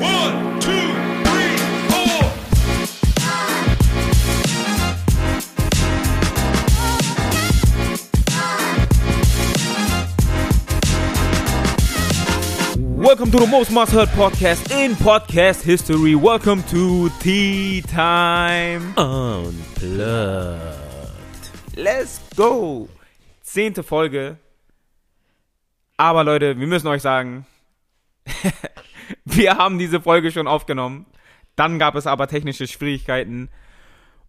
One, two, three, four. Welcome to the most must heard podcast in podcast history. Welcome to Tea Time. Unplugged. Let's go. Zehnte Folge. Aber Leute, wir müssen euch sagen, wir haben diese Folge schon aufgenommen. Dann gab es aber technische Schwierigkeiten.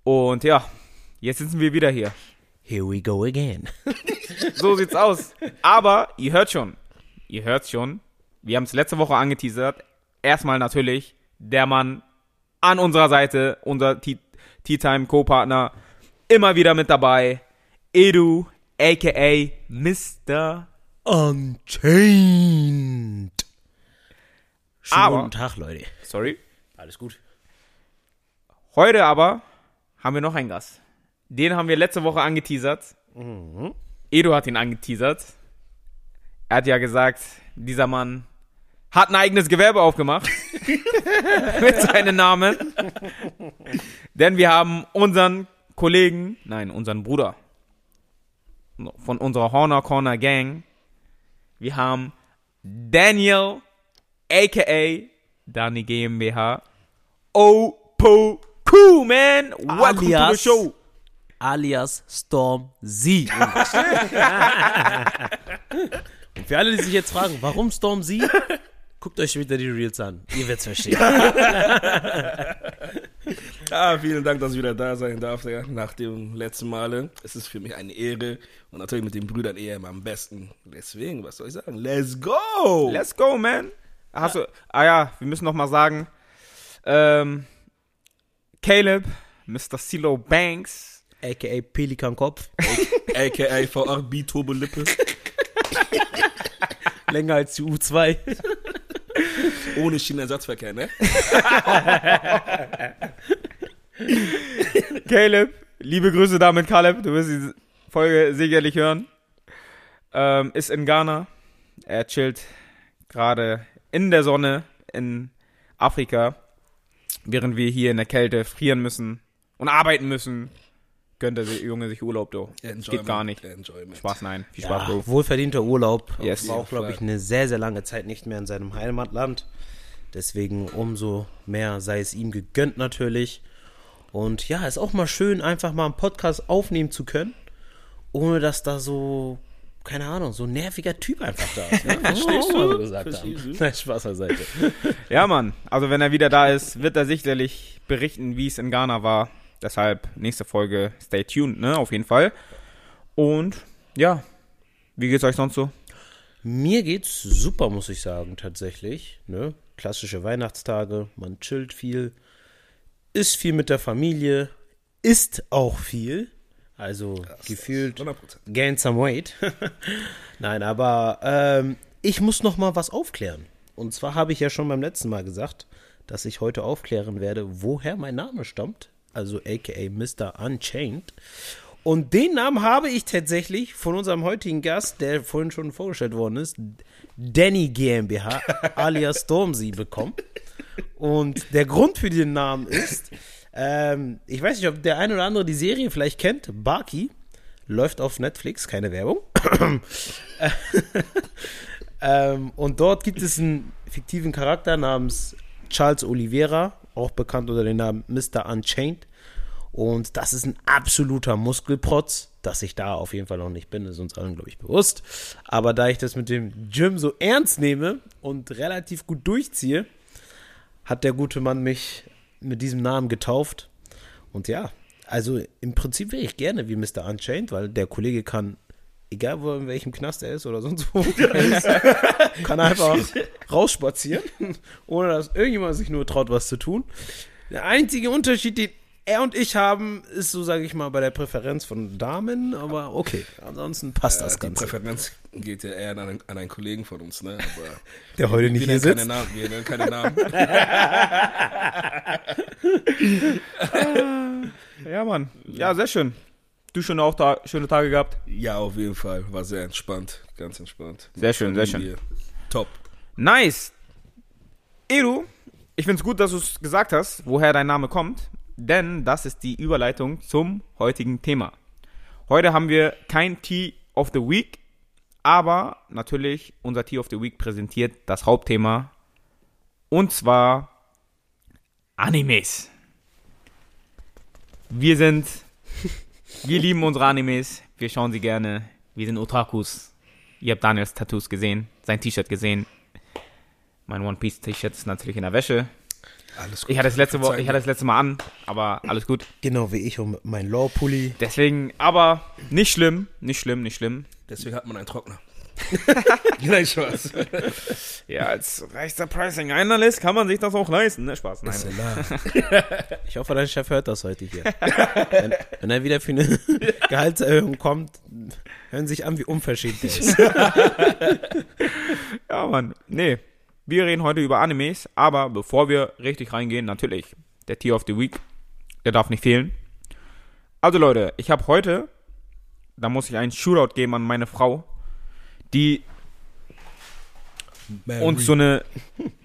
Und ja, jetzt sitzen wir wieder hier. Here we go again. So sieht's aus. Aber ihr hört schon. Ihr hört schon. Wir haben es letzte Woche angeteasert. Erstmal natürlich der Mann an unserer Seite, unser Tea Tea Time Co-Partner, immer wieder mit dabei. Edu, aka Mr. Unchained. Schönen Aber- guten Tag, Leute. Sorry. Alles gut. Heute aber haben wir noch einen Gast. Den haben wir letzte Woche angeteasert. Edu hat ihn angeteasert. Er hat ja gesagt, dieser Mann hat ein eigenes Gewerbe aufgemacht. mit seinem Namen. Denn wir haben unseren Kollegen, nein, unseren Bruder von unserer Horner Corner Gang. Wir haben Daniel, aka Dani GmbH. Opo Cool, man. Welcome to the Alias- show. Alias Storm Z. Und für alle, die sich jetzt fragen, warum Storm Z? Guckt euch wieder die Reels an. Ihr werdet verstehen. Ah, vielen Dank, dass ich wieder da sein darf, ja, nach dem letzten Male. Es ist für mich eine Ehre und natürlich mit den Brüdern eher immer am besten. Deswegen, was soll ich sagen? Let's go! Let's go, man. Hast du, ah ja, wir müssen noch mal sagen, ähm, Caleb, Mr. Silo Banks, A.k.a. Pelikankopf. AKA V8B Turbo Lippe. Länger als die U2. Ohne Schienenersatzverkehr, ne? Caleb, liebe Grüße damit, Caleb, du wirst die Folge sicherlich hören, ähm, ist in Ghana, er chillt gerade in der Sonne in Afrika, während wir hier in der Kälte frieren müssen und arbeiten müssen, gönnt der Junge sich Urlaub, du. Geht gar nicht. Enjoyment. Spaß, nein. Viel Spaß, Ja, Bro. wohlverdienter Urlaub. Yes. War auch, glaube ich, eine sehr, sehr lange Zeit nicht mehr in seinem Heimatland. Deswegen umso mehr sei es ihm gegönnt natürlich. Und ja, ist auch mal schön, einfach mal einen Podcast aufnehmen zu können, ohne dass da so, keine Ahnung, so ein nerviger Typ einfach da. Ne? Verstehst du? So gesagt Verstehst haben. Nein, Spaß beiseite. Ja, Mann. Also wenn er wieder da ist, wird er sicherlich berichten, wie es in Ghana war. Deshalb nächste Folge, stay tuned, ne? Auf jeden Fall. Und ja, wie geht's euch sonst so? Mir geht's super, muss ich sagen, tatsächlich. Ne? Klassische Weihnachtstage, man chillt viel, isst viel mit der Familie, isst auch viel. Also gefühlt 100%. gain some weight. Nein, aber ähm, ich muss noch mal was aufklären. Und zwar habe ich ja schon beim letzten Mal gesagt, dass ich heute aufklären werde, woher mein Name stammt. Also aka Mr. Unchained. Und den Namen habe ich tatsächlich von unserem heutigen Gast, der vorhin schon vorgestellt worden ist, Danny GmbH alias Stormzy bekommen. Und der Grund für den Namen ist, ähm, ich weiß nicht, ob der ein oder andere die Serie vielleicht kennt, Barky, läuft auf Netflix, keine Werbung. ähm, und dort gibt es einen fiktiven Charakter namens Charles Oliveira, auch bekannt unter dem Namen Mr. Unchained. Und das ist ein absoluter Muskelprotz, dass ich da auf jeden Fall noch nicht bin, ist uns allen, glaube ich, bewusst. Aber da ich das mit dem Gym so ernst nehme und relativ gut durchziehe, hat der gute Mann mich mit diesem Namen getauft. Und ja, also im Prinzip wäre ich gerne wie Mr. Unchained, weil der Kollege kann, egal wo in welchem Knast er ist oder sonst wo er ist, kann einfach rausspazieren, ohne dass irgendjemand sich nur traut, was zu tun. Der einzige Unterschied, den er und ich haben, ist so, sage ich mal, bei der Präferenz von Damen, aber okay, ansonsten passt das Die Ganze. Präferenz geht ja eher an einen, an einen Kollegen von uns, ne? Aber Der heute nicht wir hier sitzt. Namen. Wir nennen keine Namen. Ja, Mann. Ja, sehr schön. Du schon auch da schöne Tage gehabt? Ja, auf jeden Fall. War sehr entspannt. Ganz entspannt. Sehr schön, sehr schön. Top. Nice. Edu, ich finde es gut, dass du es gesagt hast, woher dein Name kommt, denn das ist die Überleitung zum heutigen Thema. Heute haben wir kein Tea of the Week, aber natürlich unser Tea of the Week präsentiert das Hauptthema und zwar Animes. Wir sind, wir lieben unsere Animes, wir schauen sie gerne, wir sind Otakus. Ihr habt Daniels Tattoos gesehen, sein T-Shirt gesehen. Mein One Piece T-Shirt ist natürlich in der Wäsche. Alles gut. Ich hatte es letzte Woche, ich hatte es letzte Mal an, aber alles gut. Genau wie ich und mein Law-Pulli. Deswegen, aber nicht schlimm, nicht schlimm, nicht schlimm. Deswegen hat man einen Trockner. Nein, Spaß. Ja, als reichster Pricing Analyst kann man sich das auch leisten, ne? Spaß, nein. Ich hoffe, dein Chef hört das heute hier. wenn, wenn er wieder für eine Gehaltserhöhung kommt, hören sich an, wie unverschämt er ist. Ja, Mann. Nee. Wir reden heute über Animes, aber bevor wir richtig reingehen, natürlich, der Tier of the Week, der darf nicht fehlen. Also Leute, ich habe heute, da muss ich einen Shootout geben an meine Frau, die uns so eine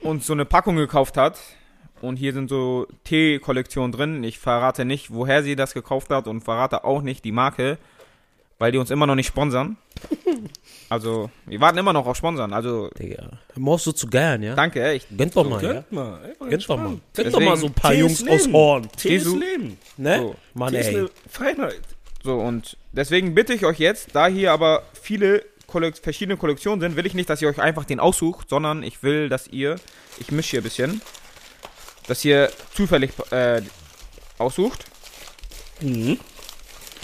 uns so eine Packung gekauft hat und hier sind so Tee-Kollektionen drin. Ich verrate nicht, woher sie das gekauft hat und verrate auch nicht die Marke, weil die uns immer noch nicht sponsern. Also, wir warten immer noch auf Sponsern. Also, Digga, machst du zu gern, ja? danke, echt. Gönnt doch mal, ja? Gönnt mal. Ey, Gönnt doch mal. entspannt. Gönnt doch mal so ein paar Tee Jungs ist aus Leben. Horn. Tee ist Jesu. Leben. Ne? So. Mann, Tee ist ey. eine Feinheit. So, und deswegen bitte ich euch jetzt, da hier aber viele Kollek verschiedene Kollektionen sind, will ich nicht, dass ihr euch einfach den aussucht, sondern ich will, dass ihr, ich mische hier ein bisschen, dass ihr zufällig äh, aussucht, Mhm.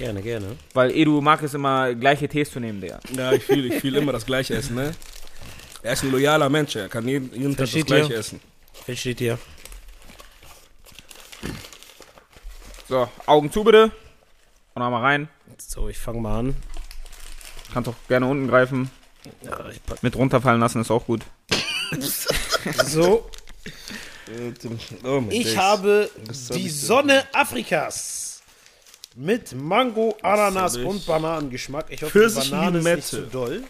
Gerne, gerne. weil Edu mag es immer, gleiche Tees zu nehmen, Digga. Ja, ich fühle ich fühl immer das Gleiche essen, ne? Er ist ein loyaler Mensch, er kann jeden, jeden Tag das Versteht Gleiche ihr? essen. Wer steht hier? So, Augen zu bitte. Und einmal rein. So, ich fange mal an. Kannst auch gerne unten greifen. Ja, ich pack- Mit runterfallen lassen ist auch gut. so, Oh, ich habe die Sonne Afrikas. Mit Mango, Ananas und Bananengeschmack. Ich hoffe, Pfirsich die Banane ist nicht zu Limette. doll.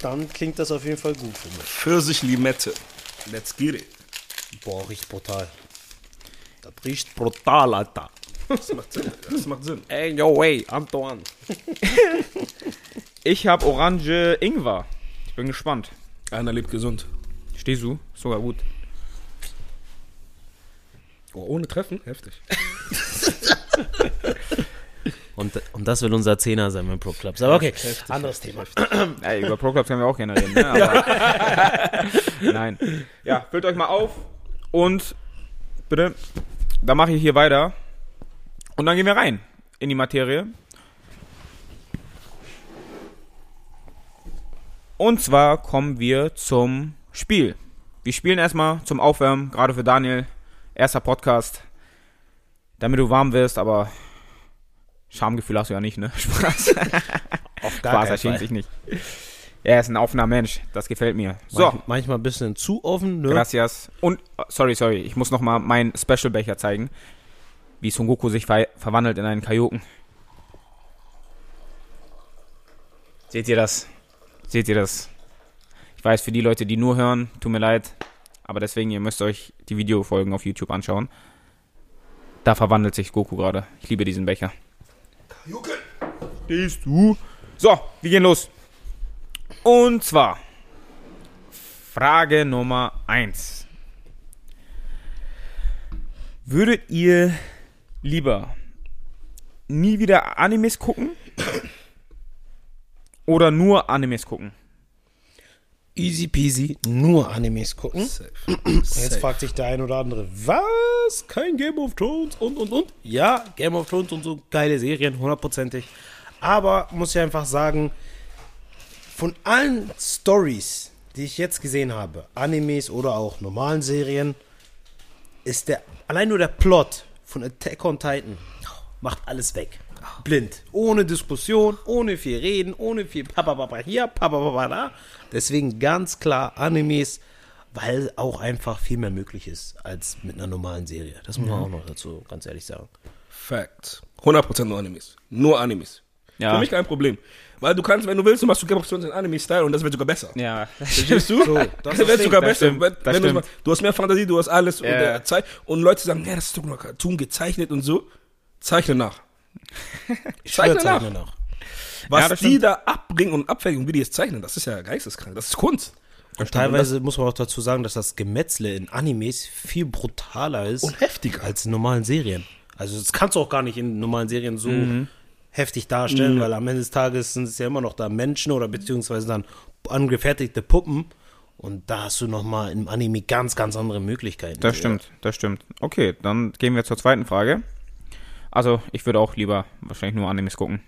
Dann klingt das auf jeden Fall gut für mich. Pfirsich-Limette. Let's get it. Boah, riecht brutal. Das riecht brutal, Alter. Das macht Sinn. Das macht Sinn. Ey, no way, Antoine. Ich habe Orange Ingwer. Ich bin gespannt. Einer lebt gesund. Stehst du? Sogar gut. Oh, ohne Treffen? Heftig. Und, und das will unser Zehner sein beim Pro Clubs. Aber okay, anderes Thema. Ey, über Pro Clubs können wir auch gerne reden, ne? Aber Nein. Ja, füllt euch mal auf und bitte, da mache ich hier weiter. Und dann gehen wir rein in die Materie. Und zwar kommen wir zum Spiel. Wir spielen erstmal zum Aufwärmen, gerade für Daniel. Erster Podcast. Damit du warm wirst, aber Schamgefühl hast du ja nicht, ne? Spaß. Auf Spaß, er schämt sich nicht. Er ist ein offener Mensch, das gefällt mir. So, Manch, manchmal ein bisschen zu offen, ne? gracias. Und, äh, sorry, sorry, ich muss nochmal meinen Special-Becher zeigen, wie Son Goku sich ver verwandelt in einen Kaioken. Seht ihr das? Seht ihr das? Ich weiß, für die Leute, die nur hören, tut mir leid, aber deswegen, ihr müsst euch die Videofolgen auf YouTube anschauen. Da verwandelt sich Goku gerade. Ich liebe diesen Becher. Stehst du? So, wir gehen los. Und zwar Frage Nummer 1. Würdet ihr lieber nie wieder Animes gucken oder nur Animes gucken? Easy peasy, nur Animes gucken. Safe. Jetzt fragt sich der ein oder andere, was? Kein Game of Thrones und und und? Ja, Game of Thrones und so geile Serien, hundertprozentig. Aber muss ich einfach sagen, von allen Stories, die ich jetzt gesehen habe, Animes oder auch normalen Serien, ist der allein nur der Plot von Attack on Titan macht alles weg. Blind, ohne Diskussion, ohne viel reden, ohne viel Papa Papa hier, Papa Papa da. Deswegen ganz klar Animes, weil auch einfach viel mehr möglich ist als mit einer normalen Serie. Das muss man auch noch dazu ganz ehrlich sagen. Fact. 100% nur Animes. Nur Animes. Ja. Für mich kein Problem. Weil du kannst, wenn du willst, du machst du Game of Thrones in Anime-Style und das wird sogar besser. Ja, Verstehst du? So, das das wird sogar das besser. stimmt, das wenn du, stimmt. mal- du hast mehr Fantasie, du hast alles und Ja. der Zeit. Und Leute sagen, ja, das ist doch nur Cartoon gezeichnet und so. Zeichne nach. Ich Zeichne nach. zeichne nach. Was Ja, die stimmt. da abbringen und abfertigen, wie die es zeichnen, das ist ja geisteskrank. Das ist Kunst. Und teilweise muss man auch dazu sagen, dass das Gemetzle in Animes viel brutaler ist Und heftiger. als in normalen Serien. Also das kannst du auch gar nicht in normalen Serien so Mhm. heftig darstellen, weil am Ende des Tages sind es ja immer noch da Menschen oder beziehungsweise dann angefertigte Puppen. Und da hast du nochmal im Anime ganz, ganz andere Möglichkeiten. das stimmt, das stimmt. Okay, dann gehen wir zur zweiten Frage. Also, ich würde auch lieber wahrscheinlich nur Animes gucken.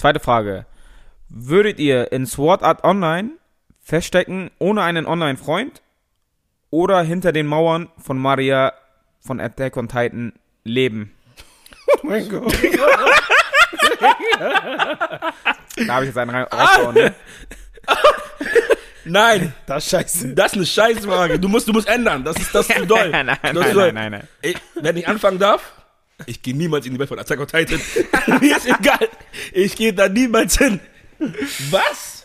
Zweite Frage. Würdet ihr in Sword Art Online feststecken ohne einen Online-Freund oder hinter den Mauern von Maria von Attack on Titan leben? Oh mein Gott. Da habe ich jetzt einen rein rausgehauen, ne? Nein, Das ist scheiße. das ist eine Scheißfrage. Du musst, du musst ändern. Das ist, das ist zu doll. Nein, nein, das nein, ist doll. nein, nein, nein. Ich, wenn ich anfangen darf, ich gehe niemals in die Welt von Attack on Titan. Mir ist egal. Ich gehe da niemals hin. Was?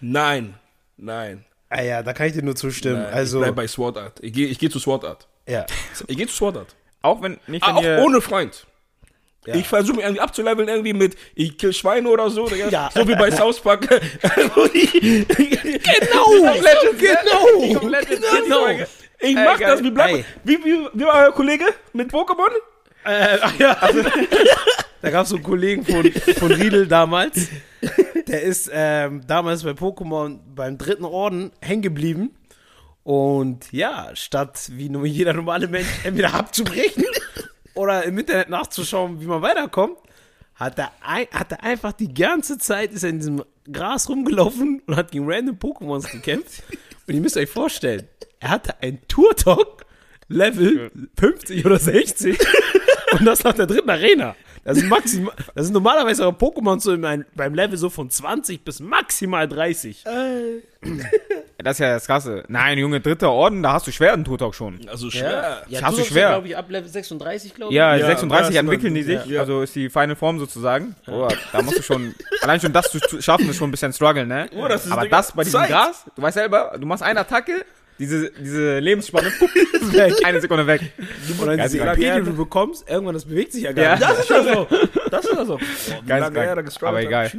Nein. Nein. Ah ja, da kann ich dir nur zustimmen. Nein, also, ich bleib bei Sword Art. Ich gehe ich geh zu Sword Art. ja. Ich gehe zu Sword Art. Auch wenn, nicht wenn Ah, auch ohne Freund. Ja. Ich versuche mich irgendwie abzuleveln, irgendwie mit ich kill Schweine oder so. Ja. So wie bei South Park. Die- Genau, genau, genau. Ich Ey, mach geil. das, wie bleibt Ey. wie, wie, wie war euer Kollege mit Pokémon? Äh, ach ja. da gab es so einen Kollegen von, von Riedel damals. Der ist ähm, damals bei Pokémon beim dritten Orden hängen geblieben. Und ja, statt wie nur jeder normale Mensch entweder abzubrechen oder im Internet nachzuschauen, wie man weiterkommt, hat er, ein, hat er einfach die ganze Zeit ist er in diesem Gras rumgelaufen und hat gegen random Pokémons gekämpft. Und ihr müsst euch vorstellen, er hatte ein Turtok Level 50 oder 60 und das nach der dritten Arena. Das sind, maximal, das sind normalerweise eure Pokémon so in ein, beim Level so von 20 bis maximal 30. Das ist ja das Krasse. Nein, Junge, dritter Orden, da hast du schwer einen Turtok schon. Also schwer. Das hast du schwer. glaube ich, ab Level 36, glaube Ja, Ja, 36 das- entwickeln die sich, ja. also ist die Final Form sozusagen. Oh, da musst du schon, allein schon das zu schaffen, ist schon ein bisschen struggle, ne? Oh, das ist Aber das bei diesem Zeit. Gras, du weißt selber, du machst eine Attacke, diese, diese Lebensspanne, ist weg, eine Sekunde weg. Und dann diese. EP, die du bekommst, irgendwann, das bewegt sich ja gar Ja. nicht. Das ist ja so. Das ist ja so. Er da geil. gestruggelt Aber egal.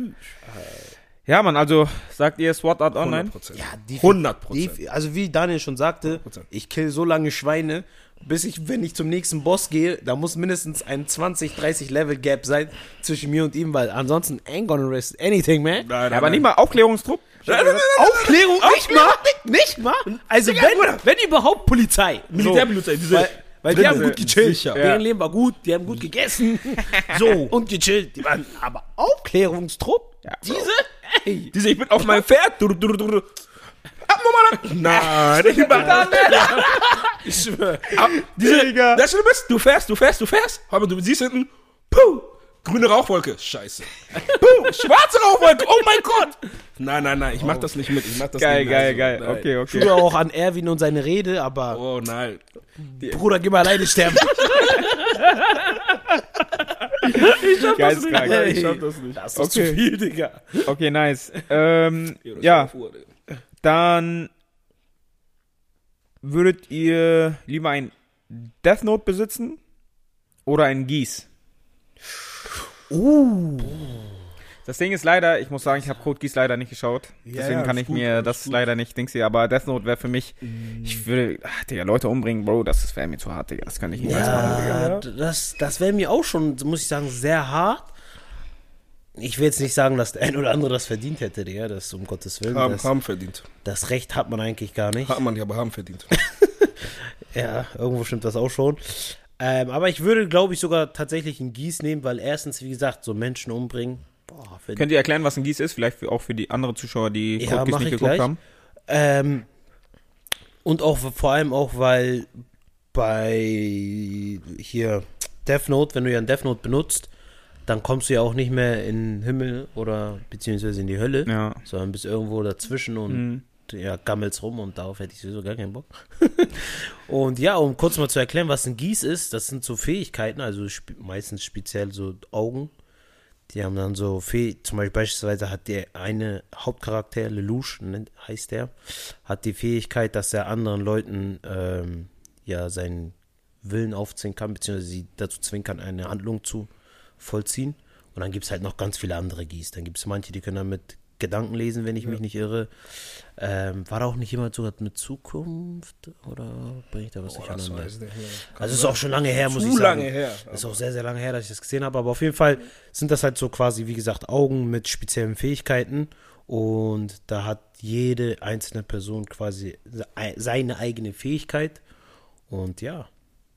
Ja, Mann, also sagt ihr Sword Art Online? 100%. Ja, die 100 Prozent. Die, also wie Daniel schon sagte, 100%. ich kill so lange Schweine, bis ich, wenn ich zum nächsten Boss gehe, da muss mindestens ein 20, 30 Level Gap sein zwischen mir und ihm, weil ansonsten ain't gonna risk anything, man. Nein, nein, Ja, aber nein. nicht mal Aufklärungstrupp? Aufklärung nicht mal, nicht mal. Also wenn, wenn überhaupt Polizei. Militärpolizei, diese Weil, weil die haben gut gechillt. sicher. Deren Leben war gut, die haben gut gegessen. so. Und gechillt. Die waren, aber Aufklärungstrupp? diese? Ey. Diese, ich bin auf meinem Pferd. Du, du, du. Nein, ich. Ich schwör. Ab, diese, das Schlimme ist, du fährst, du fährst, du fährst. Aber du siehst hinten, puh, grüne Rauchwolke. Scheiße. Puh, schwarze Rauchwolke. Oh mein Gott. Nein, nein, nein, ich mach das nicht mit. Ich mach das Geil, nicht geil, mit. geil. Nein. Okay, okay. Schwör auch an Erwin und seine Rede, aber Oh nein. Bruder, geh mal alleine sterben. Geisteskrank. Ey, Ich schaff das nicht. Das ist zu viel, Digga. Okay, nice. Ähm, ja, dann würdet ihr lieber ein Death Note besitzen oder ein Geese? Uh. Das Ding ist leider, ich muss sagen, ich habe Code Geass leider nicht geschaut. Ja, Deswegen ja, kann ich gut, mir das gut. leider nicht Dings hier. Aber Death Note wäre für mich, ich würde, ach, Digga, Leute umbringen, Bro, das wäre mir zu hart, Digga. Das kann ich nicht machen, Digga. Ja, das, das wäre mir auch schon, muss ich sagen, sehr hart. Ich will jetzt nicht sagen, dass der ein oder andere das verdient hätte, Digga. Das um Gottes Willen. Haben, Das, haben verdient. das Recht hat man eigentlich gar nicht. Hat man ja, aber haben verdient. Ja, irgendwo stimmt das auch schon. Ähm, aber ich würde, glaube ich, sogar tatsächlich einen Gieß nehmen, weil erstens, wie gesagt, so Menschen umbringen. Boah, Könnt ihr erklären, was ein Geese ist? Vielleicht auch für die anderen Zuschauer, die Ja, Code mach nicht ich geguckt gleich. haben. Ähm, und auch vor allem auch, weil bei hier Death Note, wenn du ja ein Death Note benutzt, dann kommst du ja auch nicht mehr in den Himmel oder beziehungsweise in die Hölle, Ja. sondern bist irgendwo dazwischen und Mhm. Ja, gammelst rum und darauf hätte ich sowieso gar keinen Bock. und ja, um kurz mal zu erklären, was ein Gieß ist, das sind so Fähigkeiten, also sp meistens speziell so Augen, Die haben dann so Fäh zum Beispiel beispielsweise hat der eine Hauptcharakter, Lelouch heißt der, hat die Fähigkeit, dass er anderen Leuten ähm, ja seinen Willen aufzwingen kann, beziehungsweise sie dazu zwingen kann, eine Handlung zu vollziehen. Und dann gibt es halt noch ganz viele andere Gies. Dann gibt es manche, die können damit Gedanken lesen, wenn ich mich nicht irre. Ähm, war da auch nicht jemand sogar mit Zukunft? Oder bringe ich da was ich nicht mehr. Also es ist auch schon lange her, muss Zu ich sagen. lange her. Das ist auch sehr, sehr lange her, dass ich das gesehen habe. Aber auf jeden Fall sind das halt so quasi, wie gesagt, Augen mit speziellen Fähigkeiten. Und da hat jede einzelne Person quasi se- seine eigene Fähigkeit. Und ja,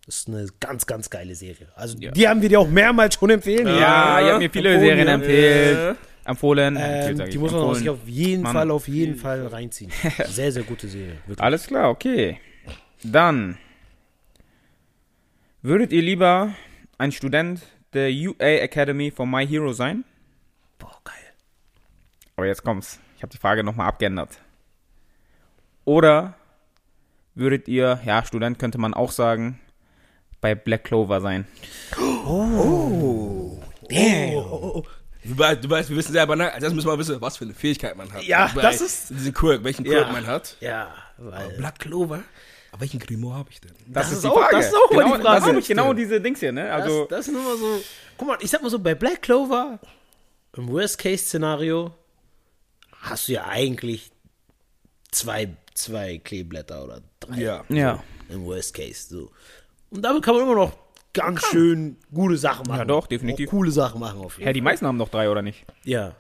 das ist eine ganz, ganz geile Serie. Also die haben wir dir auch mehrmals schon empfehlen. Ja, ihr habt mir viele Serien ja. Empfohlen. Ähm, Empfehlt, sag die muss man Empfohlen. sich auf jeden Mann. Fall, auf jeden Fall reinziehen. Sehr, sehr gute Serie. Wirklich. Alles klar, okay. Dann würdet ihr lieber ein Student der UA Academy von My Hero sein? Boah, geil. Aber jetzt kommt's. Ich habe die Frage nochmal abgeändert. Oder würdet ihr, ja, Student könnte man auch sagen, bei Black Clover sein? Du weißt, du weißt, wir wissen selber, ne? Als erstes müssen wir wissen, was für eine Fähigkeit man hat. Ja, Bei das ist- Diesen Quirk, welchen Quirk Ja. man hat. Ja, weil. Black Clover. Aber welchen Grimoire habe ich denn? Das ist die auch- das ist auch mal genau, die Frage. Das sind genau diese Dings hier, ne? Also, das, das ist nur mal so. Guck mal, ich sag mal so, bei Black Clover, im Worst-Case-Szenario, hast du ja eigentlich zwei, zwei Kleeblätter oder drei. Ja. ja. Im Worst-Case. So. Und damit kann man immer noch ganz schön gute Sachen machen. Ja, doch, definitiv. Auch coole Sachen machen auf jeden Ja, die meisten haben doch drei, oder nicht? Fall. Ja.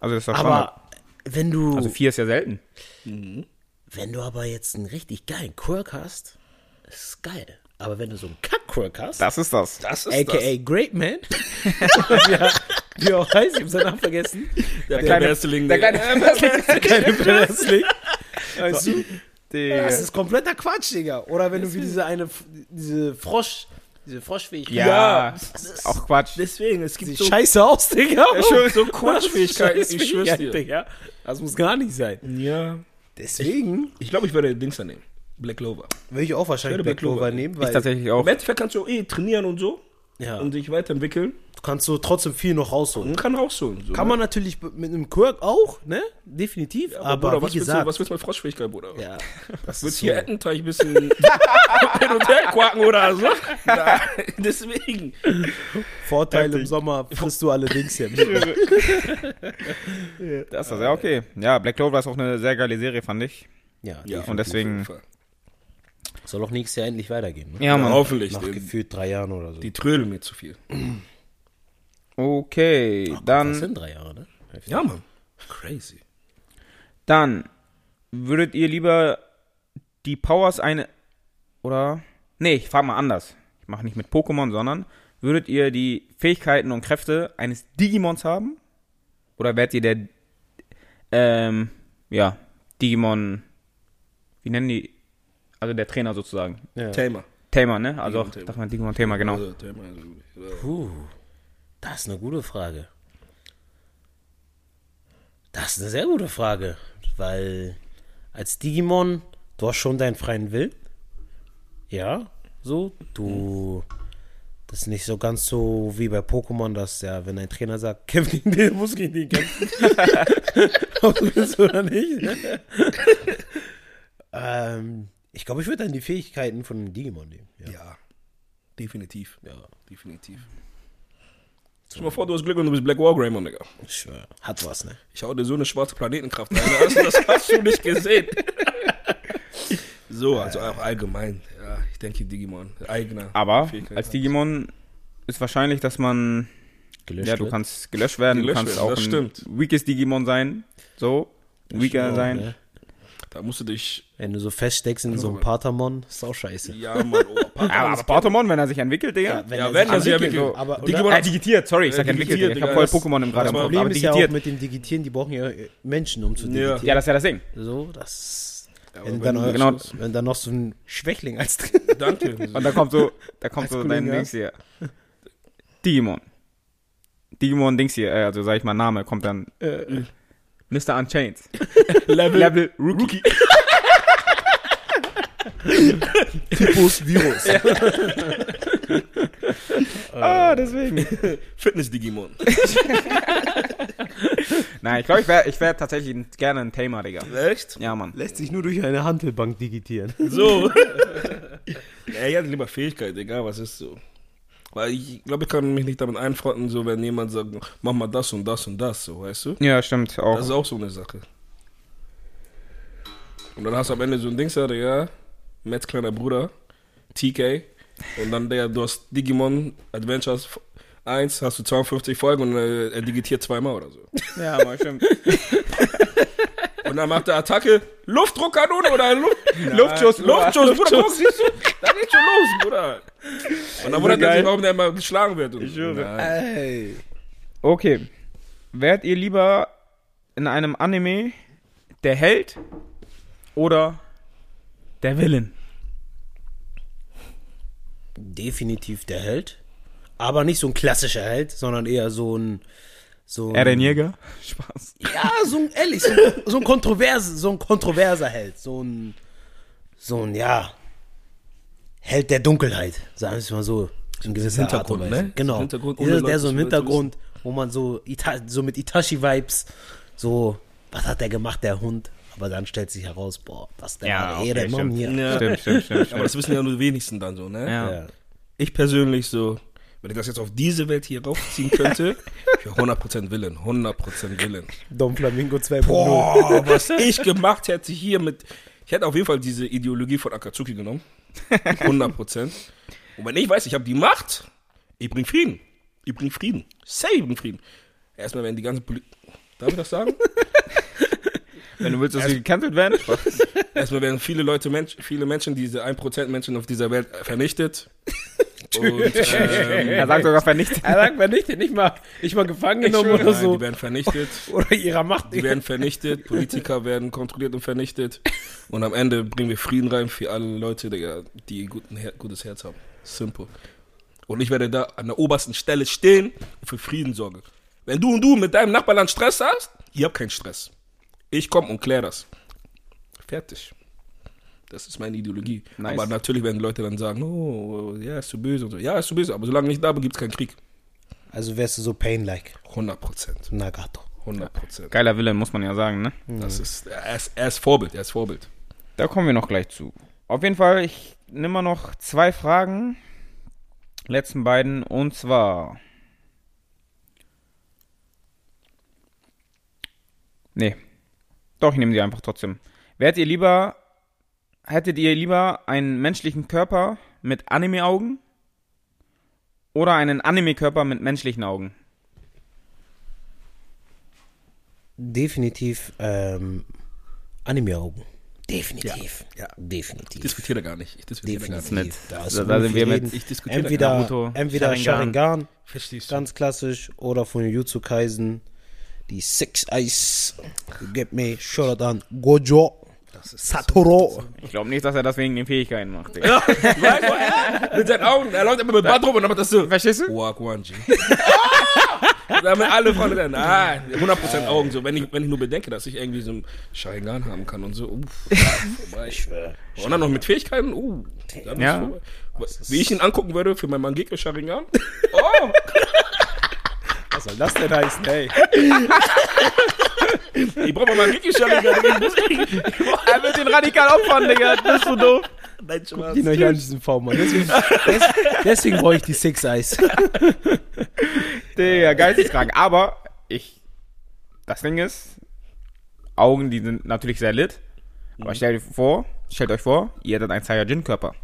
Also das ist doch. Aber wenn du, Also vier ist ja selten. wenn du aber jetzt einen richtig geilen Quirk hast, ist es geil. Aber wenn du so einen Kack-Quirk hast, Das ist das. Das ist AKA Great Man. ja, wie auch heißt, ich hab seinen Namen vergessen. der, kleine- Wrestling. Der kleine Keine Wrestling. Weißt du? Das ist kompletter Quatsch, Digga. Oder wenn du wie diese eine, diese Frosch, diese Froschfähigkeit. Ja, das ist, auch Quatsch. Deswegen, es gibt sieht so, scheiße aus, Digga. schon so Quatschfähigkeiten, ich schwör's dir. Digga. Das muss gar nicht sein. Ja. Deswegen Ich glaube, ich würde den Dings da nehmen. Black Clover. würde ich auch wahrscheinlich würde Black Black Clover nehmen, Ich weil tatsächlich auch. Im Endeffekt kannst du eh trainieren und so ja, und dich weiterentwickeln du kannst so trotzdem viel noch rausholen. kann rausholen. So, Kann ne? man natürlich mit einem Quirk auch, ne? Definitiv. Ja, aber Bruder, wie was willst, gesagt, du, was willst du mit Froschfähigkeit, Bruder? ja, das Willst ist hier. Ettenteich ein bisschen hin und her quaken oder so? Ja, deswegen. Vorteil im Sommer frisst du allerdings ja. Das ist ja okay. Ja, Black Clover ist auch eine sehr geile Serie, fand ich. ja, Ja, Und deswegen- auf jeden Fall. Soll auch nächstes Jahr endlich weitergehen. Ne? Ja, Ja, Mann. hoffentlich. Nach Die, gefühlt drei Jahren oder so. die trödeln mir zu viel. Okay, das dann, sind drei Jahre, ne? Ja, Mann. Crazy. dann würdet ihr lieber die Powers eine oder nee, ich frage mal anders. Ich mache nicht mit Pokémon, sondern würdet ihr die Fähigkeiten und Kräfte eines Digimons haben? Oder wärt ihr der ähm, ja, Digimon wie nennen die also der Trainer sozusagen. Ja. Tamer. Tamer, ne? Also Digimon dachte man Digimon Tamer, genau. Also, Tamer, also, Puh, das ist eine gute Frage. Das ist eine sehr gute Frage, weil als Digimon, du hast schon deinen freien Willen. Ja, so. Du, das ist nicht so ganz so wie bei Pokémon, dass ja, wenn ein Trainer sagt, kämpf gegen den, muss gegen den kämpfen. Ob du willst oder nicht. ne? ähm, ich glaube, ich würde dann die Fähigkeiten von einem Digimon nehmen. Ja. ja. Definitiv. ja. Definitiv. Stell dir mal vor, du hast Glück und du bist Black War Greymon, Digga. Ich schwör, hat was, ne? Ich hau dir so eine schwarze Planetenkraft rein. Das, das hast du nicht gesehen. so, also auch allgemein. Ja, ich denke Digimon. Eigener. Aber Fähigkeit als. Digimon ist wahrscheinlich, dass man Gelöscht ja, du wird. kannst gelöscht werden, Gelöscht du kannst werden, auch das ein stimmt. weakes Digimon sein, so, weaker sein. ne? Da musst du dich. Wenn du so feststeckst in so einem Patamon, ist auch scheiße. Ja, Mann, oh, Papa, Ja, aber Pokémon, wenn er sich entwickelt, Digga. wenn Ja, er wenn sich er sich entwickelt, entwickelt. Aber Digimon- äh, digitiert, sorry, ich sag entwickelt. digitiert, Ich hab Digga, voll Pokémon im gerade das Problem aber ist ja auch digitiert. mit dem Digitieren, die brauchen ja äh, Menschen, um zu Ja. digitieren. Ja, das ist ja das Ding. So, das. aber wenn, wenn dann, genau- wenn dann noch so ein Schwächling als drin. Danke. Und da kommt so, da kommt so dein ja. Dings hier. Digimon. Digimon Dings hier, äh, also sag ich mal Name, kommt dann äh, Mr. Unchained. Level, Level Rookie. Typus Virus. Ah, deswegen. Fitness-Digimon. Nein, ich glaube, ich wäre ich wär tatsächlich gerne ein Tamer, Digga. Echt? Ja, Mann. Lässt sich nur durch eine Handelbank digitieren. So. ja, ich hatte lieber Fähigkeit, egal was ist so. Weil ich glaube, ich kann mich nicht damit einfronten, so wenn jemand sagt, mach mal das und das und das, so, weißt du? Ja, stimmt. Auch. Das ist auch so eine Sache. Und dann hast du am Ende so ein Ding, ja, ja, Mets kleiner Bruder, TK. Und dann der, du hast Digimon Adventures 1, hast du 52 Folgen und äh, er digitiert zweimal oder so. ja, mal stimmt. Und dann macht er Attacke, Luftdruckkanone oder Luft, Luftschuss, Luftschuss, Bruder, guck, siehst du? Da geht schon los, Bruder. Und dann wundert er sich, warum der immer geschlagen wird. Und, ich Ey. Okay. Wärt ihr lieber in einem Anime der Held oder der Villain? Definitiv der Held. Aber nicht so ein klassischer Held, sondern eher so ein. So ein Eren Jäger? Spaß. Ja, so ein, ehrlich, so ein, so ein kontrovers, so ein kontroverser Held. So ein, so ein, ja, Held der Dunkelheit, sagen wir es mal so. In gewisser Hintergrund, Art und Weise. ne? Genau. Hintergrund, Dieser, Leute der so im Hintergrund, wo man so, Ita so mit Itachi-Vibes, so, was hat der gemacht, der Hund? Aber dann stellt sich heraus, boah, das ist der Ja, wahre okay, Ehrenmann stimmt. hier. Ja. Stimmt, stimmt, stimmt. Aber das wissen ja nur die wenigsten dann so, ne? Ja. Ja. Ich persönlich so, wenn ich das jetzt auf diese Welt hier raufziehen könnte, für 100% Willen, 100% Willen. Dom Flamingo 2.0. Boah, was ich gemacht hätte hier mit, ich hätte auf jeden Fall diese Ideologie von Akatsuki genommen. 100%. Und wenn ich weiß, ich habe die Macht, ich bring Frieden. Ich bring Frieden. Safe bring Frieden. Erstmal werden die ganzen Poli Darf ich das sagen? Wenn du willst, dass sie gecancelt werden? Erstmal werden viele Leute, Mensch, viele Menschen, diese 1% Menschen auf dieser Welt vernichtet. Und, ähm, Er sagt sogar vernichtet. Er sagt mir nicht, mal, nicht mal gefangen genommen oder so. die werden vernichtet. Oder ihrer Macht. Die werden vernichtet, Politiker werden kontrolliert und vernichtet. Und am Ende bringen wir Frieden rein für alle Leute, die guten Her gutes Herz haben. Simple. Und ich werde da an der obersten Stelle stehen und für Frieden sorgen. Wenn du und du mit deinem Nachbarland Stress hast, ihr habt keinen Stress. Ich komme und klär das. Fertig. Das ist meine Ideologie. Nice. Aber natürlich werden Leute dann sagen, oh, ja, ist zu böse und so. Ja, ist zu böse, aber solange ich da bin, gibt es keinen Krieg. Also wärst du so Pain-like. 100 Prozent. Nagato. 100 Prozent. Geiler Villain, muss man ja sagen, ne? Das ist, er ist, er ist Vorbild, er ist Vorbild. Da kommen wir noch gleich zu. Auf jeden Fall, ich nehme mal noch zwei Fragen. Letzten beiden. Und zwar. Nee. Doch, ich nehme sie einfach trotzdem. Wärt ihr lieber. Hättet ihr lieber einen menschlichen Körper mit Anime-Augen? Oder einen Anime-Körper mit menschlichen Augen? Definitiv ähm, Anime-Augen. Definitiv. Ja, ja. Definitiv. Ich diskutiere gar nicht. Ich diskutiere gar Definitiv. nicht. Mit- Da, ist da sind wir mit-. Ich diskutiere entweder, Naruto, entweder Sharingan. Sharingan, Verstehst du? ganz klassisch, oder von Jujutsu Kaisen, die Six Eyes, get me, Shoutout an Gojo, Satoru. Ich glaube nicht, dass er das wegen den Fähigkeiten macht. Er- mit seinen Augen, er läuft immer mit Bart rum und dann macht das so. Verstehst du? Walk one, G. Da haben alle Frauen dann, ah, 100% Augen, so, wenn ich, wenn ich nur bedenke, dass ich irgendwie so ein Sharingan haben kann und so, uff, vorbei. Ich schwör. Und dann noch mit Fähigkeiten, uh, dann Ja. ist vorbei. Wie ich ihn angucken würde für mein Mangekyo Sharingan, oh, Was soll das denn heißen, ey? ich brauche mal. Ich muss- Er wird den radikal opfern, Digga. Bist du doof? Nein, Spaß. Die euch an diesen V-Mann. Deswegen, des, deswegen brauche ich die Six Eyes. Digga, geisteskrank. Aber ich. Das Ding ist, Augen, die sind natürlich sehr lit. Aber stellt euch vor, stellt euch vor, ihr hättet einen Saiyajin-Körper.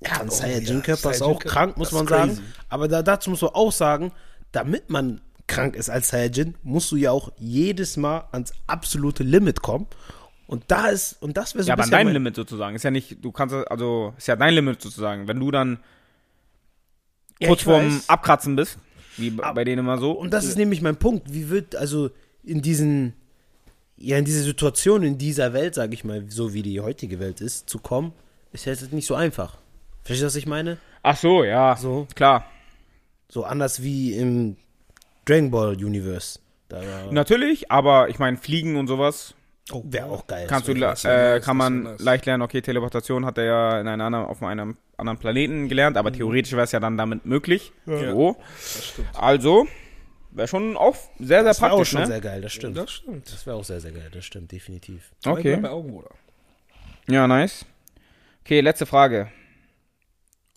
Ja, ein ja, Saiyajin-Körper ist Saiyajin-Körper, auch krank, muss man ist sagen. crazy. Aber da, dazu muss man auch sagen, damit man krank ist als Saiyajin, musst du ja auch jedes Mal ans absolute Limit kommen. Und da ist, und das wäre so Ja, ein aber mein- Limit sozusagen. Ist ja nicht, du kannst, also, ist ja dein Limit sozusagen. Wenn du dann Ja, kurz vorm weiß. Abkratzen bist, wie b- bei denen immer so. Und das ist nämlich mein Punkt. Wie wird, also in diesen, ja, in diese Situation, in dieser Welt, sage ich mal, so wie die heutige Welt ist, zu kommen, ist jetzt nicht so einfach. Verstehst du, was ich meine? Ach so, ja. So. Klar. So anders wie im Dragon Ball Universe. Da Natürlich, aber ich meine, Fliegen und sowas Wäre auch geil. Kannst du, das äh, kann das man nice. leicht lernen, okay, Teleportation hat er ja in einer anderen, auf einem anderen Planeten gelernt, Mhm. aber theoretisch wäre es ja dann damit möglich. Ja. So. Das. Also, wäre schon auch sehr, sehr das wäre auch praktisch, schon ne? sehr geil, das stimmt. Das stimmt. Das wäre auch sehr, sehr geil, das stimmt, definitiv. Okay. Bei Augen, Bruder. Ja, nice. Okay, letzte Frage.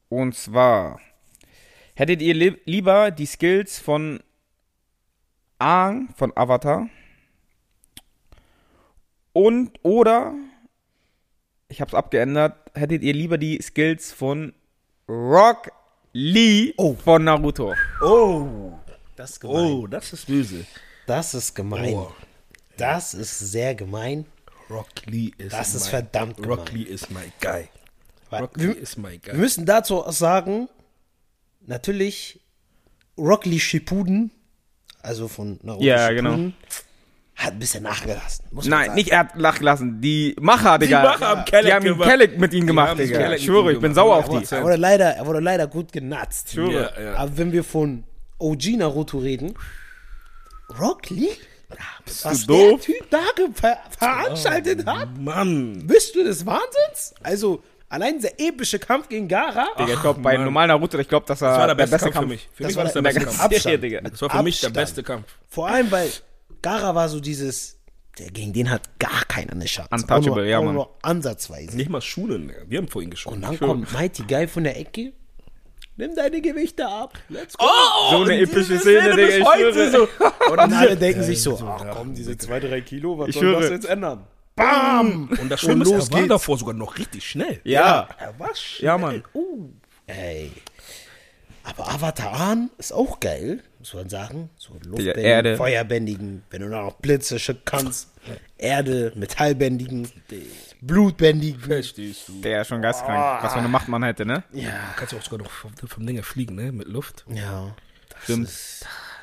Und zwar, hättet ihr li lieber die Skills von Aang von Avatar und oder, ich hab's abgeändert, hättet ihr lieber die Skills von Rock Lee von Naruto? Oh, das ist gemein. Oh, das ist böse. Das ist gemein. Oh. Das ist sehr gemein. Rock Lee ist Das ist verdammt Rock gemein. Lee ist my guy. Rock Lee wir, ist my wir guy. müssen dazu sagen, natürlich, Rock Lee Shippuden, also von Naruto Ja, Shippuden, hat ein bisschen nachgelassen. Muss man Nein, sagen. nicht er hat nachgelassen. Die Macher, Digga. Macher haben Kelleck die haben ihn gemacht. Kelleck mit ihm gemacht, Digga. Kelleck Ich schwöre, ich bin sauer auf die. er wurde leider, er wurde leider gut genatzt. schwöre. Ja, ja. Aber wenn wir von OG Naruto reden, Rock Lee, was du doof? der Typ da ver veranstaltet hat, Mann. bist du des Wahnsinns? Also, allein dieser epische Kampf gegen Gara, Digga, ich glaube, bei Mann. normalen Naruto, ich glaube, das war, Das war der beste, Kampf, für Kampf. mich. Für Das mich war das der der- beste der Kampf. Abstand. Digga. Das war für mich der beste Kampf. vor allem, weil Gara war so dieses, der, gegen den hat gar keiner eine Chance. Untouchable, nur, ja, Mann. nur ansatzweise. Nicht mal Schulen, wir haben vor ihn Und geschoben. dann kommt Mighty Guy von der Ecke, nimm deine Gewichte ab, let's go. So eine epische Szene, Digga, ich schwöre. Und dann alle denken sich so, ach komm, diese zwei, drei Kilo, was Ich soll das jetzt ändern? Bam! Und das Schlimme ist, los er war geht's. davor sogar noch richtig schnell. Ja. Er war schnell. Ja, Mann. Ey. Aber Avatar Ahn ist auch geil, muss man sagen. So Luftbändigen, Erde. Feuerbändigen, wenn du noch Blitze schicken kannst. Erde, Metallbändigen, Blutbändigen. Verstehst du? Der ist schon geistkrank. Was für eine Macht man hätte, ne? Ja. Du kannst ja auch sogar noch vom, vom Ding her fliegen, ne? Mit Luft. Ja. Stimmt.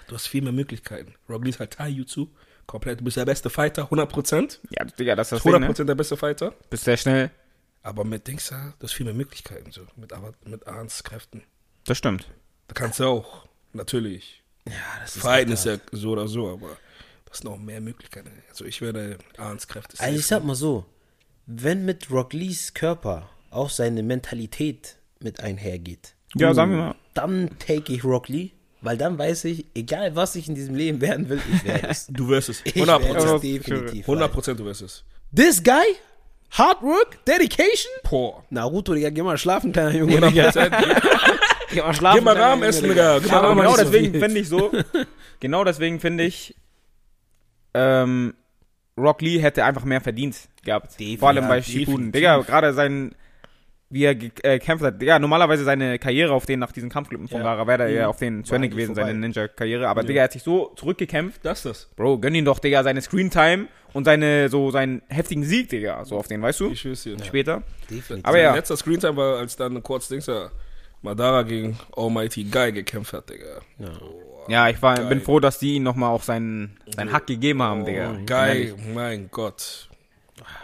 Du hast viel mehr Möglichkeiten. Rock Lee ist halt Taijutsu. Komplett. Du bist der beste Fighter, 100%. Ja, Digga, das ist das Ding, 100% ne? der beste Fighter. Bist sehr schnell. Aber mit Dings, du hast viel mehr Möglichkeiten. So. Mit, aber mit Ahns Kräften. Das stimmt. Da kannst du auch, natürlich. Ja, das ist. Fighten ist ja so oder so, aber du hast noch mehr Möglichkeiten. Also ich werde Ahns Kräfte Also ich sag mal so, wenn mit Rock Lees Körper auch seine Mentalität mit einhergeht, Ja, sagen wir mal. dann take ich Rock Lee, weil dann weiß ich, egal was ich in diesem Leben werden will, ich werde es. Du wirst es. Ich werde 100%. es definitiv. 100% du wirst es. This guy, hard work, dedication. Boah. Naruto, Digga, geh mal schlafen, kleiner Junge. Digga. 100%. Geh mal schlafen. Geh mal Rahmen essen, Digga. Geh mal Rahmen genau deswegen finde ich so, genau deswegen finde ich, ähm, Rock Lee hätte einfach mehr verdient gehabt. Vor allem bei Shippuden. definitiv. Digga, gerade sein, wie er ge- äh, gekämpft hat. Digga, normalerweise seine Karriere auf den, nach diesen Kampfclippen von Ja. Gara, wäre er ja auf den zu Ende gewesen, vorbei. seine Ninja-Karriere. Aber Digga, er hat sich so zurückgekämpft. Das ist das. Bro, gönn ihn doch, Digga, seine Screentime und seine, so, seinen heftigen Sieg, Digga. So auf den, weißt du? Ich schwör's dir. Später. Definitiv. Aber Sein ja. letzter Screentime war, als dann kurz Dings ja, Madara gegen Almighty Guy gekämpft hat, Digga. Ja, ich war, bin froh, dass die ihm nochmal auch seinen, seinen Hack gegeben haben, Digga. Guy, mein Gott.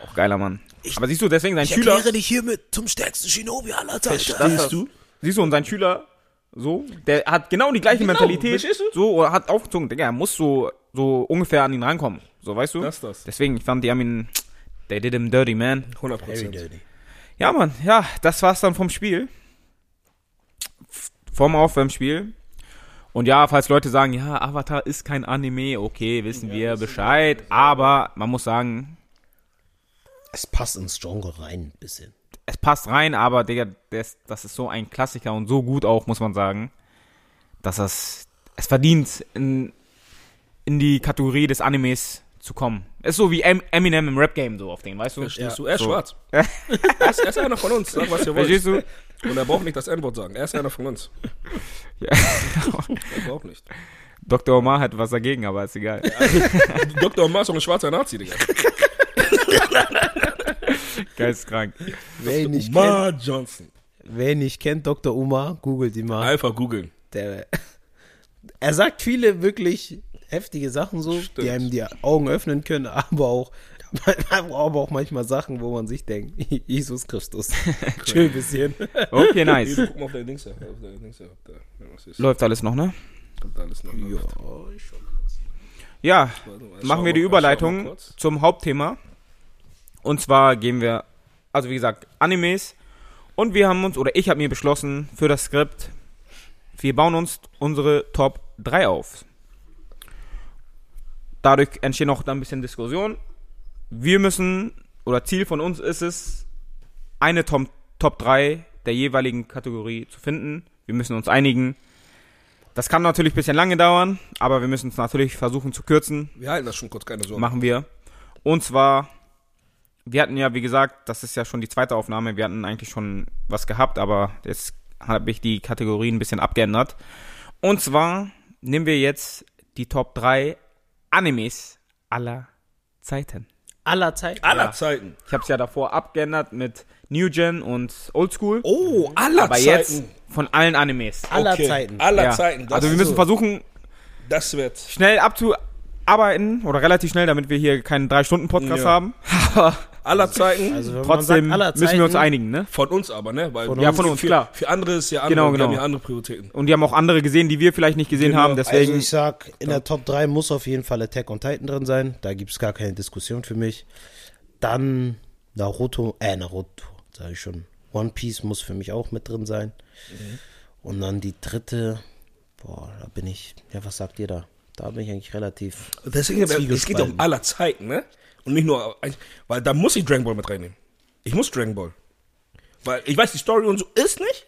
Auch geiler Mann. Aber siehst du, deswegen sein Schüler. dich hiermit zum stärksten Shinobi aller Zeiten. Verstehst du? Siehst du, und sein Schüler, so, der hat genau die gleiche Mentalität. verstehst du? So, oder hat aufgezogen, Digga, er muss so, so ungefähr an ihn rankommen. So, weißt du? Das ist das. Deswegen, ich fand, die haben ihn, they did him dirty, man. 100 Very Prozent. dirty. Ja, Mann, ja, das war's dann vom Spiel. Vom Aufwärmspiel. Und ja, falls Leute sagen, ja, Avatar ist kein Anime, okay, wissen wir Bescheid. Aber man muss sagen, Es passt ins Genre rein, ein bisschen. es passt rein, aber Digga, das, das ist so ein Klassiker und so gut auch, muss man sagen, dass das, es verdient, in, in die Kategorie des Animes zu kommen. Ist so wie Em- Eminem im Rap-Game, so auf den, weißt du? Verstehst du? Er ist So. schwarz. er, ist, er ist einer von uns. Sag, was ihr wollt. Verstehst du? Und er braucht nicht das N-Wort sagen. Er ist einer von uns. Ja. Er braucht nicht. Dr. Omar hat was dagegen, aber ist egal. Dr. Omar ist doch ein schwarzer Nazi, Digga. Geisteskrank. Wer ihn, nicht kennt, Omar Johnson. wer nicht kennt, Dr. Umar, googelt ihn mal. Einfach googeln. Der, er sagt viele wirklich heftige Sachen so, Stimmt. die einem die Augen öffnen können, aber auch, aber auch manchmal Sachen, wo man sich denkt, Jesus Christus. Schön bisschen. Okay, nice. guck mal auf deine Dings. da, Auf deine ja, was ist. Läuft alles noch, ne? Kommt alles noch. läuft. Ja, mal, machen wir die Überleitung zum Hauptthema. Und zwar gehen wir, also wie gesagt, Animes. Und wir haben uns, oder ich habe mir beschlossen, für das Skript, wir bauen uns unsere Top 3 auf. Dadurch entsteht noch ein bisschen Diskussion. Wir müssen, oder Ziel von uns ist es, eine Top, Top 3 der jeweiligen Kategorie zu finden. Wir müssen uns einigen. Das kann natürlich ein bisschen lange dauern, aber wir müssen es natürlich versuchen zu kürzen. Wir halten das schon kurz, keine Sorge. Machen wir. Und zwar, wir hatten ja, wie gesagt, das ist ja schon die zweite Aufnahme. Wir hatten eigentlich schon was gehabt, aber jetzt habe ich die Kategorien ein bisschen abgeändert. Und zwar nehmen wir jetzt die Top 3 Animes aller Zeiten. Aller Zeit. Aller Ja. Zeiten. Ich habe es ja davor abgeändert mit New Gen und Old School. Oh, aller aber Zeiten. jetzt von allen Animes. Aller Okay. Zeiten. Aller Ja. Zeiten. Das, Also wir müssen versuchen, das wird. schnell abzuarbeiten oder relativ schnell, damit wir hier keinen 3-Stunden-Podcast Ja. haben. Aber Aller Zeiten. Also wenn man trotzdem sagt, aller müssen wir uns Zeiten, einigen, ne? von uns aber, ne? Weil Von Ja, uns. von uns, für, klar. Für andere ist ja andere, Genau, genau. haben ja andere Prioritäten. Und die haben auch andere gesehen, die wir vielleicht nicht gesehen Genau. haben. Deswegen, Also ich sag, in der Top 3 muss auf jeden Fall Attack on Titan drin sein. Da gibt es gar keine Diskussion für mich. Dann Naruto, äh, Naruto, sage ich schon. One Piece muss für mich auch mit drin sein. Mhm. Und dann die dritte, boah, da bin ich, ja, was sagt ihr da? Da bin ich eigentlich relativ. Deswegen, es geht um aller Zeiten, ne? Und nicht nur, weil da muss ich Dragon Ball mit reinnehmen. Ich muss Dragon Ball. Weil ich weiß, die Story und so ist nicht.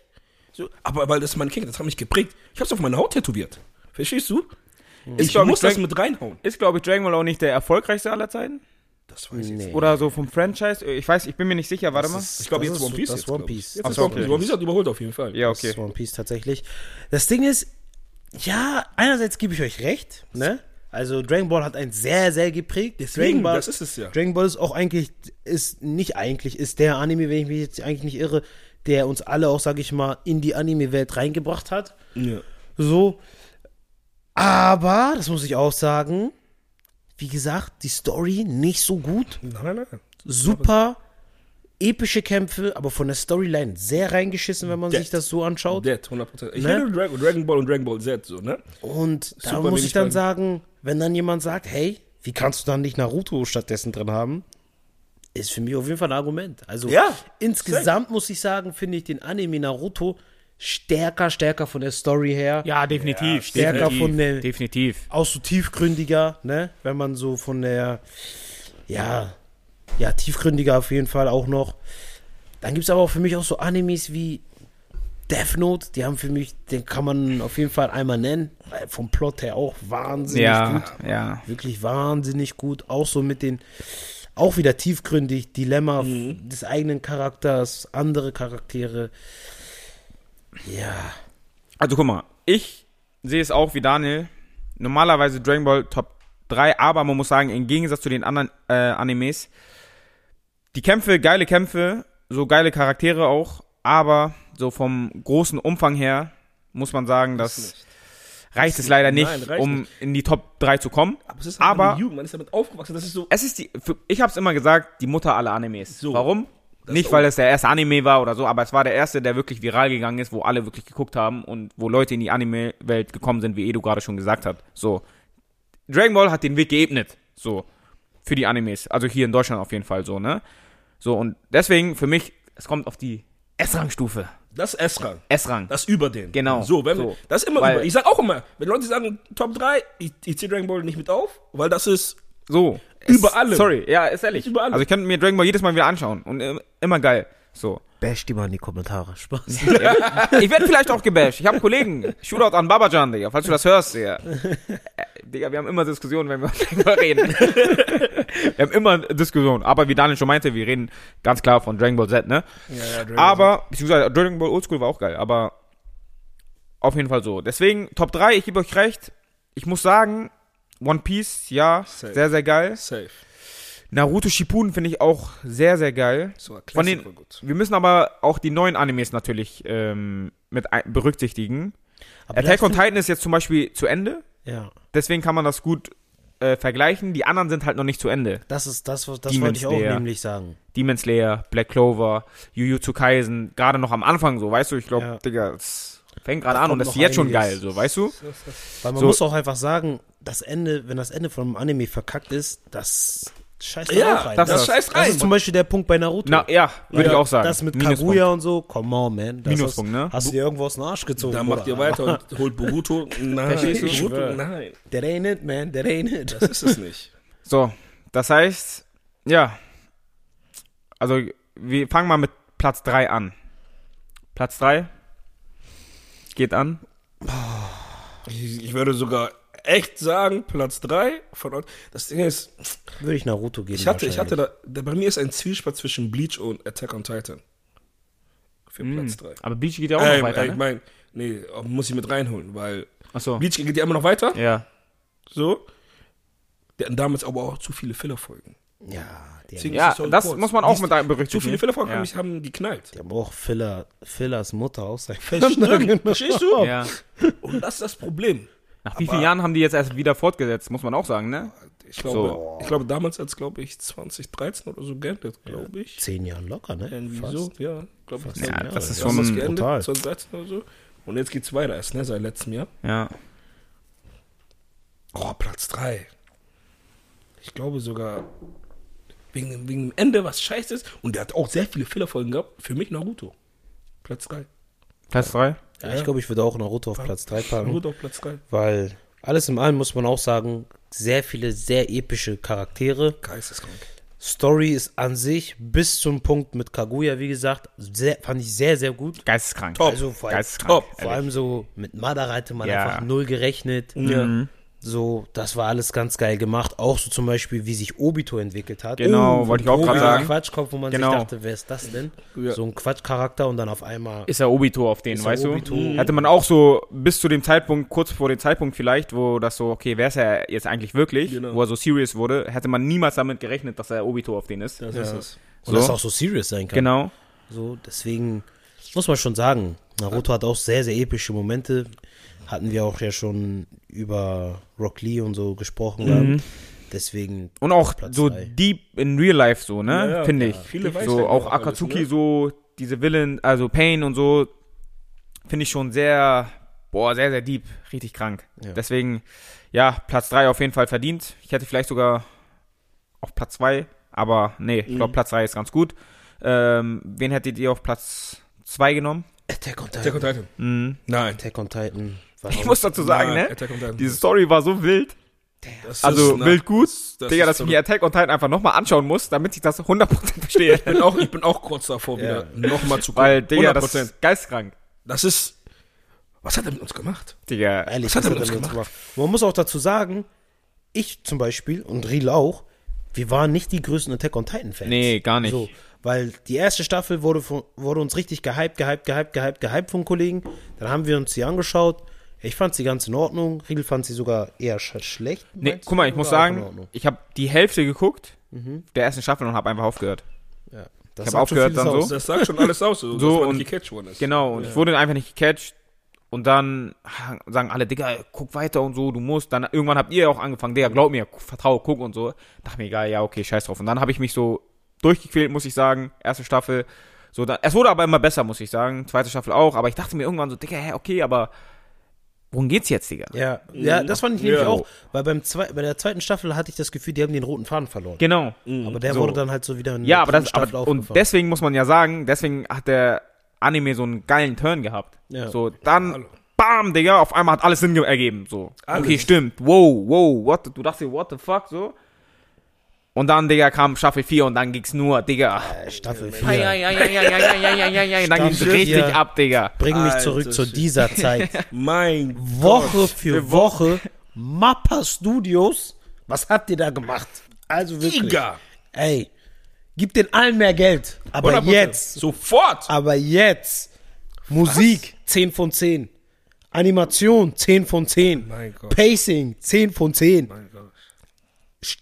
So, aber weil das ist meine Kindheit, das hat mich geprägt. Ich hab's auf meine Haut tätowiert. Verstehst du? Ich glaub, muss ich das mit reinhauen. ist, glaube ich, Dragon Ball auch nicht der erfolgreichste aller Zeiten. Das weiß ich Nee. nicht. Oder so vom Franchise. Ich weiß, ich bin mir nicht sicher. Warte mal. Ich glaube, Das jetzt ist One Piece. das jetzt, One ich. Piece. Jetzt Ach ist One Piece. One Piece hat überholt auf jeden Fall. Ja, Das okay. ist One Piece tatsächlich. Das Ding ist, ja, einerseits gebe ich euch recht, ne? Also Dragon Ball hat einen sehr, sehr geprägt. Deswegen, Dragon Ball, das ist es ja. Dragon Ball ist auch eigentlich, ist nicht eigentlich, ist der Anime, wenn ich mich jetzt eigentlich nicht irre, der uns alle auch, sag ich mal, in die Anime-Welt reingebracht hat. Ja. So. Aber, das muss ich auch sagen, wie gesagt, die Story nicht so gut. Nein, nein, nein. Super epische Kämpfe, aber von der Storyline sehr reingeschissen, wenn man Dead. sich das so anschaut. Dead, 100%. Ich Ne? rede Dragon, Dragon Ball und Dragon Ball Z, so, ne? Und da Super muss ich dann sagen, wenn dann jemand sagt, hey, wie kannst du dann nicht Naruto stattdessen drin haben? Ist für mich auf jeden Fall ein Argument. Also Ja, insgesamt muss ich sagen, finde ich den Anime Naruto stärker, stärker von der Story her. Ja, definitiv. stärker definitiv, von der- Definitiv. Auch so tiefgründiger, ne? Wenn man so von der, ja, ja, tiefgründiger auf jeden Fall auch noch. Dann gibt es aber auch für mich auch so Animes wie Death Note, die haben für mich, den kann man auf jeden Fall einmal nennen, weil vom Plot her auch wahnsinnig Ja, gut. ja. Wirklich wahnsinnig gut. Auch so mit den, auch wieder tiefgründig, Dilemma Mhm. des eigenen Charakters, andere Charaktere. Ja. Also guck mal, ich sehe es auch wie Daniel. Normalerweise Dragon Ball Top 3, aber man muss sagen, im Gegensatz zu den anderen äh, Animes, die Kämpfe, geile Kämpfe, so geile Charaktere auch, aber so vom großen Umfang her muss man sagen, dass reicht es leider nicht, Nein, um nicht. in die Top 3 zu kommen. Aber es ist halt Aber- eine Jugend, man ist damit aufgewachsen. Das ist so. Es ist die, für, ich habe es immer gesagt, die Mutter aller Animes. So. Warum? Das Nicht, weil es der erste Anime war oder so, aber es war der erste, der wirklich viral gegangen ist, wo alle wirklich geguckt haben und wo Leute in die Anime-Welt gekommen sind, wie Edu gerade schon gesagt hat. So. Dragon Ball hat den Weg geebnet. So. Für die Animes. Also hier in Deutschland auf jeden Fall so, ne? So, und deswegen für mich, es kommt auf die S-Rang-Stufe. Das S-Rang. S-Rang. Das über den. Genau. So, wenn So. das ist immer Weil- über. Ich sag auch immer, wenn Leute sagen Top 3, ich, ich ziehe Dragon Ball nicht mit auf, weil das ist So. Über allem. Sorry, ja, ist ehrlich. Über allem. Also ich könnte mir Dragon Ball jedes Mal wieder anschauen. Und immer geil. So. Bash die mal in die Kommentare. Spaß. Ich werde vielleicht auch gebasht. Ich habe Kollegen. Shootout an Babajan, Digga, falls du das hörst, Digga. Äh, Digga, wir haben immer Diskussionen, wenn wir darüber reden. wir haben immer Diskussionen. Aber wie Daniel schon meinte, wir reden ganz klar von Dragon Ball Z, ne? Aber, beziehungsweise Dragon Ball Oldschool war auch geil, aber auf jeden Fall so. Deswegen, Top 3, ich gebe euch recht. Ich muss sagen, One Piece, ja, Safe. sehr, sehr geil. safe. Naruto Shippuden finde ich auch sehr, sehr geil. So, Von den, gut. wir müssen aber auch die neuen Animes natürlich ähm, mit berücksichtigen. Aber Attack on Titan ist jetzt zum Beispiel zu Ende, Ja. deswegen kann man das gut äh, vergleichen. Die anderen sind halt noch nicht zu Ende. Das ist das, was das Demon wollte ich auch Slayer. nämlich sagen. Demon Slayer, Black Clover, Jujutsu Kaisen, gerade noch am Anfang so, weißt du, ich glaube, Ja. Digga, es fängt gerade an und das ist jetzt schon einiges. geil, so, weißt du? Weil man So. muss auch einfach sagen, das Ende, wenn das Ende von einem Anime verkackt ist, das scheißt da Ja, auch rein. das- das, das das ist zum Beispiel der Punkt bei Naruto. Na, ja, würde ich auch sagen. Das mit Minuspunkt. Kaguya und so, come on, man. Das Minuspunkt, hast, ne? Hast du dir irgendwo aus dem Arsch gezogen? Dann macht ihr weiter und holt Boruto. Nein, Boruto, nein. That ain't it, man. That ain't it. Das ist es nicht. So, das heißt, ja. Also, wir fangen mal mit Platz 3 an. Platz 3 geht an. Ich, ich würde sogar echt sagen, Platz 3 von uns. Das Ding ist, Würde ich Naruto geben. ich hatte, ich hatte da, da, bei mir ist ein Zwiespalt zwischen Bleach und Attack on Titan. Für Platz 3. Aber Bleach geht ja auch Äh, noch weiter, ich ne? mein, nee, muss ich mit reinholen, weil Achso. Bleach geht ja immer noch weiter. Ja. So. Die hatten damals aber auch zu viele Fillerfolgen. Ja, die Deswegen haben, Ja, so das kurz. muss man auch mit berücksichtigen. Zu viele Fillerfolgen Ja. haben, mich- haben geknallt. die haben auch Filler, Fillers Mutter aus seinem Stimmt, Verstehst du? Ja. Und das ist das Problem. Nach wie vielen Jahren haben die jetzt erst wieder fortgesetzt, muss man auch sagen, ne? Ich glaube, ich glaube damals hat es, glaube ich, 2013 oder so geendet, glaube ich. Zehn Jahren locker, ne? Irgendwie Fast. so, ja, glaube ich. Ja, das ist Jahre. schon das geendet, brutal. 2013 oder so. Und jetzt geht's weiter erst, ne, seit letztem Jahr. Ja. Oh, Platz 3. Ich glaube sogar wegen, dem- wegen dem Ende, was scheiße ist. Und der hat auch sehr viele Fillerfolgen gehabt. Für mich Naruto. Platz 3. Platz 3? Ja, ich glaube, ich würde auch Naruto auf Platz 3 packen. Naruto auf Platz 3. Weil alles in allem muss man auch sagen, sehr viele sehr epische Charaktere. Geisteskrank. Story ist an sich bis zum Punkt mit Kaguya, wie gesagt, sehr, fand ich sehr, sehr gut. Geisteskrank. Top. Also vor allem, Geisteskrank. Top. vor allem so mit Madara hätte man Ja. einfach null gerechnet. Ja. So, das war alles ganz geil gemacht. Auch so zum Beispiel, wie sich Obito entwickelt hat. Genau, wollte ich auch gerade so ein sagen. Quatschkopf, wo man Genau. sich dachte, wer ist das denn? Ja. So ein Quatschcharakter und dann auf einmal. Ist ja Obito auf den, ja weißt Obito. du? Mhm. Hätte man auch so bis zu dem Zeitpunkt, kurz vor dem Zeitpunkt vielleicht, wo das so, okay, wer ist er jetzt eigentlich wirklich, Genau. wo er so serious wurde, hätte man niemals damit gerechnet, dass er Obito auf den ist. Das ist es. Und So. das auch so serious sein kann. Genau. So, deswegen muss man schon sagen, Naruto hat auch sehr, sehr epische Momente. Hatten wir auch ja schon über Rock Lee und so gesprochen. gehabt. Deswegen, Und auch Platz so drei. deep in real life so, ne? Ja, ja, Finde ich. Viele Weisheiten so auch auch alles, Akatsuki ne? so diese Villain, also Pain und so finde ich schon sehr boah, sehr sehr deep, richtig krank. Ja. Deswegen ja, Platz 3 auf jeden Fall verdient. Ich hätte vielleicht sogar auf Platz 2, aber nee, ich Mhm. glaube Platz 3 ist ganz gut. Ähm, wen hättet ihr auf Platz 2 genommen? Attack on Attack on Titan. Titan. Mhm. Nein. Attack on Titan. Ich muss dazu sagen, Nein, ne? Diese Story war so wild. Das Also ist- wild gut, das Digga, ist dass ich mir Attack on Titan einfach nochmal anschauen muss, damit ich das 100% verstehe. Ich bin auch, ich bin auch kurz davor, wieder nochmal zu gucken. Weil, Digga, das 100%. ist geistkrank. Das ist. Was hat er mit uns gemacht? Digga, Ehrlich, Was hat er mit er uns uns gemacht? Man muss auch dazu sagen, ich zum Beispiel und Riel auch, wir waren nicht die größten Attack on Titan Fans. Nee, gar nicht. So, weil die erste Staffel wurde, von, wurde uns richtig gehypt, gehypt, gehypt, gehypt, gehypt von Kollegen. Dann haben wir uns sie angeschaut. Ich fand sie ganz in Ordnung. Riel fand sie sogar eher sch schlecht. Nee, guck mal, ich muss sagen, ich habe die Hälfte geguckt der ersten Staffel und habe einfach aufgehört. Ja, hab das sagt schon aufgehört dann aus. so. Das sagt schon alles aus, so, So, dass man und- nicht gecatcht worden ist. Genau, und ich wurde einfach nicht gecatcht. Und dann sagen alle, Digga, guck weiter und so, du musst. Dann irgendwann habt ihr auch angefangen, Digga, glaub mir, vertraue, guck und so. Dachte mir, egal, ja, okay, scheiß drauf. Und dann habe ich mich so durchgequält, muss ich sagen. Erste Staffel. So, dann, es wurde aber immer besser, muss ich sagen. Zweite Staffel auch. Aber ich dachte mir irgendwann so, Digga, hä, okay, aber worum geht's jetzt, Digga? Ja, ja, das fand ich nämlich Ja. auch, weil beim zwei, bei der zweiten Staffel hatte ich das Gefühl, die haben den roten Faden verloren. Genau. Aber der So. wurde dann halt so wieder in Ja, der aber das, Staffel aber, und deswegen muss man ja sagen, deswegen hat der Anime so einen geilen Turn gehabt. Ja. So, dann, Hallo. bam, Digga, auf einmal hat alles Sinn ge- ergeben, so. Alles. Okay, stimmt, wow, wow, what, the- du dachtest dir, what the fuck, so. Und dann, Digga, kam Staffel 4 und dann ging's nur, Digga. Äh, Staffel 4. Ja, ja, ja, ja, ja, ja, ja, ja, ja, ja, dann ging's richtig ab, Digga. Bring mich Alter zurück zu Shit. dieser Zeit. Mein Woche für Woche Mappa Studios. Was habt ihr da gemacht? Also wirklich. Giga. Ey, gib den allen mehr Geld. Aber 100%. jetzt, Sofort. aber jetzt. Musik 10 von 10. Animation 10 von 10. Mein Gott. Pacing 10 von 10. Mein Gott.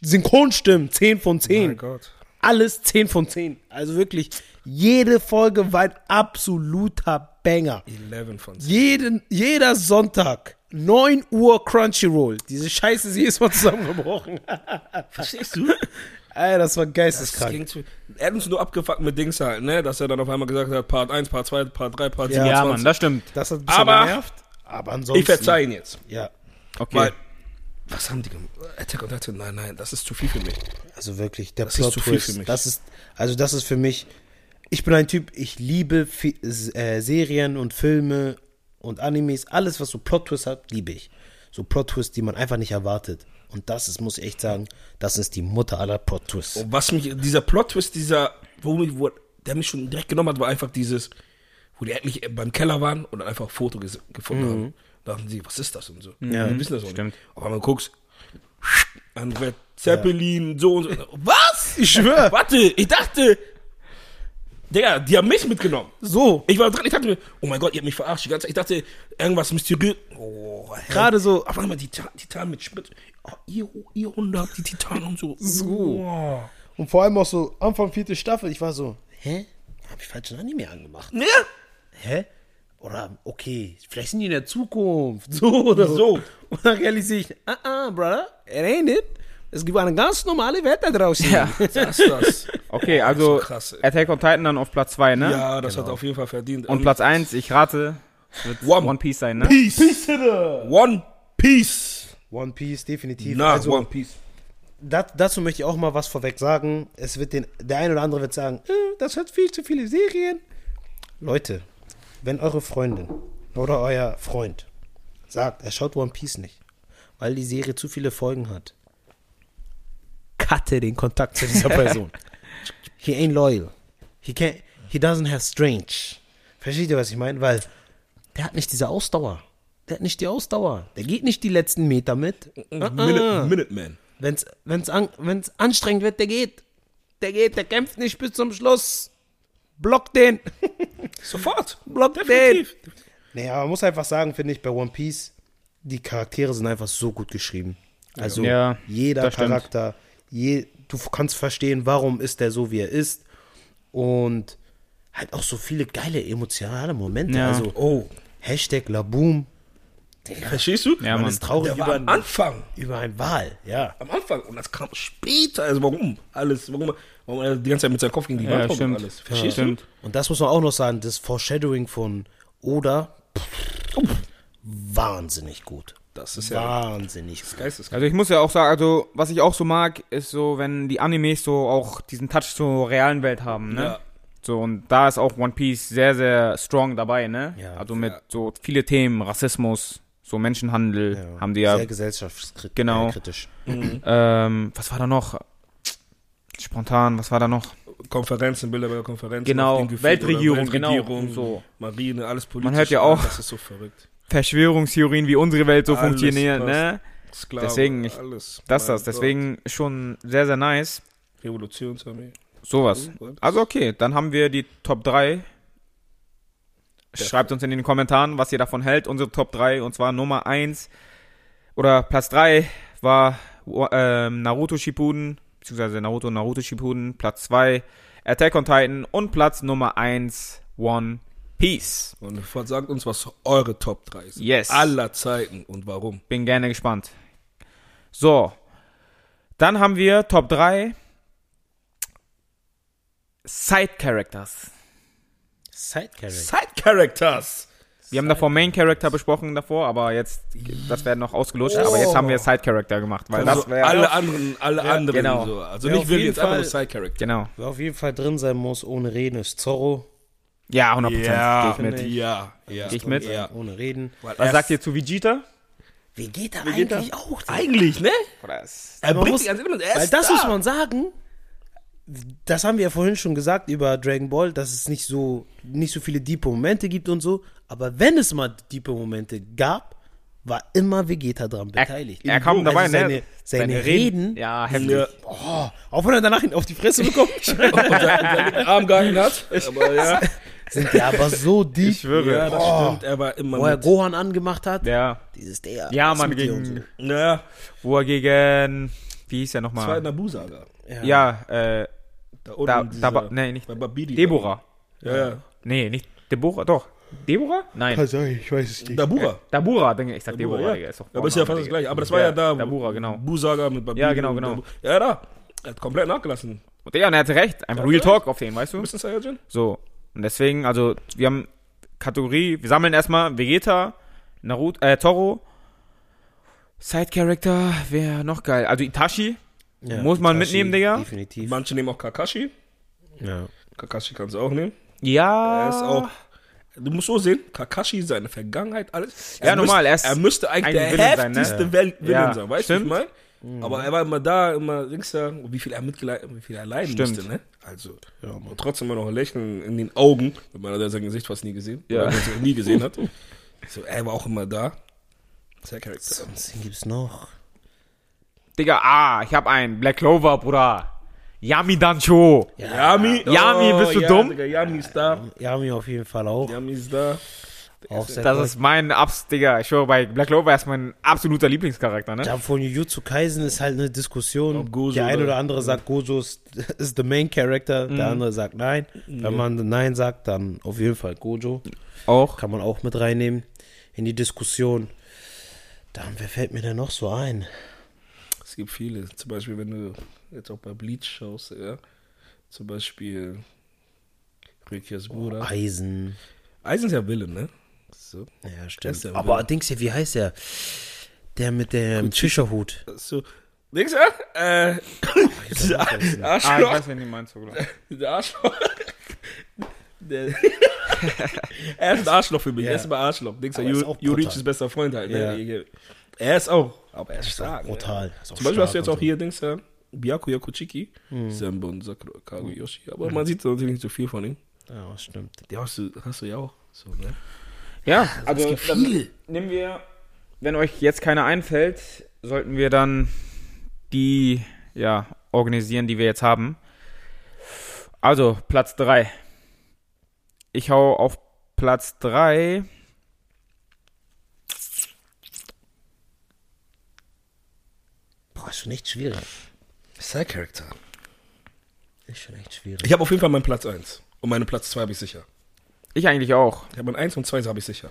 Synchronstimmen 10 von 10. Mein Gott. Alles 10 von 10. Also wirklich, jede Folge war ein absoluter Banger. 11 von 10. Jeden, jeder Sonntag, 9 Uhr Crunchyroll. Diese Scheiße ist jedes Mal zusammengebrochen. Verstehst du? Ey, das war Das geisteskrank. zu, er hat uns nur abgefuckt mit Dings halt, ne? Dass er dann auf einmal gesagt hat, Part 1, Part 2, Part 3, Part Ja, 27. Ja, Mann, das stimmt. Das hat ein bisschen Aber- genervt. Aber ansonsten. Ich verzeih ihn jetzt. Ja. Okay. Weil Was haben die gemacht? Attack on Titan? Nein, nein, das ist zu viel für mich. Also wirklich, der Das ist Plot zu viel Twist. für mich. Das ist, also das ist für mich. Ich bin ein Typ, ich liebe Fi äh, Serien und Filme und Animes, alles was so Plot Twist hat, liebe ich. So Plot Twist, die man einfach nicht erwartet. Und das ist, muss ich echt sagen, das ist die Mutter aller Plot Twists. Und was mich, dieser Plot-Twist, dieser, wo, mich, wo der mich schon direkt genommen hat, war einfach dieses, wo die endlich beim Keller waren und einfach ein Foto gefunden haben. Dachten sie, was ist das und so. Ja. Die wissen das auch Stimmt. nicht. Auf einmal guckst, ein Red Zeppelin, so und so. Was? Ich schwöre. Warte, ich dachte, Digga, die haben mich mitgenommen. So, Ich war drin, ich dachte mir, oh mein Gott, ihr habt mich verarscht. Die ganze Zeit. Ich dachte, irgendwas mysteriös. Oh, hä? gerade so. Auf einmal Titan, Titan mit Sprit. Oh, ihr, ihr Hunde habt die Titan und so. So. Oh. Und vor allem auch so Anfang vierte Staffel, ich war so, hä? Hab ich falschen Anime angemacht? Ja. Hä? Oder, okay, vielleicht sind die in der Zukunft. So oder so. Und dann realisiere ich, ah, ah, brother, it ain't it. Es gibt eine ganz normale Welt da draußen. Ja. Das ist das. Okay, also so krass. Attack on Titan dann auf Platz 2, ne? Ja, das hat auf jeden Fall verdient. Und Platz 1, ich rate, wird One. One Piece sein, ne? Peace. One Piece. One Piece, definitiv. Na, also, One Piece. dat, dazu möchte ich auch mal was vorweg sagen. Es wird den, der eine oder andere wird sagen, äh, das hat viel zu viele Serien. Leute, wenn eure Freundin oder euer Freund sagt, er schaut One Piece nicht, weil die Serie zu viele Folgen hat, cutte den Kontakt zu dieser Person. he ain't loyal. He can't, he doesn't have strange. Versteht ihr, was ich meine? Weil der hat nicht diese Ausdauer. Der hat nicht die Ausdauer. Der geht nicht die letzten Meter mit. Minute, ah. Minuteman. Wenn's, wenn's, an, wenn's anstrengend wird, der geht. Der geht, der kämpft nicht bis zum Schluss. Block den. Sofort. Block Definitiv. Naja, man muss einfach sagen, finde ich, bei One Piece, die Charaktere sind einfach so gut geschrieben. Also Ja, jeder. Charakter, je, du kannst verstehen, warum ist der so, wie er ist. Und halt auch so viele geile emotionale Momente. Ja. Also Oh, Hashtag Laboom. verstehst du? Ja, Man Mann. ist traurig über, am Anfang. über ein Wahl. Ja. Am Anfang. Und das kam später. Also warum? Alles. Warum, warum er die ganze Zeit mit seinem Kopf gegen die Ja, Wand und stimmt. alles. Verstehst Ja, du? stimmt. Und das muss man auch noch sagen, das Foreshadowing von Oda, wahnsinnig gut. Das ist ja Wahnsinnig gut. geisteskrank. Also ich muss ja auch sagen, also was ich auch so mag, ist so, wenn die Animes so auch diesen Touch zur realen Welt haben, ne? Ja. So, und da ist auch One Piece sehr, sehr strong dabei, ne? Ja. also mit Ja. so viele Themen, Rassismus, so Menschenhandel, haben die ja. Sehr gesellschaftskritisch. Genau. Äh, kritisch. Ähm, was war da noch? Spontan, was war da noch? Konferenzen, Bilder bei der Konferenz. Genau, Weltregierung, oder Weltregierung, genau, so. Marine, alles politisch. hört ja auch- so. Verschwörungstheorien, wie unsere Welt so Alles funktioniert, passt. ne? Sklave, Deswegen, ich- alles. Das, das, deswegen schon sehr, sehr nice. Gott. Revolutionsarmee. Sowas. Oh, Also okay, dann haben wir die Top 3. Schreibt uns in den Kommentaren, was ihr davon hält. Unsere Top 3 und zwar Nummer 1 oder Platz 3 war ähm, Naruto Shippuden, beziehungsweise Naruto und Naruto Shippuden. Platz 2 Attack on Titan und Platz Nummer 1 One Piece. Und sagt uns, was eure Top 3 sind. Yes. Aller Zeiten und warum. Bin gerne gespannt. So, dann haben wir Top 3 Side Characters. Side Character. Side Characters. Wir haben davor Main Character besprochen davor, aber jetzt, das werden noch ausgelutscht, aber jetzt haben wir Side Character gemacht, weil Also das wäre alle anderen, alle anderen. genau. So. Also Ja, nicht auf will jeden jetzt einfach nur Side Character. genau. Wer auf jeden Fall drin sein muss, ohne Reden, ist Zorro. Ja, 100%. Ja, Geh ich mit. Ja, ja. Geh ich mit? Ja. Ohne Reden. Was er- sagt ihr zu Vegeta? Wie geht er geht eigentlich auch? Eigentlich, ne? Oder ist- Er bringt muss- die ganze Weil das da. muss man sagen. Das haben wir ja vorhin schon gesagt über Dragon Ball, dass es nicht so, nicht so viele diepe Momente gibt und so. Aber wenn es mal diepe Momente gab, war immer Vegeta dran Er, beteiligt. er kam dabei, also ne? seine, seine, Reden, Ja, heftig. Ja. oh, auch wenn er danach auf die Fresse bekommt, und seinen Arm gehalten hat. Aber ja, sind die aber so deep. Ich schwöre. ja, das Oh. stimmt. Er war immer Wo er mit. Gohan angemacht hat, Ja. dieses der. Ja, was Mann, gegen, Ja, wo er gegen, wie hieß er nochmal? Nabu-Saga. so. Ja, äh, Da unten da, dieser- da, nee, nicht, bei Babidi. Deborah. Ja, ja. Nee, nicht Deborah, doch. Deborah? Nein. ich weiß es nicht. Dabura. Dabura, denke ich. Ich sag Deborah, ja. Digga. Ist doch Aber ist ja fast das gleiche. Aber das war ja, da. Dabura, genau. Bu-Saga mit Babidi. Ja, genau, genau. Ja, da. Er hat komplett nachgelassen. Und ja, und er hatte recht. Einfach Real. Talk auf den, weißt du? Ein bisschen Saiyajin? So. Und deswegen, also, wir haben Kategorie, wir sammeln erstmal Vegeta, Naruto, äh, Toro, Side-Character wäre noch geil. Also Itachi. Ja, Muss man Itachi, mitnehmen, Digga? Definitiv. Manche nehmen auch Kakashi. Ja. Kakashi kannst du auch nehmen. Ja. Er ist auch. Du musst so sehen, Kakashi, seine Vergangenheit, alles. Ja, normal, er ist er müsste eigentlich der Villain sein, ne? heftigste Villain Ja, sein, weißt du, wie ich stimmt. meine? Aber er war immer da, immer, denkst du, wie viel er mitgeleid, wie viel er leiden Stimmt. musste, ne? Also, ja, und trotzdem immer noch ein Lächeln in den Augen, wenn man hat sein Gesicht fast nie gesehen, Ja. er nie gesehen hat. So, er war auch immer da. Sehr Charakter. Was gibt's noch? Digga, ah, ich hab einen. Black Clover, Bruder. Yami Dancho. Yami, Yami, bist du ja, dumm? Digga, Yami ist da. Yami auf jeden Fall auch. Yami ist da. auch sehr Das cool. ist mein Abs, Digga. Ich schwöre, bei Black Clover ist mein absoluter Lieblingscharakter, ne? Ja, von Jujutsu Kaisen ist halt eine Diskussion. Ob Gojo der eine oder- andere sagt, Gojo ist, ist the main character, der andere sagt nein. Wenn man nein sagt, dann auf jeden Fall Gojo. Auch. Kann man auch mit reinnehmen in die Diskussion. Dann, wer fällt mir denn noch so ein? Es gibt viele. Zum Beispiel, wenn du jetzt auch bei Bleach schaust, ja. Zum Beispiel Rikias Bruder. Eisen. Eisen ist ja Villain, ne? So. Ja, stimmt. der Aber. Dings hier, wie heißt der? Der mit dem Fischerhut. so. Denkst du, äh, dieser Ah, ich Arschloch, weiß, wen du meinst, Bruder. der Arschloch. Der, er ist ein Arschloch für mich. Ja. Er ist immer Arschloch. Denkst du, Aber er ist bester Freund halt. Ja. Ne? Er ist auch, aber er ist stark. Brutal. Ist auch Zum Beispiel hast du jetzt auch so. hier, denkst du, Byaku Yakuchiki, Senbo und Sakura Kaguyoshi. Aber man sieht natürlich nicht so viel von ihm. Ja, das stimmt. Die hast du, hast du ja auch. So, ne? Ja, also viele. nehmen wir, wenn euch jetzt keiner einfällt, sollten wir dann die ja, organisieren, die wir jetzt haben. Also, Platz 3. Ich hau auf Platz 3. Boah, ist schon echt schwierig. Side Character. Ist schon echt schwierig. Ich habe auf jeden Fall meinen Platz 1. Und meinen Platz 2 habe ich sicher. Ich eigentlich auch. Ich habe meinen 1 und 2 habe ich sicher.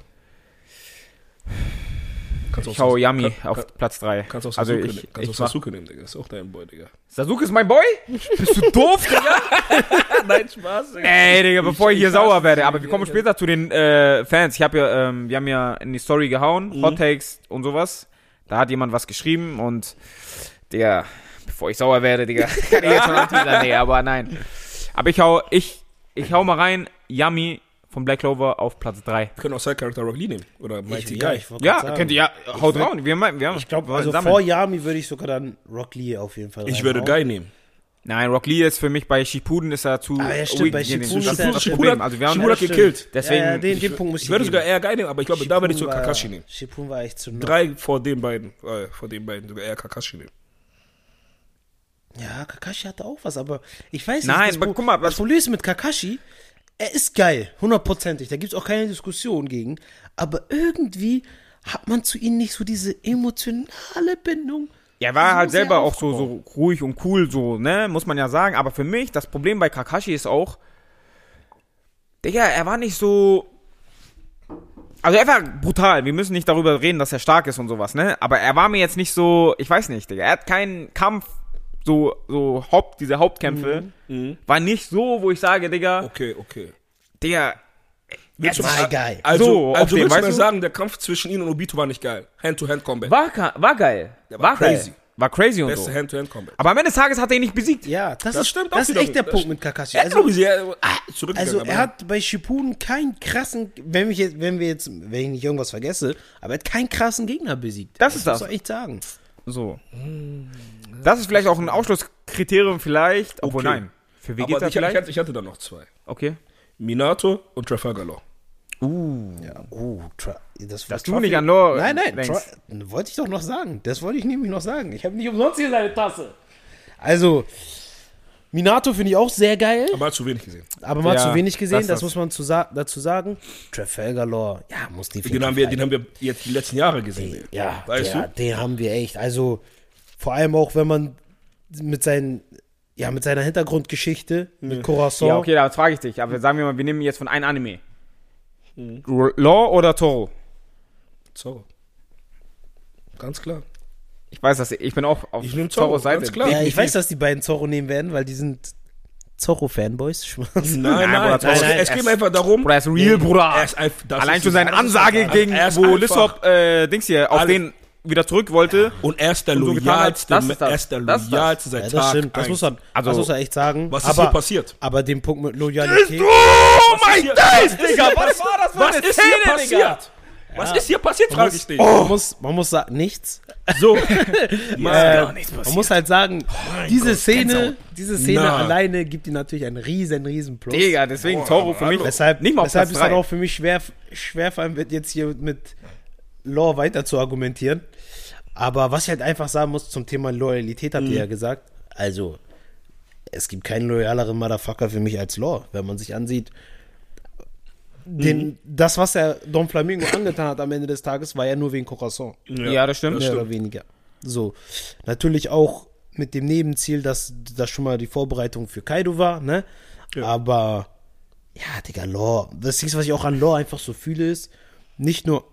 Kannst auch Ich hau Yami kann- auf kann- Platz 3. Kannst auch also Sasuke, ich, nehmen. kannst auch ich mach, Sasuke nehmen, Digga. Ist auch dein Boy, Digga. Sasuke ist mein Boy? Bist du doof, Digga? Nein, Spaß, Digga. Ey, Digga, bevor ich, ich hier sauer werde. Aber wir kommen später zu den äh, Fans. Ich habe ja, ähm, wir haben ja in die Story gehauen, Mhm. Hot Takes und sowas. Da hat jemand was geschrieben und der, bevor ich sauer werde, Digga, kann ich jetzt schon anteasern. Nee, aber nein. Aber ich hau, ich, ich hau mal rein, Yummy von Black Clover auf Platz 3. Wir können auch Side Character Rock Lee nehmen. Oder Mighty Ich, Guy. ja, ich Ja, sagen. könnt ihr, ja, haut würd- raus. Wir, haben- wir haben, Ich glaube, wir also sammeln. vor Yami würde ich sogar dann Rock Lee auf jeden Fall ich würde. Guy nehmen. Nein, Rock Lee ist für mich bei Shippuden ist er zu Ah, ja, stimmt, bei. Shippuden das ist er- das Shippuden-. Also wir haben, Shippuden hat gekillt. deswegen, ja, ja, den, ich, den Punkt muss ich, Ich würde sogar eher Guy nehmen, aber ich glaube, da würde ich sogar Kakashi nehmen. Shippuden war echt zu noch. Drei vor den beiden. Äh, vor den beiden. Sogar eher Kakashi nehmen. Ja, Kakashi hatte auch was, aber ich weiß nicht. Nein, das aber guck mal, das was- Problem ist mit Kakashi, er ist geil, hundertprozentig. Da gibt es auch keine Diskussion gegen. Aber irgendwie hat man zu ihm nicht so diese emotionale Bindung. Ja, er war halt selber auch so, so ruhig und cool, so, ne, muss man ja sagen. Aber für mich, das Problem bei Kakashi ist auch, Digga, er war nicht so. Also er war brutal. Wir müssen nicht darüber reden, dass er stark ist und sowas, ne? Aber er war mir jetzt nicht so, ich weiß nicht, Digga. Er hat keinen Kampf, so, so Haupt, diese Hauptkämpfe, war nicht so, wo ich sage, Digga, Okay, okay. Digga, Willst war geil. Also, So, also willst du du? sagen, der Kampf zwischen ihm und Obito war nicht geil. Hand-to-Hand-Combat. war, war geil. Der war crazy. Geil. War crazy und Beste so. Hand-to-Hand-Combat. Aber am Ende des Tages hat er ihn nicht besiegt. Ja, das, Das ist, stimmt auch das ist echt der Das Punkt mit Kakashi. Also, ich, sehr zurückgegangen. also er aber- hat bei Shippuden keinen krassen, wenn, ich jetzt, wenn wir jetzt, wenn ich nicht irgendwas vergesse, aber er hat keinen krassen Gegner besiegt. Das ist muss das. man echt sagen. So. Das ist vielleicht auch ein Ausschlusskriterium vielleicht, obwohl Okay. nein. Für aber Vegeta ich, ich, vielleicht? hatte, ich hatte da noch zwei. Okay. Minato und Trafalgar Law. Ja, oh, Tra das Dass du nicht an Lore Nein, nein, wollte ich doch noch sagen. Das wollte ich nämlich noch sagen. Ich habe nicht umsonst hier seine Tasse. Also, Minato finde ich auch sehr geil, Aber hat zu wenig gesehen. aber mal Ja, zu wenig gesehen, das das, ist- muss man zu sa dazu sagen. Trafalgar Law, ja, muss definitiv Den haben, wir, den haben wir jetzt die letzten Jahre gesehen. Ja, weißt der, du? den haben wir echt. Also, vor allem auch, wenn man mit seinen, ja, mit seiner Hintergrundgeschichte, mit Corazon. Ja, okay, aber frage ich dich. Aber sagen wir mal, wir nehmen jetzt von einem Anime. Mhm. Law oder Toro? So. Ganz klar. Ich weiß das, ich bin auch auf Ich Zorro, Zorros Seite. ganz klar. Ja, ich weiß, dass die beiden Zorro nehmen werden, weil die sind Zorro-Fanboys. Nein, Nein, nein, Bruder, es, nein, es es- geht mir einfach darum. Bruder, er ist real, Bruder. Er ist Allein schon seine Ansage gegen, wo Lissop, äh, Dings hier, auf den wieder zurück wollte. Und er ist der so getan hat, loyalste, das ist das. er ist der Das ist loyalste seit Ja, Tag das stimmt. Das muss, man, Also- das muss man echt sagen. Was ist aber, hier passiert? Aber den Punkt mit Loyalität. Oh mein Gott, Digga, was war das für Was ist Szene, hier Digga? passiert? Was ist hier passiert, frage ich dich. Man, muss, man muss sagen, nichts. So. Äh, gar nichts man muss halt sagen, diese Szene, diese Szene Na. alleine gibt ihm natürlich einen riesen, riesen Plus. Digga, deswegen Toro für mich. Weshalb, nicht mal weshalb es dann auch für mich schwer, schwer fallen wird, jetzt hier mit Law weiter zu argumentieren. Aber was ich halt einfach sagen muss zum Thema Loyalität, habt ihr Mhm. ja gesagt. Also, es gibt keinen loyaleren Motherfucker für mich als Law. Wenn man sich ansieht, den, Mhm. das, was er Don Flamingo angetan hat am Ende des Tages, war ja nur wegen Corazon. Ja, das stimmt. Mehr oder weniger. So. Natürlich auch mit dem Nebenziel, dass das schon mal die Vorbereitung für Kaido war, ne? Aber ja, Digga, Lore. Das Ding, was ich auch an Lore einfach so fühle, ist, nicht nur,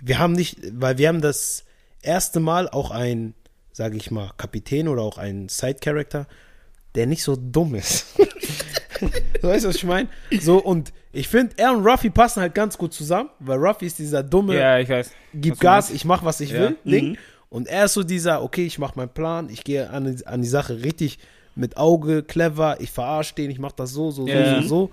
wir haben nicht, weil wir haben das erste Mal auch ein, sage ich mal, Kapitän oder auch ein Side-Character, der nicht so dumm ist. so weißt du, was ich meine? So, und ich finde, er und Ruffy passen halt ganz gut zusammen, weil Ruffy ist dieser dumme, Ja, ich weiß. gib Gas, ich mach, was ich Ja. will, Ding. Und er ist so dieser, okay, ich mach meinen Plan, ich gehe an, die- an die Sache richtig mit Auge, clever, ich verarsche den, ich mach das so, so, Ja. so, so, so.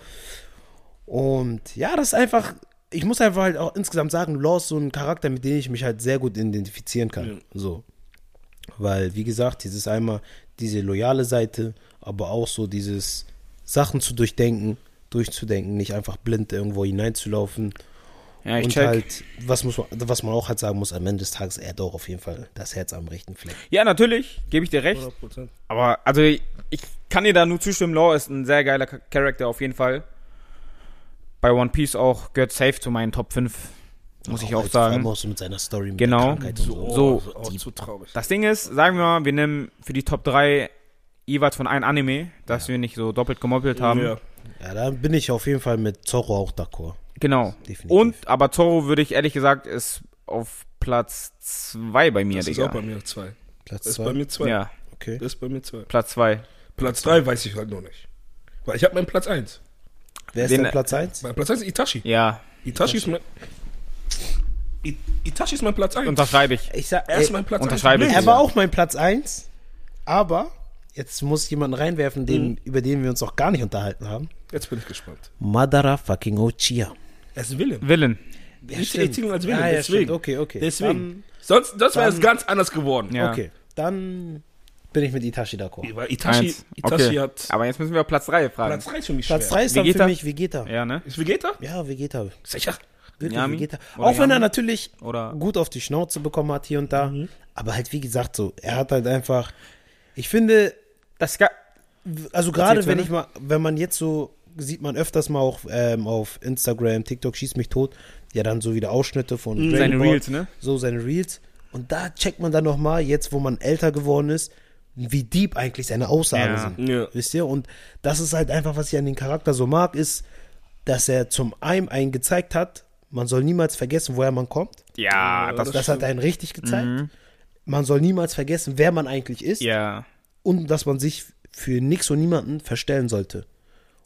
Und ja, das ist einfach, ich muss einfach halt auch insgesamt sagen, Law ist so ein Charakter, mit dem ich mich halt sehr gut identifizieren kann. So. Weil, wie gesagt, dieses einmal diese loyale Seite, aber auch so dieses Sachen zu durchdenken, durchzudenken, nicht einfach blind irgendwo hineinzulaufen. Ja, ich und check. halt, was, muss man, was man auch halt sagen muss, am Ende des Tages, er hat auch auf jeden Fall das Herz am rechten Fleck. Ja, natürlich, gebe ich dir recht. 100%. Aber, also, ich kann dir da nur zustimmen. Law ist ein sehr geiler Cha- Charakter auf jeden Fall. Bei One Piece auch gehört safe zu meinen Top 5, muss ich auch vor allem sagen. auch so mit seiner Story, mit Genau. der Krankheit und so. So, Oh, auch zu traurig. Das Ding ist, sagen wir mal, wir nehmen für die Top 3 jeweils von einem Anime, dass wir nicht so doppelt gemoppelt haben. Ja. Ja, da bin ich auf jeden Fall mit Zorro auch d'accord. Genau. Definitiv. Und, aber Zoro würde ich ehrlich gesagt, ist auf Platz 2 bei mir, Das ist Digga. auch bei mir zwei. Platz Das ist zwei. bei mir zwei. Ja, Okay. Das ist bei mir zwei. Platz 2. Platz drei weiß ich halt noch nicht. Weil ich habe meinen Platz eins. Wer ist Den- denn Platz 1? Mein Platz eins ist Itachi. Ja, Itachi ist mein. I- Itachi ist mein Platz eins. unterschreibe ich. Ich sag, er ist ey, mein Platz unterschreibe eins. ich. er war auch mein Platz 1, aber jetzt muss ich jemanden reinwerfen, den, über den wir uns auch gar nicht unterhalten haben. Jetzt bin ich gespannt. Madara fucking Ochiya. Er ist Willen. Willen. Ja, Ich ich zähle ihn als Willen. Ja, ja, deswegen. stimmt. Okay, okay. Deswegen. Sonst das wäre es dann- ganz anders geworden. Ja. Okay, dann bin ich mit Itachi d'accord. Weil Itachi, Eins. Itachi Okay. hat. Aber jetzt müssen wir auf Platz 3 fragen. Platz 3 ist für mich Platz schwer. 3 ist dann für Vegeta? mich Vegeta. Ja, Ja, ne? Ist Vegeta? Vegeta. Sicher. Wirklich Yami? Vegeta. Oder Auch wenn er natürlich Oder- gut auf die Schnauze bekommen hat hier und da. Mhm. Aber halt, wie gesagt, so, er hat halt einfach. Ich finde, Das ga also gerade wenn ich mal, wenn man jetzt so, sieht man öfters mal auch ähm, auf Instagram, TikTok, schießt mich tot, ja dann so wieder Ausschnitte von Mhm. seine Reels, ne? So seine Reels. Und da checkt man dann nochmal, jetzt wo man älter geworden ist, wie deep eigentlich seine Aussagen Ja. sind. Ja. Wisst ihr? Und das ist halt einfach, was ich an den Charakter so mag, ist, dass er zum einen einen gezeigt hat, man soll niemals vergessen, woher man kommt. Ja, das, Das, hat einen richtig gezeigt. Man soll niemals vergessen, wer man eigentlich ist. ja, Und dass man sich für nix und niemanden verstellen sollte.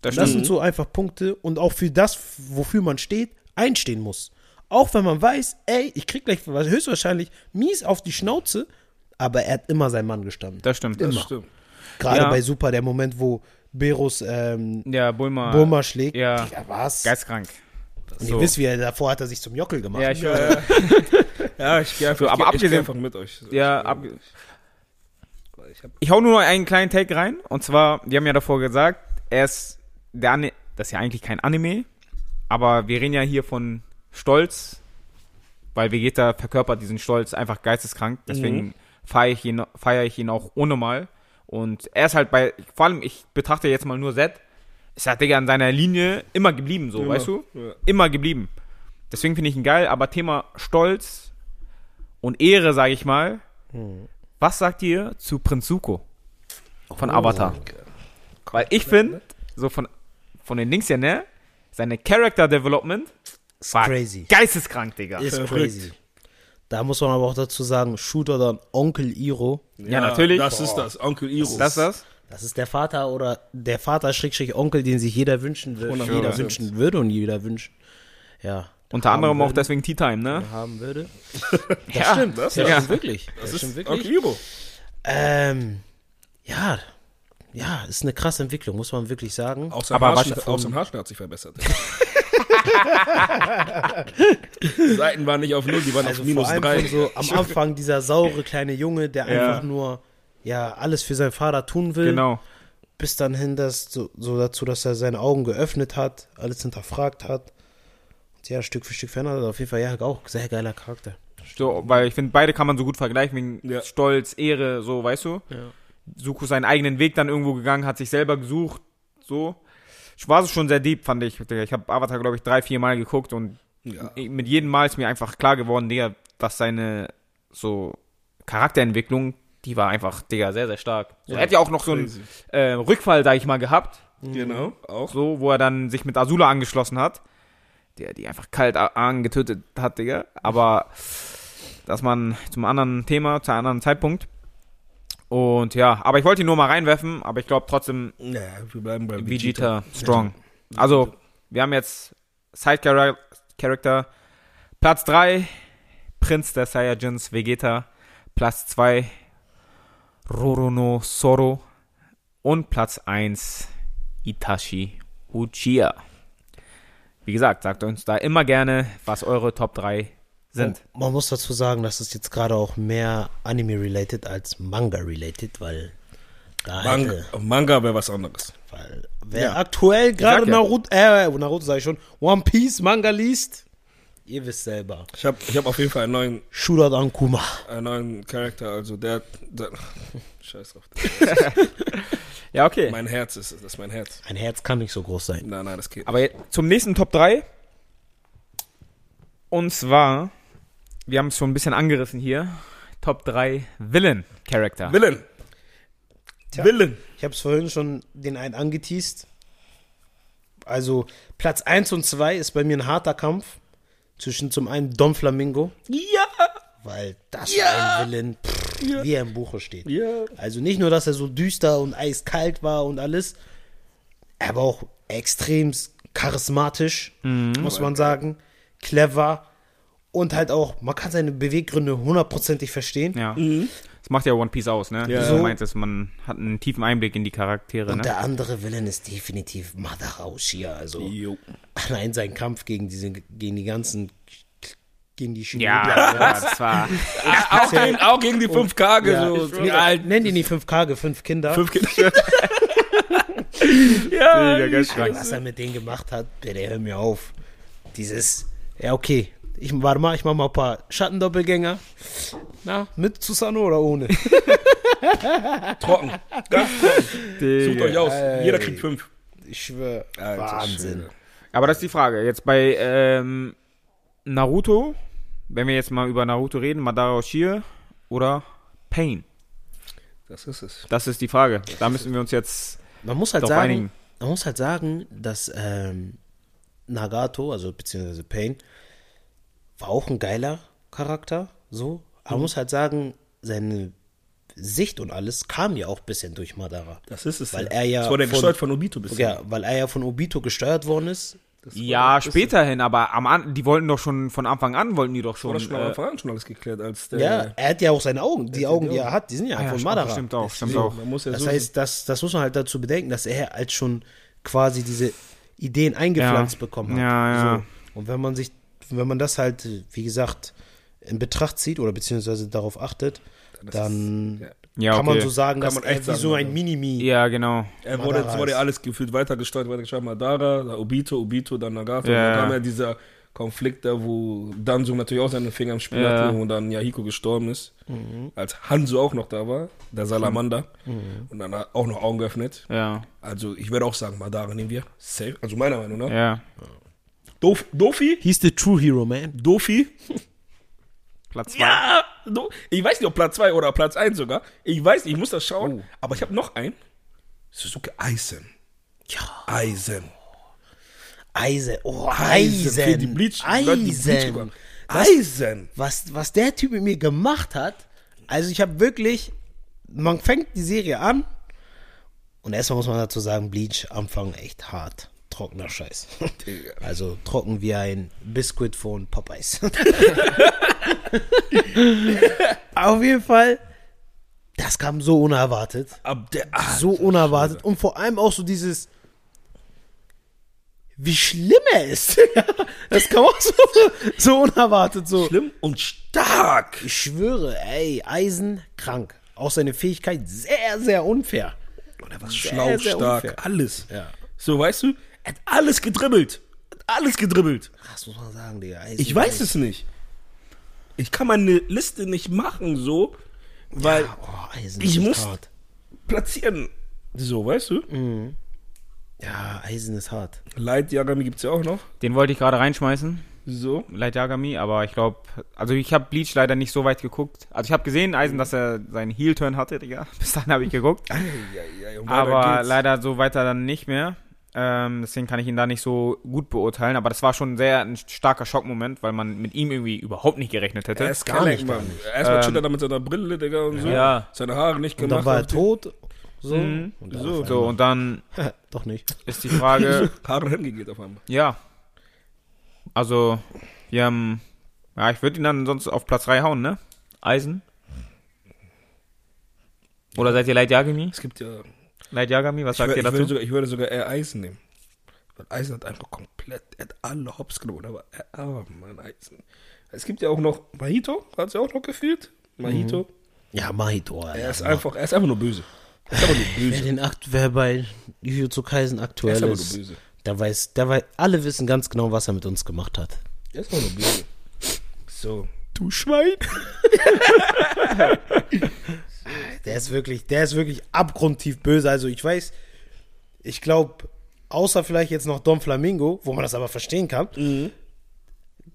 das Das sind so einfach Punkte und auch für das, wofür man steht, einstehen muss. Auch wenn man weiß, ey, ich krieg gleich höchstwahrscheinlich mies auf die Schnauze, aber er hat immer sein Mann gestanden. Das stimmt. Das stimmt. Gerade Ja. bei Super, der Moment, wo Berus ähm, Ja, Bulma. Burma schlägt. ja. Digga, was? Geistkrank. Und so. ihr wisst, wie er davor hat er sich zum Jockel gemacht. Ja, ich Ja, höre. ja, ich gehe einfach, So, aber ich geh- ich geh abgesehen- einfach mit euch. Ja, ich, ab, ich hab, ich hau nur noch einen kleinen Take rein. Und zwar, wir haben ja davor gesagt, er ist der Ani das ist ja eigentlich kein Anime, aber wir reden ja hier von Stolz, weil Vegeta verkörpert diesen Stolz einfach geisteskrank. Deswegen feiere ich, ihn, feier ich ihn auch unnormal. Und er ist halt bei, vor allem, ich betrachte jetzt mal nur Z, ist halt, Digga, an seiner Linie immer geblieben, so, Immer, weißt du? ja. Immer geblieben. Deswegen finde ich ihn geil, aber Thema Stolz und Ehre, sage ich mal. Was sagt ihr zu Prinz Zuko von Avatar? Weil ich finde, so von, von den Dings her, ne? Seine Character Development ist war crazy. geisteskrank, Digga. Ist crazy. Da muss man aber auch dazu sagen, Shooter dann Onkel Iro. Ja, natürlich. Das ist das, Onkel Iro. Das ist das? Das ist der Vater oder der Vater Schrägstrich Onkel, den sich jeder wünschen will, 100 jeder wünschen würde und jeder wünschen. Ja, Unter anderem auch würden. deswegen Tea Time, ne? haben würde. Das Ja, stimmt, das- das, ja. stimmt wirklich. Das, Das stimmt ist wirklich. okay, Ibo. Ähm, ja, ja, ist eine krasse Entwicklung, muss man wirklich sagen. Auch sein, Aber Haarschnitt, auch sein Haarschnitt hat sich verbessert. Seiten waren nicht auf null, die waren Also auf vor minus allem drei. so am Anfang dieser saure kleine Junge, der Ja. einfach nur ja alles für seinen Vater tun will, Genau. bis dann hin das so, so dazu, dass er seine Augen geöffnet hat, alles hinterfragt hat. Und ja, Stück für Stück verändert hat. Auf jeden Fall ja auch sehr geiler Charakter. So, weil ich finde, beide kann man so gut vergleichen, wegen Ja. Stolz, Ehre, so, weißt du? Ja. Suko seinen eigenen Weg dann irgendwo gegangen, hat sich selber gesucht, so. Ich war schon sehr deep, fand ich. Ich habe Avatar, glaube ich, drei, vier Mal geguckt und Ja. mit jedem Mal ist mir einfach klar geworden, Digga, dass seine so Charakterentwicklung, die war einfach, Digga, sehr, sehr stark. So, er hat ja auch noch so einen äh, Rückfall, sag ich mal, gehabt, Genau, auch. so, wo er dann sich mit Azula angeschlossen hat, der die einfach kalt angetötet hat, Digga. Aber das man zum anderen Thema, zu einem anderen Zeitpunkt. Und ja, aber ich wollte ihn nur mal reinwerfen, aber ich glaube trotzdem Ja, wir bleiben bei Vegeta. Strong. Also, wir haben jetzt Side Character. Platz 3 Prinz der Saiyajins Vegeta, Platz 2 Rorono Soro. Und Platz 1 Itachi Uchiha. Wie gesagt, sagt uns da immer gerne, was eure Top 3 sind. Und man muss dazu sagen, dass es jetzt gerade auch mehr Anime-related als Manga-related, weil da Manga, hätte, Manga wäre was anderes. weil wer Ja. aktuell gerade sag ja. Naruto, äh, Naruto sag ich schon, One Piece Manga liest, ihr wisst selber. Ich habe ich hab auf jeden Fall einen neuen, Shootout an Kuma. einen neuen Charakter, also der, der Scheiß drauf. Ja, okay. Mein Herz ist es, das ist mein Herz. Ein Herz kann nicht so groß sein. Nein, nein, das geht. Aber jetzt zum nächsten Top 3. Und zwar, wir haben es schon ein bisschen angerissen hier. Top 3 Villain Character. Willen. Tja. Willen. Ich habe es vorhin schon den einen angeteased. Also Platz 1 und 2 ist bei mir ein harter Kampf zwischen zum einen Don Flamingo, Ja. weil das ein Villain, pff, wie er im Buche steht. Ja. Also nicht nur, dass er so düster und eiskalt war und alles, er war auch extrem charismatisch, muss man sagen, clever und halt auch, man kann seine Beweggründe hundertprozentig verstehen. Ja. Das macht ja One Piece aus, ne? Ja. So meint es, man hat einen tiefen Einblick in die Charaktere, Und ne? der andere Villain ist definitiv Madara Uchiha, also Jo. allein sein Kampf gegen diese, gegen die ganzen, gegen die Shinobi. Ja, ja, das war. auch, gegen, auch gegen die 5K Ja, so. die alten nenn die nicht 5K, fünf Kinder. fünf Kinder. ja, Digga, ganz was er mit denen gemacht hat, bitte hör mir auf. Dieses, ja okay, ich warte mal, ich mach mal ein paar Schattendoppelgänger. Na, mit Susano oder ohne? Trocken. Ganz trocken. Sucht euch aus. Ey. Jeder kriegt fünf. Ich schwöre, Wahnsinn. Aber das ist die Frage. Jetzt bei ähm, Naruto, wenn wir jetzt mal über Naruto reden, Madara Uchiha oder Pain? Das ist es. Das ist die Frage. Da müssen wir uns jetzt Man muss halt sagen, einigen. man muss halt sagen, dass ähm, Nagato, also beziehungsweise Pain, war auch ein geiler Charakter, so. Aber man muss halt sagen, seine Sicht und alles kam ja auch ein bisschen durch Madara. Das ist es. Weil er ja Das wurde von- gesteuert von Obito bis Ja, weil er ja von Obito gesteuert worden ist. Ja, späterhin, aber am An die wollten doch schon von Anfang an, wollten die doch schon. Wurde schon am äh, Anfang an schon alles geklärt, als der. Ja, er hat ja auch seine Augen. Die Augen, die er hat, die sind ja, ah ja, von Madara. Stimmt auch, stimmt auch. Ja Das heißt, das, das muss man halt dazu bedenken, dass er als schon quasi diese Ideen eingepflanzt Ja. bekommen hat. Ja, ja. So. Und wenn man sich, wenn man das halt, wie gesagt, in Betracht zieht oder beziehungsweise darauf achtet, ist dann ja. Ja, kann man okay. so sagen, Kann dass man er wie sagen, so ein ja. Minimi. Ja, genau. Er wurde, Madara es wurde ist- alles gefühlt weitergesteuert, weitergesteuert. Madara, Obito, Obito, dann Nagato. Ja. Und dann kam ja dieser Konflikt da, wo Danzo natürlich auch seine Finger im Spiel Ja. hatte und dann Yahiko gestorben ist. Als Hanzo auch noch da war, der Salamander. Und dann hat auch noch Augen geöffnet. Ja, Also ich würde auch sagen, Madara nehmen wir. Safe. Also meiner Meinung nach. ja. Dof, Dofi? He's the true hero, man. Dofi? Platz zwei. Ja! Do, ich weiß nicht, ob Platz 2 oder Platz 1 sogar. Ich weiß nicht, ich muss das schauen. Oh. Aber ich habe noch einen. Suzuki Eisen. Ja. Eisen. Eisen. Oh, Eisen. Für die Eisen. Bleach, Leute, die Bleach Eisen. haben. Eisen. was, was der Typ mit mir gemacht hat, also ich habe wirklich, man fängt die Serie an und erstmal muss man dazu sagen, Bleach Anfang echt hart. Trockener Scheiß. Also trocken wie ein Biscuit von Popeyes. Auf jeden Fall, das kam so unerwartet. Ab der So unerwartet. Und vor allem auch so dieses, wie schlimm er ist. das kam auch so, so unerwartet. So. schlimm und stark. Ich schwöre, ey, Eisen krank. Auch seine Fähigkeit sehr, sehr unfair. Und er war Sehr, schlau, sehr stark, unfair. alles. Ja. So, weißt du, er hat alles gedribbelt. Hat alles gedribbelt. Das muss man sagen, Digga. Eisen Ich weiß es nicht. Ich kann meine Liste nicht machen, so, weil Oh, Eisen ich ist muss hart. platzieren. So, weißt du? Ja, Eisen ist hart. Light Yagami gibt's ja auch noch. Den wollte ich gerade reinschmeißen. So. Light Yagami, aber ich glaube, also ich habe Bleach leider nicht so weit geguckt. Also ich habe gesehen, Eisen, dass er seinen Heel-Turn hatte, Digga. Bis dahin habe ich geguckt. Ja, ja, ja, aber geht's. leider so weiter dann nicht mehr. Ähm, deswegen kann ich ihn da nicht so gut beurteilen. Aber das war schon sehr ein starker Schockmoment, weil man mit ihm irgendwie überhaupt nicht gerechnet hätte. Er ist Gar gar nicht, Mann. Erstmal Ähm, chillt er da mit seiner Brille, Digga, und so. Ja. Seine Haare nicht Und gemacht. dann war er tot. So. Mhm. Und dann So. so, und dann Doch nicht. ist die Frage, Haare hingegeht auf einmal. ja. Also, wir haben, ja, ich würde ihn dann sonst auf Platz 3 hauen, ne? Eisen. Oder seid ihr Light Yagami? Es gibt ja. Light Yagami, was Ich, sagt wür- ihr ich, dazu? würde sogar, ich würde sogar eher Eisen nehmen. Weil Eisen hat einfach komplett, er hat alle Hops genommen, aber er, oh Mann, Eisen. Es gibt ja auch noch Mahito, hat sie auch noch gefühlt. Mahito. Ja, Mahito. Alter. Er ist einfach, er ist einfach nur böse. Er ist einfach nur Wer, böse. den Akt, wer bei Jujutsu Kaisen Er ist aktuell einfach nur ist, böse. der weiß, der weiß, alle wissen ganz genau, was er mit uns gemacht hat. Er ist einfach nur böse. So. Du Schwein. der ist wirklich, der ist wirklich abgrundtief böse. Also ich weiß, ich glaube, außer vielleicht jetzt noch Don Flamingo, wo man das aber verstehen kann,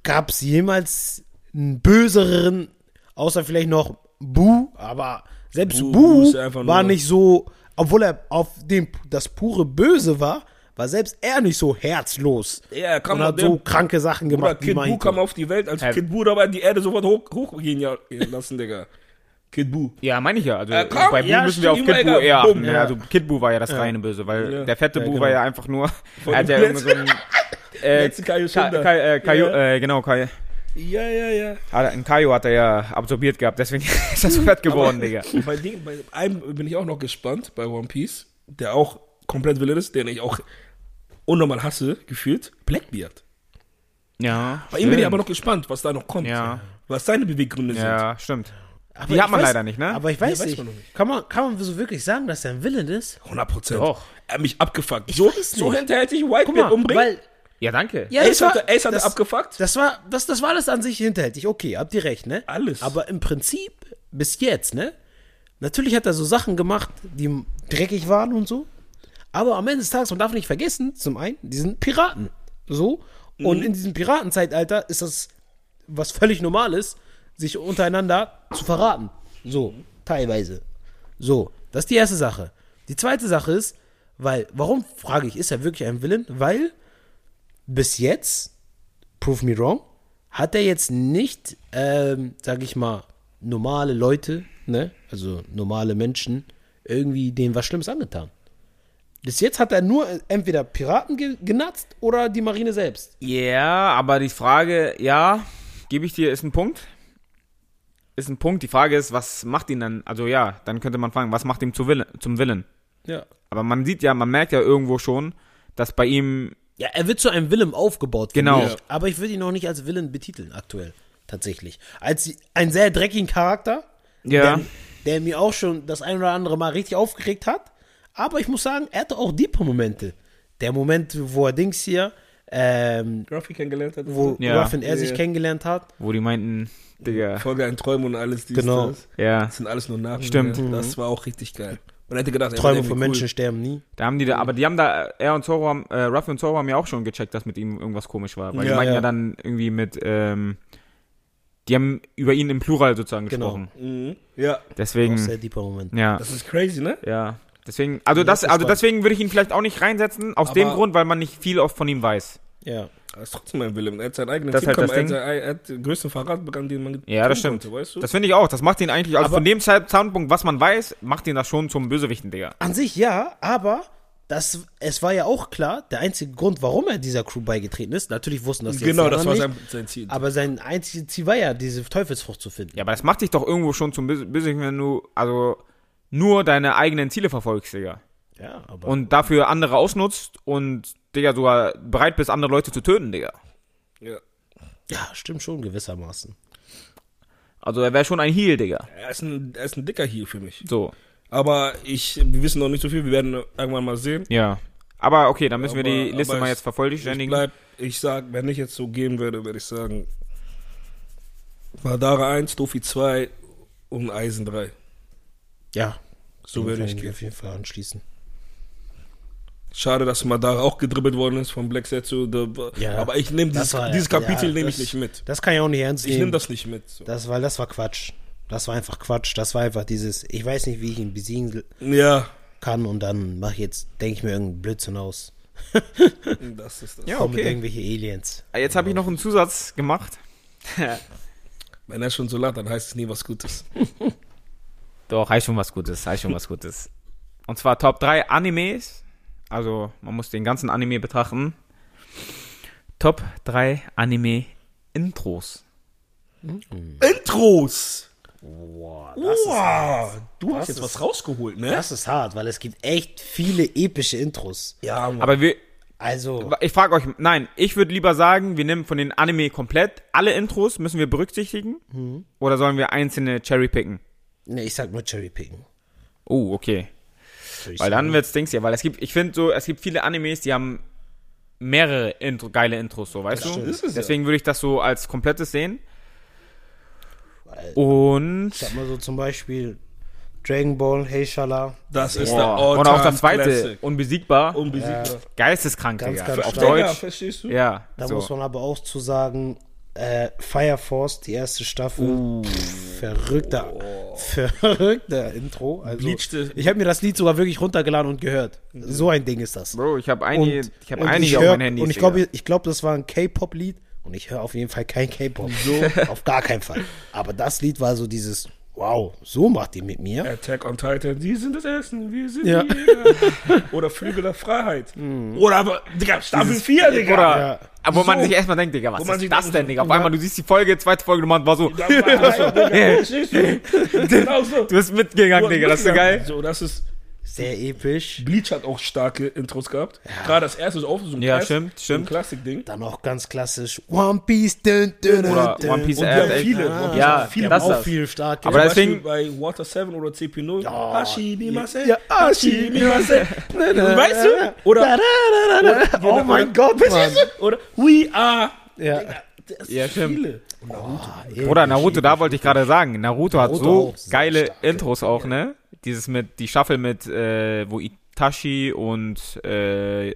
gab es jemals einen böseren, außer vielleicht noch Bu, aber selbst Bu- war nicht so, obwohl er auf dem das pure Böse war, war selbst er nicht so herzlos. Ja, er kam und hat so kranke Sachen gemacht. wie Kid Bu kam auf die Welt, als Kid Bu dabei die Erde sofort hoch, hochgehen ja- lassen, Digga. Kid Bu. Ja, meine ich ja. Also Äh, komm, bei Bu ja, müssen wir auf stimmt, Kid Bu Digga, eher achten. Ja. ja. Also Kid Bu war ja das reine Böse, weil Ja. der fette Ja, Bu genau. war ja einfach nur. Er hat ja immer so ein. Äh, Letzte Kaio Ka Schinder. Ka äh, Kaio, Ja. äh, genau, Kai. Ja, ja, ja. Ah, Ein Kaio hat er ja absorbiert gehabt, deswegen ist er so fett geworden, Digga. Bei, dem, bei einem bin ich auch noch gespannt, bei One Piece, der auch komplett Villain ist, den ich auch unnormal hasse, gefühlt, Blackbeard. Ja. Bei ihm bin ich stimmt. aber noch gespannt, was da noch kommt. Ja. Was seine Beweggründe sind. Ja, stimmt. Aber Die ich hat man weiß- leider nicht, ne? Aber ich weiß, Ja, weiß nicht. man noch nicht. Kann man, kann man so wirklich sagen, dass er ein Villain ist? 100 Prozent. Doch. Er hat mich abgefuckt. so, weiß so nicht. hinterhältig Whitebeard umbringen. weil Ja, danke. ja, Ace hat, Ace hat das, abgefuckt. das war das, das war alles an sich hinterhältig. Okay, habt ihr recht, ne? Alles. Aber im Prinzip bis jetzt, ne? Natürlich hat er so Sachen gemacht, die dreckig waren und so. Aber am Ende des Tages, man darf nicht vergessen, zum einen, die sind Piraten. So. Und in diesem Piratenzeitalter ist das was völlig Normales, sich untereinander zu verraten. So, teilweise. So, das ist die erste Sache. Die zweite Sache ist, weil, warum frage ich, ist er wirklich ein Villain? Weil bis jetzt, prove me wrong, hat er jetzt nicht, ähm, sag ich mal, normale Leute, ne, also normale Menschen, irgendwie denen was Schlimmes angetan. Bis jetzt hat er nur entweder Piraten ge genatzt oder die Marine selbst. Ja, aber die Frage, ja, gebe ich dir, ist ein Punkt. Ist ein Punkt. Die Frage ist, was macht ihn dann? Also ja, dann könnte man fragen, was macht ihn zu Willen, zum Willen? Ja. Aber man sieht ja, man merkt ja irgendwo schon, dass bei ihm, Ja, er wird zu einem Villain aufgebaut. Genau. ich. Aber ich würde ihn noch nicht als Villain betiteln, aktuell. Tatsächlich. Als einen sehr dreckigen Charakter, Ja. der, der mir auch schon das ein oder andere Mal richtig aufgeregt hat. Aber ich muss sagen, er hatte auch diepe Momente. Der Moment, wo er Dings hier, ähm, Ruffy kennengelernt hat. wo Ja. Ruff und er sich kennengelernt hat. wo die meinten, Digga, Folge ein Träumen und alles dies, Genau. das. ja, Das sind alles nur Nachrichten. Stimmt. Das war auch richtig geil. Man hätte gedacht, Träume von irgendwie Menschen sterben nie. da haben die da, aber die haben da, er und Zoro haben, äh, Ruffy und Zoro haben ja auch schon gecheckt, dass mit ihm irgendwas komisch war. Weil die Ja, meinten ja. ja. dann irgendwie mit, ähm, die haben über ihn im Plural sozusagen Genau. gesprochen. Cool. Mhm. Ja, Deswegen, Auch sehr deeper Moment. ja, das ist crazy, ne? ja. Deswegen, also das, also deswegen würde ich ihn vielleicht auch nicht reinsetzen, aus dem Aber- Grund, weil man nicht viel oft von ihm weiß. Ja. Er ist trotzdem ein Willem. Er hat seinen eigenen Das ist halt Team das. Ding. Er, hat- den größten Verrat begangen, den man Ja, das stimmt. Konnte, weißt du? Das finde ich auch. Das macht ihn eigentlich, also Aber- von dem Zeit- Zeitpunkt, was man weiß, macht ihn das schon zum Bösewichten, Digga. An sich ja, aber das, es war ja auch klar, der einzige Grund, warum er dieser Crew beigetreten ist, natürlich wussten das jetzt Genau, die das war anderen sein, nicht, sein Ziel. aber sein einziges Ziel war ja, diese Teufelsfrucht zu finden. Ja, aber das macht dich doch irgendwo schon zum bisschen, wenn du, also, nur deine eigenen Ziele verfolgst, Digga. Ja, aber Und dafür andere ausnutzt und, Digga, sogar bereit bist, andere Leute zu töten, Digga. ja. ja, stimmt schon gewissermaßen. Also, er wäre schon ein Heal, Digga. Er, ist ein, er ist ein dicker Heal für mich. So, Aber ich, wir wissen noch nicht so viel, wir werden irgendwann mal sehen. ja. Aber okay, dann müssen wir Aber- die Liste mal ich- jetzt Ich, vervollständigen. bleib, ich sag, wenn ich jetzt so gehen würde, würde ich sagen, Madara 1, Dofi 2 und Eisen 3. Ja, So würde ich mich auf jeden Fall anschließen. Schade, dass Madara auch gedribbelt worden ist von Black Setsu. Ja, aber ich nehme dieses, war- dieses Kapitel ja, nehme ich nicht mit. Das kann ich auch nicht ernst Ich nehmen. nehme das nicht mit. So. Das, weil das war Quatsch. Das war einfach Quatsch. Das war einfach dieses, ich weiß nicht, wie ich ihn besiegen Ja, kann und dann mache ich jetzt, denke ich mir irgendeinen Blödsinn aus. das ist das. Ja, Komm mit okay. irgendwelche Aliens. Jetzt habe ich noch einen Zusatz gemacht. Wenn er schon so lacht, dann heißt es nie was Gutes. Doch, heißt schon was Gutes, heißt schon was Gutes. Und zwar Top 3 Animes. Also, man muss den ganzen Anime betrachten. Top 3 Anime-Intros. Intros! Boah, das, Wow, du hast jetzt ist- was rausgeholt, ne? das ist hart, weil es gibt echt viele epische Intros. ja, Mann. Aber wir, Also, ich frage euch, nein, ich würde lieber sagen, wir nehmen von den Anime komplett alle Intros, müssen wir berücksichtigen? Oder sollen wir einzelne cherry picken? Ne, ich sag nur Cherrypicking. Oh, okay. Weil dann wird's Dings ja, weil es gibt, ich finde so, es gibt viele Animes, die haben mehrere Intro, geile Intros, so, weißt du? stimmt. Ist es ja. Deswegen würde ich das so als komplettes sehen. Weil- Und Ich sag mal so zum Beispiel Dragon Ball, Hey Shala. das ist Boah. der all und auch das zweite, unbesiegbar, Unbesiegbar. geisteskrank, Ganz, Digga. ganz Auf stark. Ja, Deutsch. verstehst du? Ja, Da so. muss man aber auch zu sagen, äh, Fire Force, die erste Staffel, Uh. pff, verrückter, verrückter Intro. Also, Bleachte- ich habe mir das Lied sogar wirklich runtergeladen und gehört. So ein Ding ist das. Bro, ich habe einige, Und- ich habe und einige ich auf hör- meinem Handy. Und ich glaube, ich glaube, das war ein K-Pop-Lied und ich höre auf jeden Fall kein K-Pop. So, auf gar keinen Fall. Aber das Lied war so dieses, wow, so macht die mit mir. Attack on Titan, die sind das Essen, wir sind Ja. die Jäger. Oder Flügel der Freiheit. Oder aber, Digga, Staffel 4, Digga. oder, Ja. aber wo man So. sich erstmal denkt, Digga, was Wo man ist sich das denkt, denn, Digga? Auf einmal, du siehst die Folge, zweite Folge, du Mann war so, war, Digga, verstehst du? Genau so. du bist mitgegangen, Digga, das ist so geil. So, das ist, Sehr episch. Bleach hat auch starke Intros gehabt. Gerade das erste ist auch so ein, Ja, Klass- stimmt, so ein stimmt. Klassik-Ding. Dann auch ganz klassisch One Piece. Dun, dun, dun, Oder. One Piece Und die haben viele. Ah, Piece ja, haben viele. das auch viel stark. Aber Zum deswegen- bei Water 7 oder CP0. Ja. Hashimimase. Ja, Hashimimase. Weißt du? Oder, oh mein Gott, Mann. oder We Are. Ja. Das Ja, sind stimmt. viele. Oder Naruto, da wollte ich gerade sagen. Naruto hat Naruto so geile stark. Intros auch, ne? Dieses mit, die Staffel mit, äh, wo Itachi und, äh,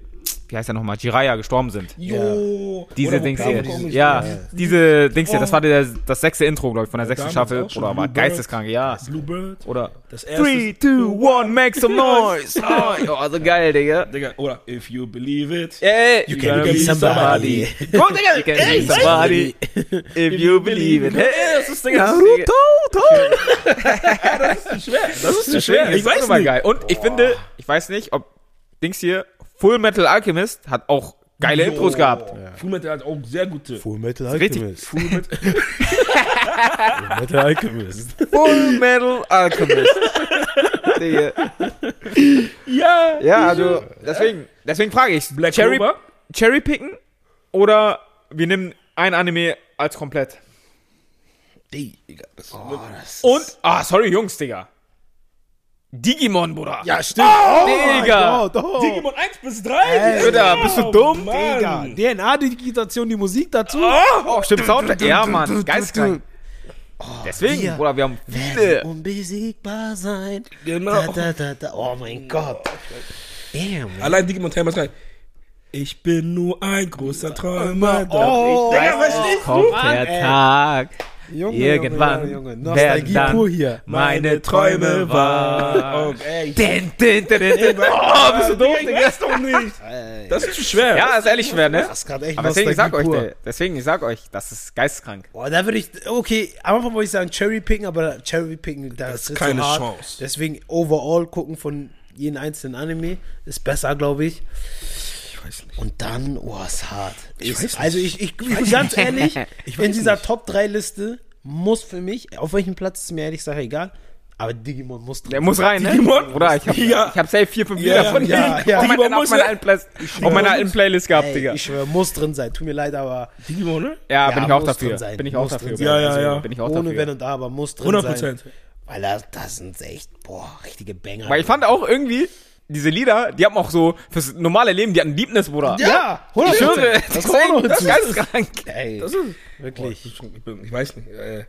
wie heißt er nochmal, Jiraiya gestorben sind. Jo. Diese Oder Dings hier. Ja, war. diese Dings hier, das war der, das sechste Intro, glaube ich, von der sechsten Staffel. Oder war geisteskrank, ja. Bluebird. Oder Das erste. 3, 2, 1, make some noise. Oh, also geil, Digga. Digga, oder If You Believe It. Ey, You can be somebody. Gut, Digga. You can be somebody. If you believe it. Hey, das ist Digga. Naruto, Das ist zu schwer. Das ist zu schwer. Ich weiß mal geil. Und ich finde, ich weiß nicht, ob Dings hier, Full Metal Alchemist hat auch geile Jo. Intros gehabt. Fullmetal hat auch sehr gute. Full Metal. Alchemist. Fullmetal. Full Metal Alchemist. Full Metal Alchemist. Ja. Ja, also, deswegen, deswegen frage ich, Black Cherry, Clover? Cherry picken oder wir nehmen ein Anime als komplett? Digga, das Oh, das Und, ah, sorry, Jungs, Digga. Digimon, Bruder. Ja, stimmt. Oh, mein Digga. Gott, oh. Digimon 1 bis 3. Ey, Digga, bist du dumm? Digga, Mann. DNA-Digitation, die Musik dazu. Oh, stimmt, Soundtrack. Ja, Mann, geistkrank. Deswegen, wir Bruder, wir haben viele. unbesiegbar sein. Genau. Da, da, da, da. Oh mein Gott. Damn. Allein Digimon Time 3. Ich bin nur ein großer Träumer. Oh, Digga, verstehst Kommt Mann, der ey. Tag. Junge, Irgendwann Junge, Junge. werden Nostalgie dann pur hier. meine Träume wahr. Oh, ey. Din, din, din, din. Oh, bist du doof, Digga, das doch nicht. Das ist zu schwer. Ja, ist ehrlich schwer, ne? Das ist gerade echt Aber deswegen, ich sag euch, pur. deswegen, ich sag euch, das ist geisteskrank. Boah, da würde ich, okay, am Anfang wollte ich sagen Cherry picken, aber Cherry picken, das, ist keine so hart. Chance. Deswegen overall gucken von jeden einzelnen Anime. Ist besser, glaube ich. Ich weiß nicht. Und dann, oh, ist hart. Ich Ist- weiß nicht. also ich, ich, ich bin ganz ehrlich, in dieser nicht. Top 3 Liste muss für mich, auf welchem Platz ist mir ehrlich gesagt egal, aber Digimon muss drin Der muss rein, ne? Digimon? Oder ich hab, Ja. ich hab safe vier, fünf Ja, Lieder von ja, denen ja. auf, mein, Digimon auf muss, meiner ne? alten, Playlist, auf meiner alten Playlist gehabt, Ey, Digga. ich schwöre, muss drin sein. Tut mir leid, aber Digimon, ne? Ja, Ja, bin ich auch dafür. Bin ich auch muss dafür. sein. Ja, ja, ja. Bin ich auch ohne dafür. Wenn und Aber muss drin 100 sein. Prozent. Weil das, das sind echt, boah, richtige Banger. Weil ich fand auch irgendwie, diese Lieder, die haben auch so fürs normale Leben, die hatten Deepness, Bruder. ja, 100 Ich höre, Das noch das ist geisteskrank. Ey, Das ist. wirklich. Ich, bin, ich weiß nicht. Äh,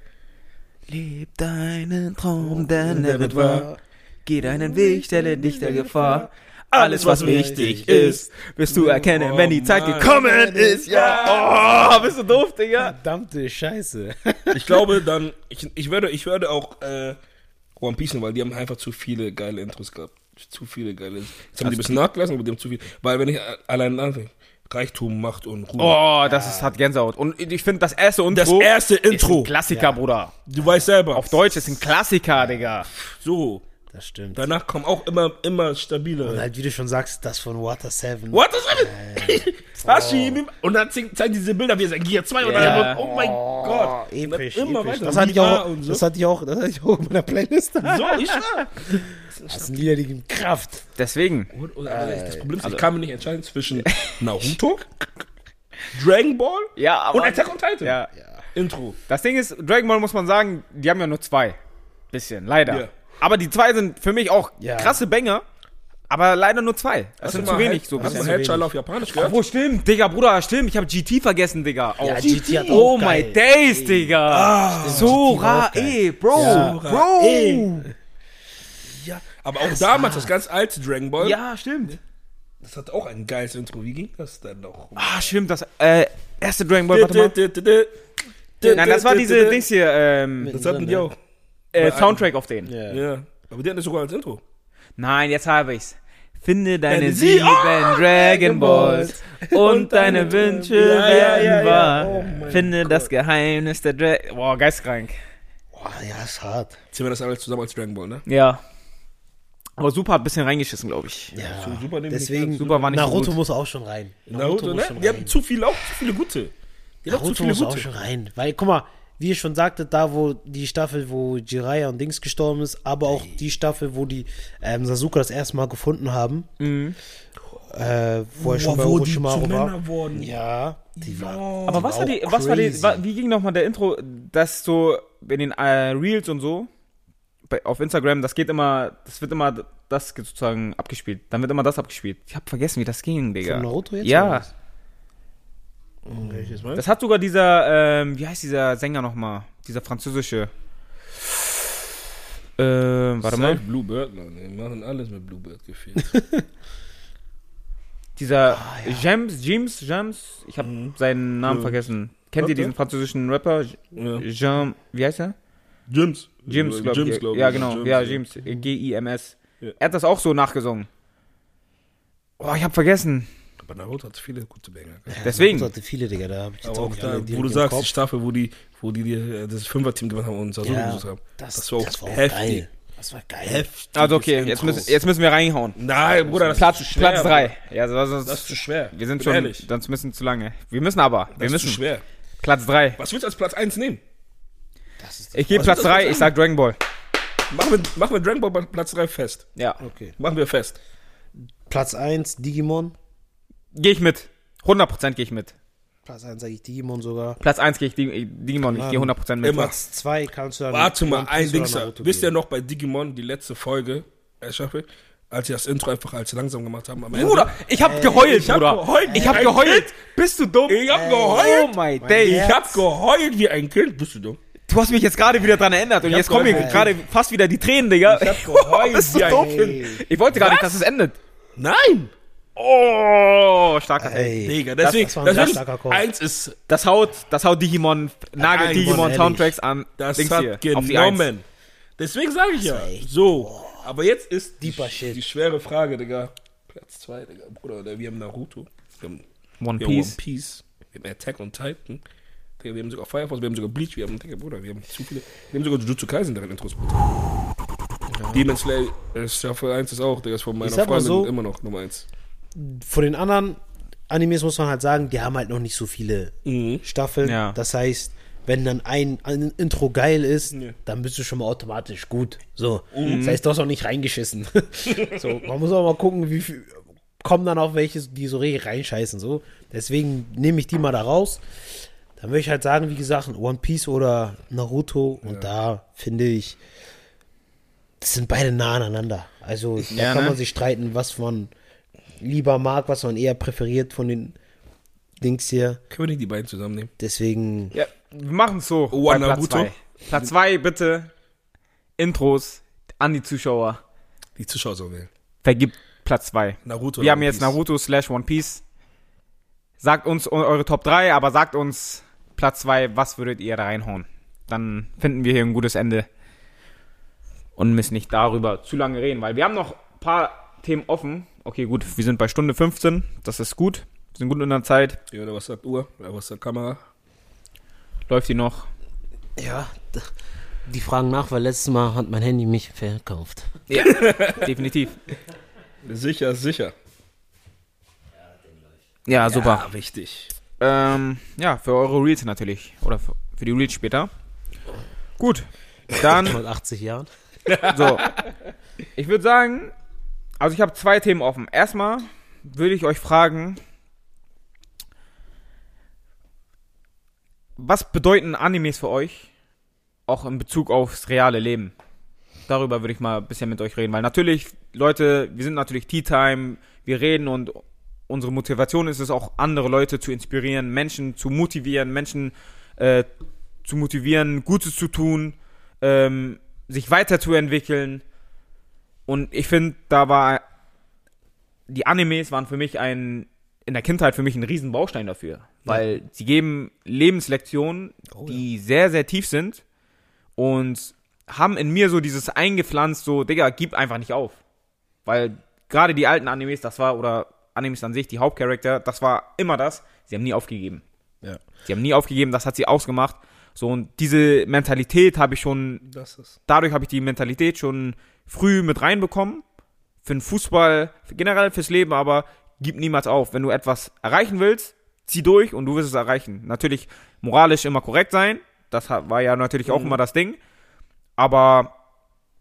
Leb deinen Traum, denn er wird wahr. Geh deinen Weg, stelle dich der Gefahr. Alles, was wichtig ist, wirst du erkennen, wenn die Zeit Mann. gekommen ist. Ja. Oh, bist du doof, Digga? Verdammte Scheiße. ich glaube dann, ich, ich würde, ich würde auch äh, One Piece nehmen, weil die haben einfach zu viele geile Intros gehabt. Zu viele geile. Jetzt haben die ein bisschen nachgelassen, aber die haben zu viel. Weil wenn ich allein anfange, Reichtum, Macht und Ruhe. Oh, das ist, hat Gänsehaut. Und ich finde, das erste Intro Das erste ist ein Intro. Klassiker, Bruder. Du weißt selber. Auf Deutsch ist ein Klassiker, Digga. So. Das stimmt. Danach kommen auch immer, immer stabile. Und halt, wie du schon sagst, das von Water 7. What is it? Hashim. Und dann zeigen zeigen diese Bilder, wie er sein Gear 2 und Ja. dann, oh mein Gott. Episch, immer episch. weiter. Das hatte ich Ja, auch, so. das hatte ich auch, das hatte ich auch in meiner Playlist. So, ich schwör. Das sind Lieder, die geben Kraft. Deswegen. Und, und, aber das Problem ist, ich kann mir nicht entscheiden zwischen Naruto, Dragon Ball Ja, aber. und Attack on Titan. ja. Intro. Das Ding ist, Dragon Ball muss man sagen, die haben ja nur zwei. Bisschen, leider. Ja. Aber die zwei sind für mich auch Ja. krasse Banger. Aber leider nur zwei. Das Hast sind zu wenig. Head- So ein Hast du Headschall auf Japanisch gehört? Wo stimmt, Digga, Bruder, stimmt. Ich habe GT vergessen, Digga. Ja, Oh, GT hat oh auch my geil. days, Digga. so GT war ra auch geil. ey, Bro, Ja. Bro. Ey. Ja, aber auch damals, das ganz alte Dragon Ball, Ja, stimmt. das hat auch ein geiles Intro. Wie ging das denn noch? Ah, stimmt, das äh, erste Dragon Ball, warte mal. Nein, das war diese Dings hier, ähm, Das hatten die auch. äh, Soundtrack auf den. Ja. Ja. Aber die hatten das sogar als Intro. Nein, jetzt habe ich's. Finde deine Sie- sieben Oh, Dragon Balls und deine Wünsche Ja, ja, werden ja, ja. wahr. Oh Finde das Geheimnis der Dragon... Boah, geistkrank. Boah, ja, ist hart. Ziehen wir das alles zusammen als Dragon Ball, ne? Ja. Aber Super hat ein bisschen reingeschissen, glaube ich. Ja, So super deswegen, Super war nicht so Naruto gut. muss auch schon rein. Naruto, muss ne? schon Die rein. haben zu viele, auch zu viele gute. Die haben auch zu Naruto viele muss auch gute. schon rein. Weil, guck mal, wie ihr schon sagtet, da wo die Staffel, wo Jiraiya und Dings gestorben ist, aber auch die Staffel, wo die ähm, Sasuke das erste Mal gefunden haben, äh, wo er schon bei Boah, wo die Orochimaru zu war. Männer wurden. Ja, die war. Aber die was war auch die, was war die, crazy. wa- wie ging nochmal der Intro, das so in den äh, Reels und so, bei, auf Instagram, das geht immer, das wird immer das sozusagen abgespielt. Dann wird immer das abgespielt. Ich habe vergessen, wie das ging, Digga. Von Naruto jetzt? Ja, was? Welches, was? das hat sogar dieser, ähm, wie heißt dieser Sänger nochmal? Dieser französische. Ähm, warte mal. Bluebird, Mann. Die machen alles mit Bluebird gefühlt. Dieser Ah, James, James, James, ich habe Mhm. seinen Namen vergessen. Kennt ihr diesen französischen Rapper? ja. Jean, wie heißt er? Jims. James, glaube ich. glaub ja, ich. genau. Jims, ja, James. G-I-M-S. Ja. Er hat das auch so nachgesungen. Oh, ich habe vergessen. Aber Naruto hat viele gute Banger. Deswegen. Naruto hatte viele, Digga, da hab ich jetzt Aber auch da, wo du sagst, Kopf. die Staffel, wo die, wo die, die äh, das Fünfer-Team gewonnen haben und Sasuke Ja, gesucht haben. das, Das war auch das war auch heftig. geil. Das war geil. Heftig. Also okay, jetzt müssen, jetzt müssen wir reinhauen. Nein, Bruder, das Platz, ist zu schwer. Platz 3. Ja, also, also, Das ist zu schwer. wir sind Bin schon, Ehrlich. sonst müssen zu lange. Wir müssen aber, wir Das ist zu müssen. schwer. Platz 3. Was willst du als Platz 1 nehmen? Das ist Ich gebe Platz ist das 3, für ich sag Dragon Ball. Machen wir, machen wir Dragon Ball bei Platz 3 fest. Ja. okay. Machen wir fest. Platz 1 Digimon. Gehe ich mit. 100% gehe ich mit. Platz 1 sage ich Digimon sogar. Platz 1 gehe ich Dig- Digimon, ich gehe 100% mit. Immer. Platz 2 kannst du dann Warte mal, ein Ding. Wisst ihr noch bei Digimon, die letzte Folge, äh, Schaffe, als sie das Intro einfach als langsam gemacht haben am Ende? Bruder, ich hab geheult, ich hab Bruder. geheult. Ich hab geheult. Bist du dumm? Ich hab Oh geheult. my Mein day. Ich hab geheult wie ein Kind. Bist du dumm? Du hast mich jetzt gerade wieder dran erinnert und jetzt kommen mir gerade fast wieder die Tränen, Digga. Ich hab geheult Bist du? Kind. Ich wollte gar nicht, dass es endet. Nein! Oh, starker. Ey, Digga, deswegen, das war ein sehr deswegen starker Call. eins ist, Das haut, das haut Digimon, nagelt Nein, Digimon ehrlich. Soundtracks an. das Dings hat hier, auf die Eins. genommen. Deswegen sage ich ja. So, aber jetzt ist die, die schwere Frage, Digga. Platz 2, Digga, Bruder. Oder wir haben Naruto. Wir haben, One wir haben Piece. One Piece. Wir haben Attack on Titan. Digga, wir haben sogar Fire Force, wir haben sogar Bleach, wir haben, Digga, Bruder, wir haben zu viele. Wir haben sogar Jujutsu Kaisen darin Intros. Bruder. Demon Slayer äh, Staffel 1 ist auch, der ist von meiner Freundin so- immer noch Nummer 1. Von den anderen Animes muss man halt sagen, die haben halt noch nicht so viele Staffeln. Ja. Das heißt, wenn dann ein, ein Intro geil ist, dann bist du schon mal automatisch gut. So. Das heißt, du hast auch nicht reingeschissen. so, man muss auch mal gucken, wie viel kommen dann auch welche, die so richtig reinscheißen. So. Deswegen nehme ich die mal da raus. Dann würde ich halt sagen, wie gesagt, One Piece oder Naruto. Und da finde ich, das sind beide nah aneinander. Also da Ja, kann ne? man sich streiten, was man lieber mag, was man eher präferiert von den Dings hier. Können wir nicht die beiden zusammennehmen? Deswegen, Ja, wir machen es so. Oh, bei Naruto? Platz 2. Platz 2, bitte. Intros an die Zuschauer. Die Zuschauer sollen wählen. Vergibt Platz 2. Naruto. Wir haben jetzt? Naruto slash One Piece. Sagt uns eu- eure Top 3, aber sagt uns Platz 2, was würdet ihr da reinhauen? Dann finden wir hier ein gutes Ende. Und müssen nicht darüber zu lange reden, weil wir haben noch ein paar Themen offen. Okay, gut, wir sind bei Stunde 15. Das ist gut. Wir sind gut in der Zeit. Ja, oder was sagt Uhr? Oder was sagt Kamera? Läuft die noch? Ja, die fragen nach, weil letztes Mal hat mein Handy mich verkauft. Ja, definitiv. Sicher, sicher. Ja, super. Ja, wichtig. Ähm, ja, für eure Reels natürlich. Oder für, für die Reels später. Gut. Dann, mit 80 Jahren. so. Ich würde sagen, also ich habe zwei Themen offen. Erstmal würde ich euch fragen, was bedeuten Animes für euch? Auch in Bezug aufs reale Leben. Darüber würde ich mal ein bisschen mit euch reden, weil natürlich, Leute, wir sind natürlich Tea Time, wir reden und unsere Motivation ist es auch, andere Leute zu inspirieren, Menschen zu motivieren, Menschen äh, zu motivieren, Gutes zu tun, ähm, sich weiterzuentwickeln. Und ich finde, da war die Animes waren für mich ein in der Kindheit für mich ein riesen Baustein dafür, weil sie geben Lebenslektionen, die sehr sehr tief sind und haben in mir so dieses eingepflanzt, so Digga, gib einfach nicht auf, weil gerade die alten Animes, das war oder Animes an sich, die Hauptcharakter, das war immer das, sie haben nie aufgegeben. Ja. Sie haben nie aufgegeben, das hat sie ausgemacht. So und diese Mentalität habe ich schon dadurch habe ich die Mentalität schon früh mit reinbekommen. Für den Fußball, für generell fürs Leben, aber gib niemals auf. Wenn du etwas erreichen willst, zieh durch und du wirst es erreichen. Natürlich moralisch immer korrekt sein. Das war ja natürlich auch immer das Ding. Aber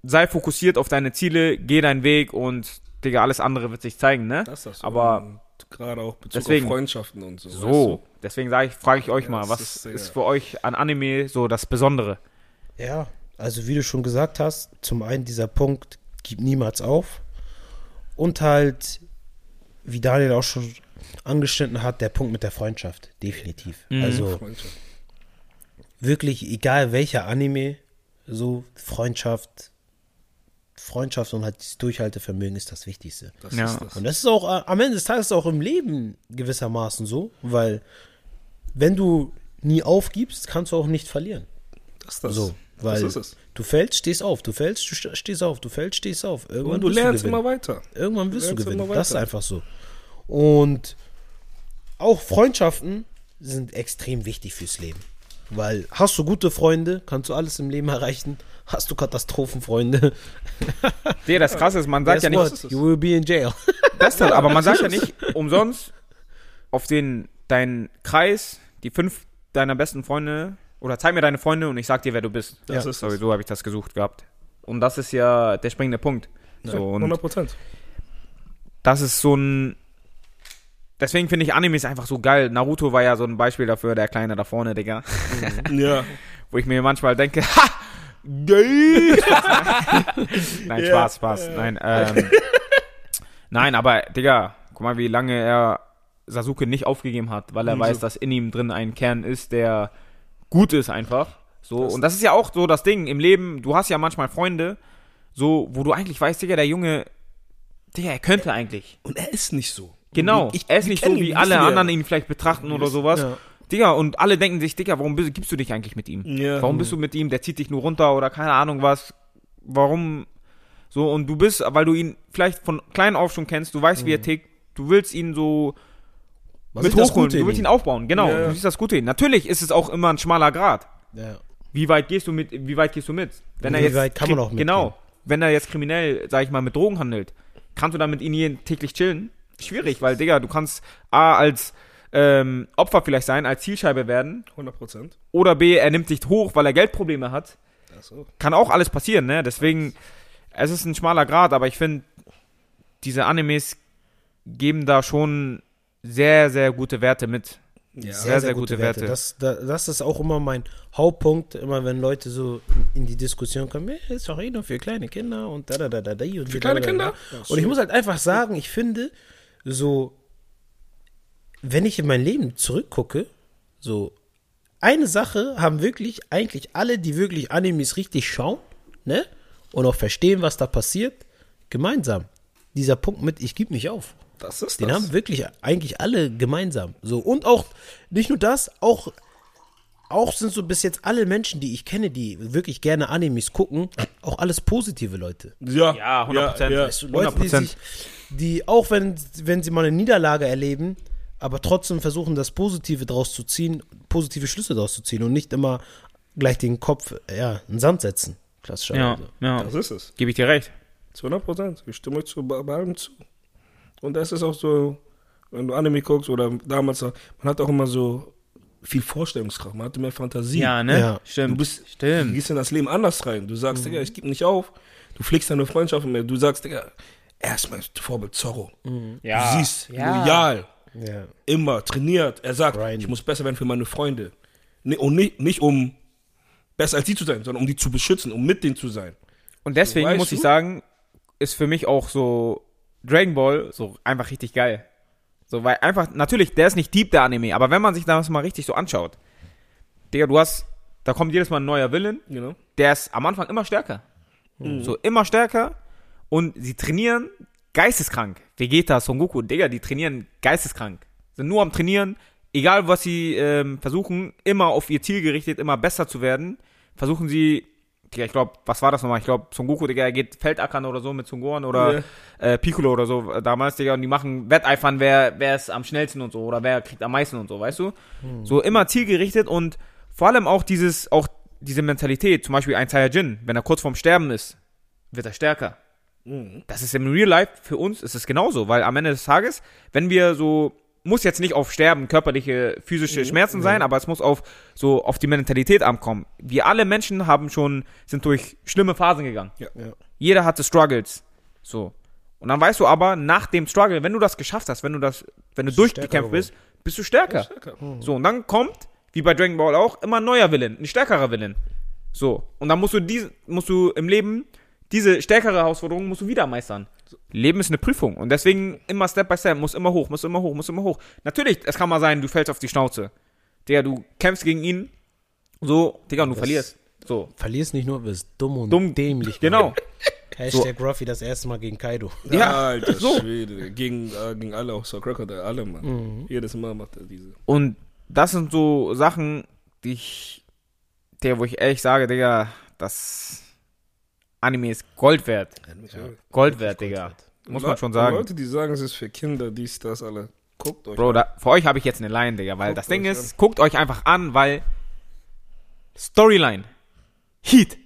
sei fokussiert auf deine Ziele, geh deinen Weg und Digga, alles andere wird sich zeigen, ne? Das ist das so. Aber gerade auch Bezug deswegen- auf Freundschaften und so. weißt so, deswegen sage ich, frage ich euch Ja, mal, was ist ist, für euch an Anime so das Besondere? Ja, also wie du schon gesagt hast, zum einen dieser Punkt, gib niemals auf. Und halt, wie Daniel auch schon angeschnitten hat, der Punkt mit der Freundschaft. Definitiv. Mhm. du? Also Freundschaft. wirklich, egal welcher Anime, so Freundschaft, Freundschaft und halt das Durchhaltevermögen ist das Wichtigste. Das Ja. ist das. Und das ist auch äh, am Ende des Tages auch im Leben gewissermaßen so, weil wenn du nie aufgibst, kannst du auch nicht verlieren. Das ist das. So, weil das ist es. du fällst, stehst auf, du fällst, du st- stehst auf, du fällst, stehst auf. Irgendwann Und du lernst gewinnen. immer weiter. Irgendwann wirst du lernst gewinnen. immer Das ist einfach so. Und auch Freundschaften sind extrem wichtig fürs Leben. Weil hast du gute Freunde, kannst du alles im Leben erreichen. Hast du Katastrophenfreunde, Digga, das krasse ist, man sagt ja nicht. You will be in jail. Das halt, aber man sagt ja nicht umsonst auf den deinen Kreis, die fünf deiner besten Freunde oder zeig mir deine Freunde und ich sag dir, wer du bist. Das ist Sorry, so habe ich das gesucht gehabt. Und das ist ja der springende Punkt. So, und 100 Prozent. das ist so ein Deswegen finde ich Animes einfach so geil. Naruto war ja so ein Beispiel dafür, der Kleine da vorne, Digga. Ja. Wo ich mir manchmal denke, ha! Gay! Nein, Spaß, Spaß. Nein, ähm, nein, aber, Digga, guck mal, wie lange er Sasuke nicht aufgegeben hat, weil er Mhm, weiß, so. dass in ihm drin ein Kern ist, der gut ist einfach. So, und das ist ja auch so das Ding im Leben. Du hast ja manchmal Freunde, so, wo du eigentlich weißt, Digga, der Junge, Digga, er könnte eigentlich. Und er ist nicht so. Genau. Ich- er ist wir nicht so, ihn, wie wir alle ja. anderen ihn vielleicht betrachten oder sowas. Ja. Digga, und alle denken sich, Digga, warum bist, gibst du dich eigentlich mit ihm? Ja. Warum bist du mit ihm? Der zieht dich nur runter oder keine Ahnung was. Warum? So, und du bist, weil du ihn vielleicht von klein auf schon kennst, du weißt, wie er tickt, du willst ihn so Man mit hochholen, du willst ihn aufbauen, genau, ja. du siehst das Gute hin. Natürlich ist es auch immer ein schmaler Grad. Ja. Wie weit gehst du mit, wie weit gehst du mit? Wenn Wie er jetzt, weit kann man auch mitgehen? Genau. wenn er jetzt kriminell, sag ich mal, mit Drogen handelt, kannst du dann mit ihm jeden täglich chillen? Schwierig, weil, Digga, du kannst A, als ähm, Opfer vielleicht sein, als Zielscheibe werden, 100 Prozent. oder B, er nimmt dich hoch, weil er Geldprobleme hat. Achso. Kann auch alles passieren, ne? Deswegen, es ist ein schmaler Grad, aber ich finde, diese Animes geben da schon sehr, sehr gute Werte mit. Ja. Sehr, sehr gute Werte. Das, da- das ist auch immer mein Hauptpunkt, immer wenn Leute so in die Diskussion kommen, "Eh, ist doch eh nur für kleine Kinder und da, da, da, da, da und Für kleine da, da, Kinder? da. Und ich muss halt einfach sagen, ich finde, so, wenn ich in mein Leben zurückgucke, so, eine Sache haben wirklich eigentlich alle, die wirklich Animes richtig schauen, ne? Und auch verstehen, was da passiert, gemeinsam. Dieser Punkt mit, ich gebe nicht auf. Das ist Den das. haben wirklich eigentlich alle gemeinsam. So und auch nicht nur das, auch auch sind so bis jetzt alle Menschen, die ich kenne, die wirklich gerne Animes gucken, auch alles positive Leute. ja, Ja, 100%. Ja, Weißt du, Leute, die 100%. sich, die auch wenn wenn sie mal eine Niederlage erleben, aber trotzdem versuchen, das Positive draus zu ziehen, positive Schlüsse draus zu ziehen und nicht immer gleich den Kopf ja in den Sand setzen. Klassischerweise. Ja, ja. Das ist es. Gebe ich dir recht. Zu 100 Prozent. Ich stimme euch zu allem zu. Und das ist auch so, wenn du Anime guckst oder damals, man hat auch immer so viel Vorstellungskraft, man hatte mehr Fantasie. Ja, ne? Ja. Du Stimmt. bist, du Stimmt. gehst in das Leben anders rein. Du sagst, Digga, ich gebe nicht auf. Du pflegst deine Freundschaften mehr. Du sagst, Digga, er ist mein Vorbild Zorro. Ja. Du siehst, Ja. loyal, Ja. immer, trainiert. Er sagt, Grind. ich muss besser werden für meine Freunde. Nee, und nicht, nicht um besser als die zu sein, sondern um die zu beschützen, um mit denen zu sein. Und deswegen Weißt muss ich du? sagen, ist für mich auch so Dragon Ball so einfach richtig geil. So, weil einfach, natürlich, der ist nicht deep, der Anime, aber wenn man sich das mal richtig so anschaut, Digga, du hast, da kommt jedes Mal ein neuer Villain, Genau. der ist am Anfang immer stärker. So, immer stärker und sie trainieren geisteskrank. Vegeta, Son Goku, Digga, die trainieren geisteskrank. Sind nur am Trainieren, egal was sie ähm, versuchen, immer auf ihr Ziel gerichtet, immer besser zu werden. Versuchen sie, Digga, ich glaube, was war das nochmal? Ich glaube, Son Goku, Digga, er geht Feldackern oder so mit Son Gohan oder äh, Piccolo oder so äh, damals, Digga, und die machen Wetteifern, wer, wer ist am schnellsten und so oder wer kriegt am meisten und so, weißt du? So immer zielgerichtet und vor allem auch dieses, auch diese Mentalität, zum Beispiel ein Saiyajin, wenn er kurz vorm Sterben ist, wird er stärker. Das ist im Real Life für uns ist es genauso, weil am Ende des Tages, wenn wir so muss jetzt nicht auf Sterben, körperliche, physische Schmerzen sein, aber es muss auf so auf die Mentalität ankommen. Wir alle Menschen haben schon sind durch schlimme Phasen gegangen. Ja. Ja. Jeder hatte Struggles. So. Und dann weißt du aber nach dem Struggle, wenn du das geschafft hast, wenn du das wenn du du durchgekämpft bist, bist du stärker. Stärker. So, und dann kommt, wie bei Dragon Ball auch, immer ein neuer Villain, ein stärkerer Villain. So, und dann musst du diese, musst du im Leben diese stärkere Herausforderung musst du wieder meistern. Leben ist eine Prüfung und deswegen immer Step by Step, muss immer hoch, muss immer hoch, muss immer hoch. Natürlich, es kann mal sein, du fällst auf die Schnauze. Digga, du kämpfst gegen ihn, so, Digga, und du Das- verlierst. So, Verlierst nicht nur, wirst dumm und Dumm. dämlich. genau. Hashtag Ruffy das erste Mal gegen Kaido. Ja, Alter so. Schwede. Gegen, äh, gegen alle, auch so Crocodile, alle, Mann. Jedes Mal macht er diese. Und das sind so Sachen, die ich, der, wo ich ehrlich sage, Digga, das Anime ist Gold wert. Gold wert, Digga. Muss man schon sagen. Leute, die sagen, es ist für Kinder, dies, das, alle. Guckt euch Bro, an. da, für euch habe ich jetzt eine Line, Digga, weil Guckt das Ding ist, guckt euch einfach an, weil Storyline, Heat,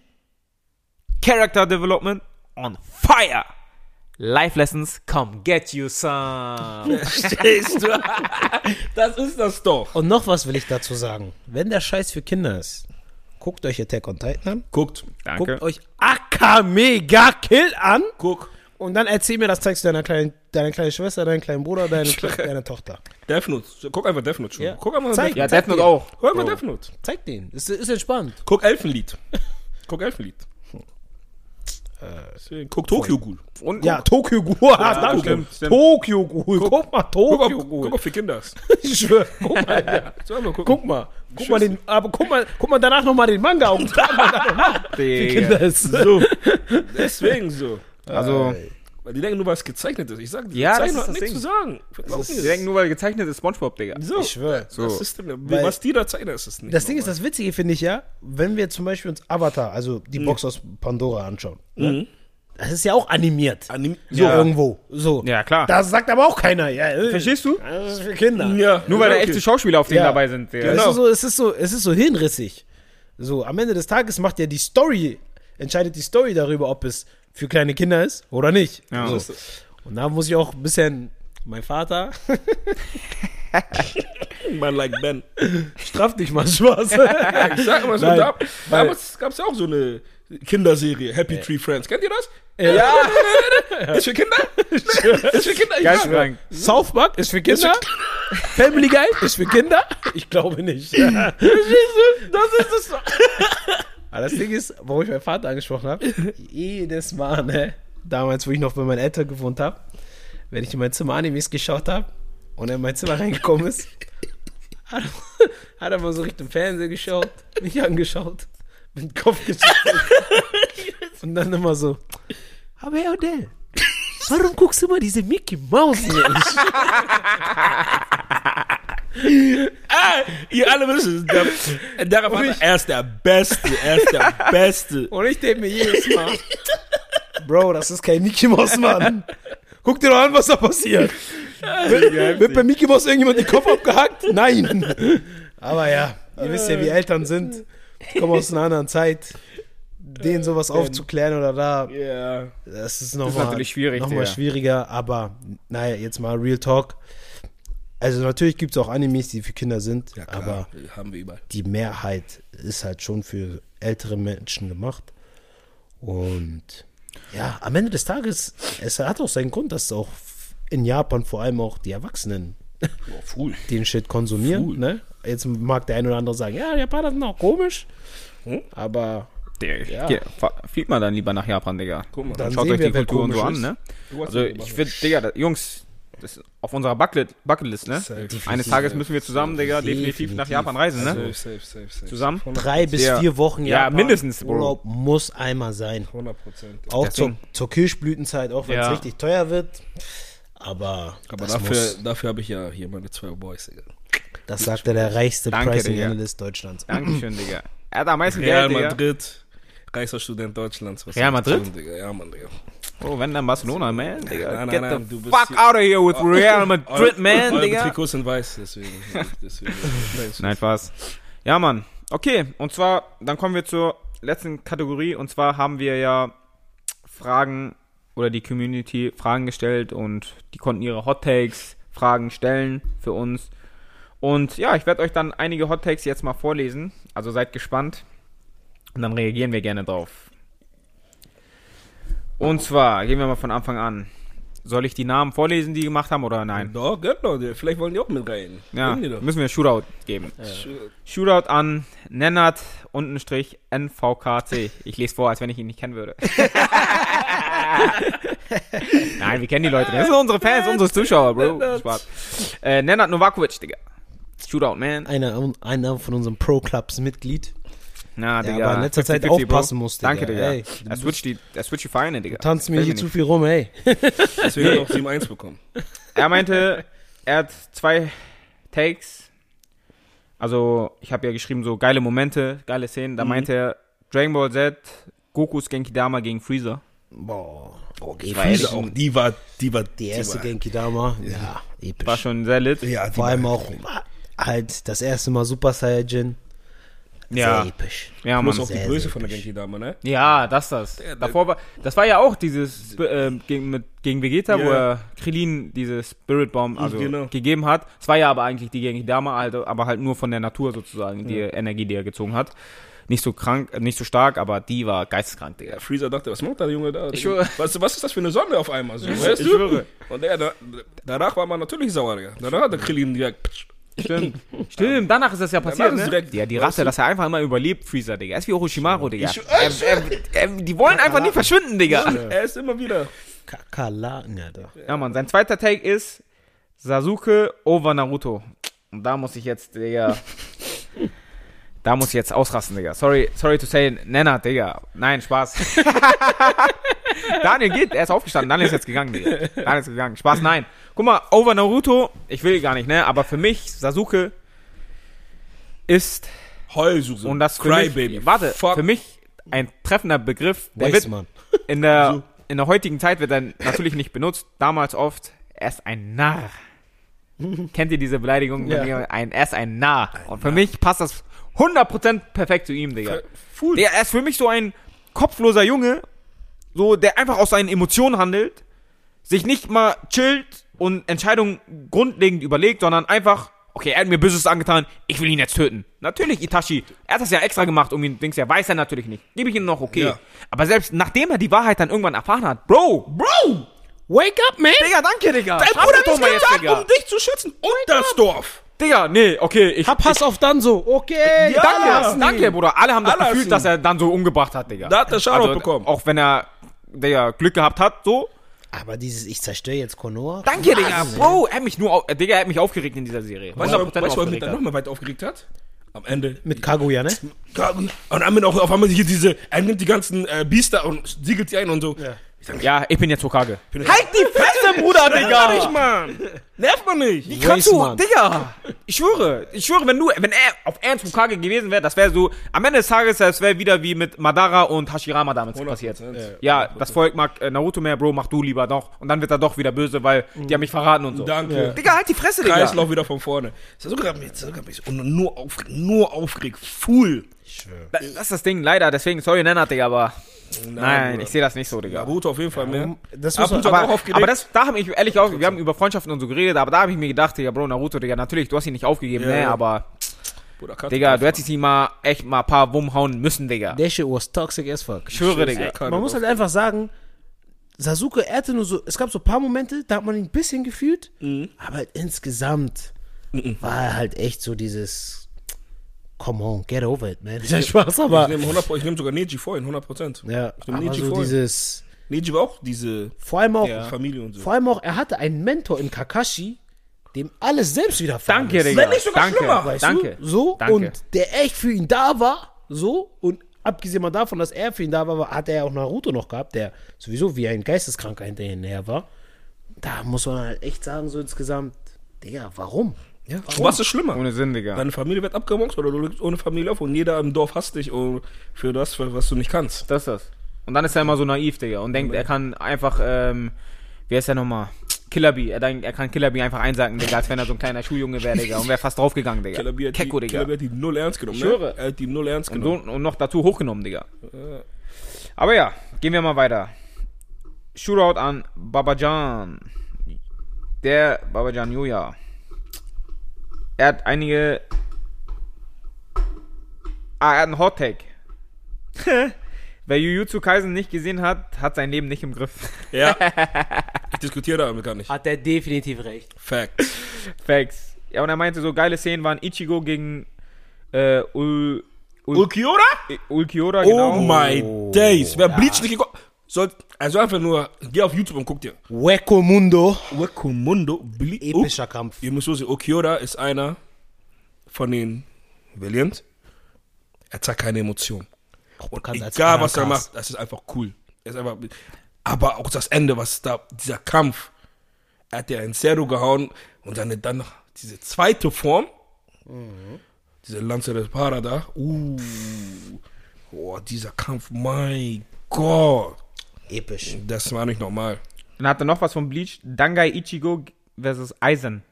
Character Development on fire. Life Lessons, come get you some. Verstehst du? das ist das doch. Und noch was will ich dazu sagen. Wenn der Scheiß für Kinder ist, guckt euch Attack on Titan an, Guckt. Danke. guckt euch Akamega Kill an Guck. und dann erzähl mir, das zeigst du deiner kleinen, deiner kleinen Schwester, deinem kleinen Bruder, deine, deiner Tochter. Death Note. Guck einfach Death Note schon. Ja. Guck einfach Zeig. Death Ja, Note. Death Note auch. Guck einfach Bro. Death Note. Zeig den. Ist, ist entspannt. Guck Elfenlied. Guck Elfenlied. Deswegen. Guck Tokyo Ghoul. Und Ja, Tokyo Ghoul. Ja, danke. stimmt, stimmt. Tokyo Ghoul. Guck, mal, Guck, Tokyo ob, Ghoul. guck, ob für Kinder ist. Ich schwör. Guck mal, ja. So, einfach gucken. guck mal. Guck mal, den, aber guck mal, guck mal danach nochmal den Manga und guck mal danach. Digga. Kinder ist. So. Deswegen so. Also, Weil die denken nur, weil es gezeichnet ist. Ich sag, die Ja, ist hat das nichts Ding. zu sagen. Das. denken nur, weil gezeichnet ist Spongebob, Digga. so. Ich schwör. So. Was ist denn, Weil- was die da zeichnen, ist es nicht. Das Ding ist, das Witzige finde ich ja, wenn wir zum Beispiel uns Avatar, also die Box aus Pandora anschauen. Ne? Das ist ja auch animiert. Anim So Ja. irgendwo. So. Ja, klar. Das sagt aber auch keiner. Ja, äh, Verstehst du? Das ist für Kinder. ja. Nur weil da okay. echte Schauspieler auf denen Ja. dabei sind. Digga. Es, Genau. ist so, es, ist so, es ist so hinrissig. So, am Ende des Tages macht ja die Story, entscheidet die Story darüber, ob es für kleine Kinder ist oder nicht. Ja. So. Und da muss ich auch ein bisschen, mein Vater, Man like Ben. straff dich mal Spaß. Ich sag mal so, Nein, da, damals gab es ja auch so eine Kinderserie, Happy Tree Friends. Kennt ihr das? ja. Ist für Kinder? ist für Kinder? Ich schwöre. Geisteskrank. South Park ist für Kinder. Family Guy ist für Kinder. Ich glaube nicht. das ist es doch. Aber das Ding ist, warum ich meinen Vater angesprochen habe, jedes Mal, ne, damals, wo ich noch bei meinen Eltern gewohnt habe, wenn ich in mein Zimmer Animes geschaut habe und er in mein Zimmer reingekommen ist, hat, hat er mal so Richtung Fernseher geschaut, mich angeschaut, mit dem Kopf geschüttelt und dann immer so, aber Herr Odell, warum guckst du immer diese Mickey Mouse nicht? Ihr alle wisst es. Der, der Vater, er ist der Beste. Er ist der Beste. Und ich denke mir jedes Mal, Bro, das ist kein Mickey Mouse, Mann. Guck dir doch an, was da passiert. Wird, wird bei Mickey Mouse irgendjemand den Kopf abgehackt? Nein. Aber ja, ihr wisst ja, wie Eltern sind. Die kommen aus einer anderen Zeit. Denen sowas aufzuklären oder da, Ja. das ist nochmal natürlich schwierig, noch mal Digga. schwieriger. Aber naja, jetzt mal Real Talk. Also natürlich gibt es auch Animes, die für Kinder sind, Ja, aber klar. haben wir überall. die Mehrheit ist halt schon für ältere Menschen gemacht. Und ja, am Ende des Tages, es hat auch seinen Grund, dass auch in Japan vor allem auch die Erwachsenen cool. den Shit konsumieren. Ne? Jetzt mag der ein oder andere sagen, ja, Japaner sind auch komisch. Hm? Aber Der, Ja. Fliegt mal dann lieber nach Japan, Digga. Guck mal. Dann Schaut euch die Kultur und so an, ne? Also ich finde, Digga, Jungs, das ist auf unserer Bucket, Bucketlist, ne? Safe. Eines Tages müssen wir zusammen, Digga, definitiv nach Definitiv. Japan reisen, ne? Safe, safe, safe, safe. Zusammen? drei bis Ja. vier Wochen Ja, Japan mindestens, Bro. Urlaub muss einmal sein. 100 Prozent. Auch zur, zur Kirschblütenzeit, auch wenn es Ja. richtig teuer wird. Aber, Aber das, dafür, muss, dafür habe ich ja hier meine zwei Boys, Digga. das sagt er der reichste Danke, Pricing Digga. Analyst Deutschlands. Dankeschön, Digga. Er hat am meisten Real Geld, Digga. Madrid, reichster Student Deutschlands. Was Real Madrid? tun, Digga? Ja, Mann, Digga. Oh, wenn dann Barcelona, man, Digga. Nein, nein, Get nein, the fuck out of here with Real Madrid, man, Eure Digga. Trikots sind weiß, deswegen. deswegen. Nein, Nein, Spaß. Ja, Mann. Okay, und zwar, dann kommen wir zur letzten Kategorie. Und zwar haben wir ja Fragen oder die Community Fragen gestellt und die konnten ihre Hot Takes, Fragen stellen für uns. Und ja, ich werde euch dann einige Hot Takes jetzt mal vorlesen. Also seid gespannt. Und dann reagieren wir gerne drauf. Und zwar, gehen wir mal von Anfang an. Soll ich die Namen vorlesen, die gemacht haben oder nein? Doch, genau. die- Vielleicht wollen die auch mit rein. Ja, die müssen wir Shootout geben. Shootout an Nennert untenstrich NVKC. Ich lese vor, als wenn ich ihn nicht kennen würde. Nein, wir kennen die Leute. Das sind unsere Fans, unsere Zuschauer, Bro. Spaß. Äh, Nennert Novakovic, Digga. Shootout, man. Einer, einer von unseren Pro-Clubs-Mitglied. Na, Der Digga. aber in letzter Zeit 50-50, aufpassen Bro. muss, Digga. Danke, Digga. Ey, du er switcht die, er switcht die Vereine, Digga. Tanzt mir hier zu viel rum, ey. Deswegen hat er auch 7-1 bekommen. Er meinte, er hat zwei Takes. Also, ich habe ja geschrieben, so geile Momente, geile Szenen. Da meinte er, Dragon Ball Z, Gokus Genki Dama gegen Freezer. Boah. Oh, war Freezer auch, die war, die war, Die erste war, Genki Dama. Ja, episch. War schon sehr lit. Ja, die Vor war, allem auch halt das erste Mal Super Saiyajin. Ja, Sehr episch. ja, Plus Mann. auch die Sehr, Größe sehr von der episch. Genki Dama, ne? Ja, das, das. Davor war, das war ja auch dieses, ähm, gegen, mit, gegen Vegeta, wo Ja. er Krillin diese Spirit Bomb also Genau. gegeben hat. Es war ja aber eigentlich die Genki Dama, also, aber halt nur von der Natur sozusagen, die Energie, die er gezogen hat. Nicht so krank, äh, nicht so stark, aber die war geisteskrank, Digga. Ja, Freezer dachte, was macht der Junge da? Ich. Was, was ist das für eine Sonne auf einmal? So, weißt ich du? schwöre. Und der, da, danach war man natürlich sauer, Digga. Danach hat der Krillin direkt. ptsch. Stimmt. Stimmt, danach ist das ja passiert, ne? direkt- ja, die Rasse, dass er einfach immer überlebt, Freezer, Digga. Er ist wie Orochimaru, Digga. Ich- er, er, er, die wollen einfach nie verschwinden, Digga. Er ist immer wieder. Kakerlaken, Alter. Ja, Mann, sein zweiter Take ist Sasuke over Naruto. Und da muss ich jetzt, Digga. da muss ich jetzt ausrasten, Digga. Sorry, sorry to say, Nenner, Digga. Nein, Spaß. Daniel geht, er ist aufgestanden, Daniel ist jetzt gegangen, Digga. Daniel ist gegangen. Spaß, nein. Guck mal, over Naruto, ich will gar nicht, ne? Aber für mich, Sasuke ist, Heulsuse. und das für Crybaby. mich, warte, Fuck. für mich ein treffender Begriff. Der wird, Weismann. in der, in der heutigen Zeit wird er natürlich nicht benutzt, damals oft, er ist ein Narr. Kennt ihr diese Beleidigung? Ja. Ein, er ist ein Narr. Und für mich passt das 100% perfekt zu ihm, Digga. Full. Der, er ist für mich so ein kopfloser Junge, so, der einfach aus seinen Emotionen handelt, sich nicht mal chillt und Entscheidungen grundlegend überlegt, sondern einfach, okay, er hat mir Böses angetan, ich will ihn jetzt töten. Natürlich, Itachi, er hat das ja extra gemacht, um ihn, Dings, ja, weiß er natürlich nicht. Gebe ich ihm noch, okay. Ja. Aber selbst nachdem er die Wahrheit dann irgendwann erfahren hat, Bro, Bro, Wake up, man! Digga, danke, Digga. Dein Bruder mich mal jetzt, gesagt, Digga. um dich zu schützen und das Dorf. Digga, nee, okay, ich, Hab Hass auf Danzo. Okay, Ja, danke, danke. Bruder. Alle haben das hassen dass er dann so umgebracht hat, Digga. Da hat er Shoutout bekommen. Auch wenn er, Digga, Glück gehabt hat, so. Aber dieses, ich zerstöre jetzt Konoha. Danke, Digga. Bro, er hat mich nur, au- äh, Digga, er hat mich aufgeregt in dieser Serie. 100% Weißt du, weißt du, was mich aufgeregt dann hat. noch mal weit aufgeregt hat? Am Ende. Mit Kaguya, ne? Und dann auch auf einmal hier diese, er nimmt die ganzen äh, Biester und siegelt sie ein und so. Ja. Ja, ich bin jetzt Hokage. Bin Halt die Fresse, Bruder, Digga. nicht, Mann. Nervt man nicht. Wie kannst du. Digga? Ich schwöre, ich schwöre, wenn du, wenn er auf Ernst Hokage gewesen wäre, das wäre so, am Ende des Tages, das wäre wieder wie mit Madara und Hashirama damals passiert. 100%. Ja, das Volk mag äh, Naruto mehr, Bro, mach du lieber doch. Und dann wird er doch wieder böse, weil die haben mich verraten und so. Danke. Digga, halt die Fresse, Digga. Kreislauf wieder von vorne. Ist mit und nur aufgeregt, nur aufgeregt, full. Da- Das ist das Ding, leider. Deswegen, sorry, Nenad, Digga, aber nein, Bruder. ich sehe das nicht so, Digga. Naruto auf jeden Fall mehr. das auch Aber, aufgeregt. aber das, da habe ich ehrlich auch, wir haben über Freundschaften und so geredet, aber da habe ich mir gedacht, Digga, Bro, Naruto, Digga, natürlich, du hast ihn nicht aufgegeben, Ja, ne, ja. aber, Bruder, Digga, du hättest ihn mal, echt mal ein paar Wumm hauen müssen, Digga. Der shit was toxic as fuck. Ich schwöre, Digga. Cut Man muss halt einfach sagen, Sasuke, er hatte nur so, es gab so ein paar Momente, da hat man ihn ein bisschen gefühlt, aber halt insgesamt war er halt echt so dieses, come on, get over it, man. Ist ja Spaß, Ich aber, nehme 100 ich nehm sogar Neji vorhin, 100%. ja, Ich nehm aber Neji so vorhin. dieses, Neji war auch diese vor allem auch, Ja. Familie und so. vor allem auch, er hatte einen Mentor in Kakashi, dem alles selbst widerfahren Danke, ist. Digga. Wenn nicht sogar Danke, schlimmer, Weißt danke. Du? So, Danke. und der echt für ihn da war, so, und abgesehen mal davon, dass er für ihn da war, war- hat er ja auch Naruto noch gehabt, der sowieso wie ein Geisteskranker hinterher war. Da muss man halt echt sagen, so insgesamt, Digga, warum? Ja. Was ist schlimmer? Ohne Sinn, Digga. Deine Familie wird abgemobbt oder du lebst ohne Familie auf und jeder im Dorf hasst dich und für das, für was du nicht kannst. Das ist das. Und dann ist er immer so naiv, Digga, und denkt, er kann einfach, ähm, wie heißt der nochmal? Killer Bee. Er, denkt, er kann Killer Bee einfach einsacken, Digga, als wenn er so ein kleiner Schuljunge wäre, Digga, und wäre fast draufgegangen, Digga. Killer B hat, Kecko, die, Digga. Killer B hat die null ernst genommen, Ich ne? schwöre. Er hat die null ernst Und, genommen. so, und noch dazu hochgenommen, Digga. Aber ja, gehen wir mal weiter. Shootout an Babajan. Der Babajan Yuya. Er hat einige. Ah, er hat einen Hot Take. Wer Jujutsu Kaisen nicht gesehen hat, hat sein Leben nicht im Griff. Ja. ich diskutiere damit gar nicht. Hat er definitiv recht. Fact. Facts. Ja, und er meinte, so geile Szenen waren Ichigo gegen äh, Ul, Ul, Ulkiora? Ulquiorra, Oh genau. my days. Wer Bleach nicht geguckt soll, also einfach nur, geh auf YouTube und guck dir. Weko Mundo. Wekumundo Ble Epischer Kampf. Ihr müsst so sehen, Ulquiorra ist einer von den Valiant. Er zeigt keine Emotion. Und bekannt als egal, was er macht, das ist einfach cool. Er ist einfach, aber auch das Ende, was da, dieser Kampf, er hat ja ein Zero gehauen und dann, dann noch diese zweite Form, diese Lanze des Para da, uh, oh, dieser Kampf, mein Gott, Episch. das war nicht normal. Dann hat er noch was von Bleach. Dangai Ichigo versus Eisen.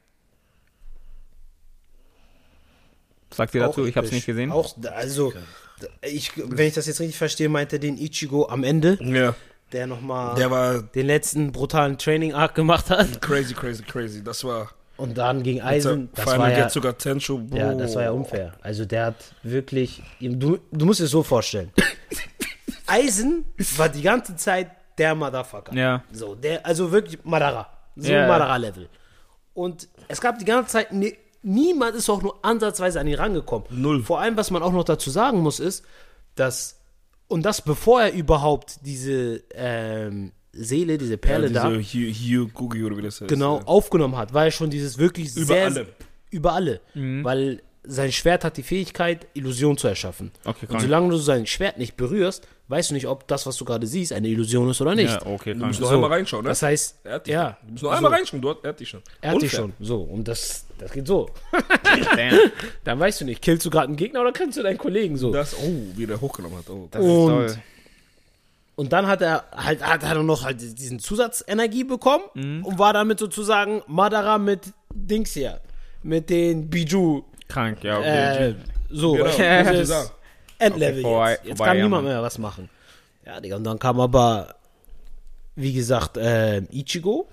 Sagt ihr dazu? Auch Ich hab's episch. nicht gesehen. Auch, also, ich, wenn ich das jetzt richtig verstehe, meinte den Ichigo am Ende, Ja, der nochmal der war den letzten brutalen Training-Arc gemacht hat. crazy, crazy, crazy. Das war Und dann gegen Eisen, das Final war ja, sogar Tensho, Bro. ja, das war ja unfair. Also der hat wirklich, du, du musst es so vorstellen. Eisen war die ganze Zeit der Motherfucker. Ja. So, der, also wirklich Madara. So Ja, ja. Madara-Level. Und es gab die ganze Zeit, niemand ist auch nur ansatzweise an ihn rangekommen. Null. Vor allem, was man auch noch dazu sagen muss, ist, dass, und das bevor er überhaupt diese ähm, Seele, diese ja, Perle diese da, Hugh, Hugh Gugi oder wie das heißt. genau Ja. aufgenommen hat, war er schon dieses wirklich Über sehr alle. über alle, weil sein Schwert hat die Fähigkeit Illusion zu erschaffen. Okay, und krank. solange du sein Schwert nicht berührst, weißt du nicht, ob das, was du gerade siehst, eine Illusion ist oder nicht. Ja, okay, Du krank. musst noch einmal reinschauen, ne? Das heißt, er hat dich ja, Du musst noch einmal reinschauen, dort, er hat dich schon. er hat dich schon. So, und das, das geht so. Damn. Dann weißt du nicht, killst du gerade einen Gegner oder killst du deinen Kollegen so. Das, oh, wie der hochgenommen hat. Oh. Das ist Und- toll. Und dann hat er halt hat er noch halt diesen Zusatzenergie bekommen Mhm. und war damit sozusagen Madara mit Dings hier, mit den Biju Krank, ja, okay. Äh, so, Genau, das ist. Endlevel Okay, vorbei- jetzt. Jetzt vorbei, kann ja, niemand Mann. mehr was machen. Ja, Digga, und dann kam aber wie gesagt, äh, Ichigo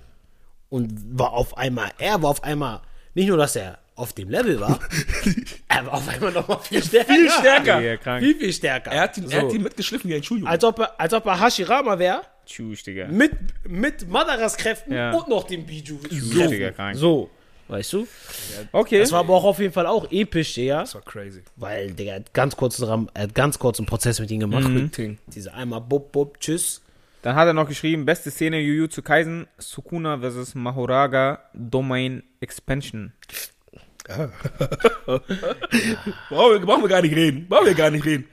und war auf einmal, er war auf einmal, nicht nur, dass er auf dem Level war, er war auf einmal noch mal viel stärker. Viel stärker. Ja, krank. Viel, viel stärker. Er hat ihn, er So. hat ihn mitgeschliffen wie ein Schuljunge. als, ob er, als ob er Hashirama wäre, Tschüss, Digga. mit, mit Madaras Kräften Ja. und noch dem Biju. So. Digga, krank. So, weißt du? Okay. Das war aber auch auf jeden Fall auch episch, Digga. Das war crazy. Weil, Digga, er hat ganz kurzen, Ram- er hat ganz kurzen Prozess mit ihm gemacht. Mhm. Diese einmal bub, bub, tschüss. Dann hat er noch geschrieben, beste Szene Jujutsu Kaisen, Sukuna vs. Mahoraga Domain Expansion. Brauchen wir, brauchen wir gar nicht reden. Brauchen wir gar nicht reden.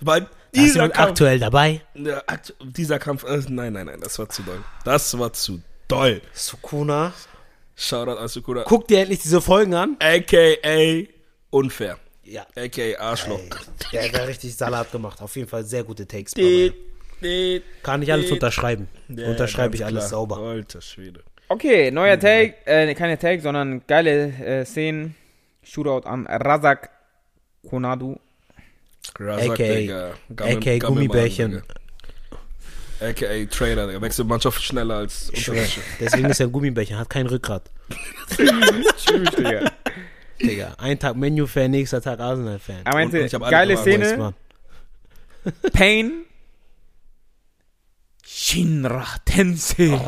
Weil Da ist dieser jemand Kampf, aktuell dabei. der Akt- dieser Kampf, äh, nein, nein, nein, das war zu doll. Das war zu doll. Sukuna. Shoutout an Sukura. Guck dir endlich diese Folgen an. AKA unfair. Ja. AKA Arschloch. Der hat da richtig Salat gemacht. Auf jeden Fall sehr gute Takes. Die- die- Kann ich alles die- unterschreiben. Ja, Unterschreibe ich alles klar. sauber. Alter Schwede. Okay, neuer Tag, äh, nee, keine Tag, sondern geile äh, Szenen. Shootout an Razak Konadu. Razak, AKA Digga. Gammel- AKA Gummibärchen. Digga. AKA Trader, der wechselt Mannschaft schneller als. Unterwäsche. Deswegen ist er ein Gummibärchen, hat kein Rückgrat. Tschüss, Digga. Digga, ein Tag Menu-Fan, nächster Tag Arsenal-Fan. Er meinte, Und ich geile Szene. Pain. Shinra Tensei.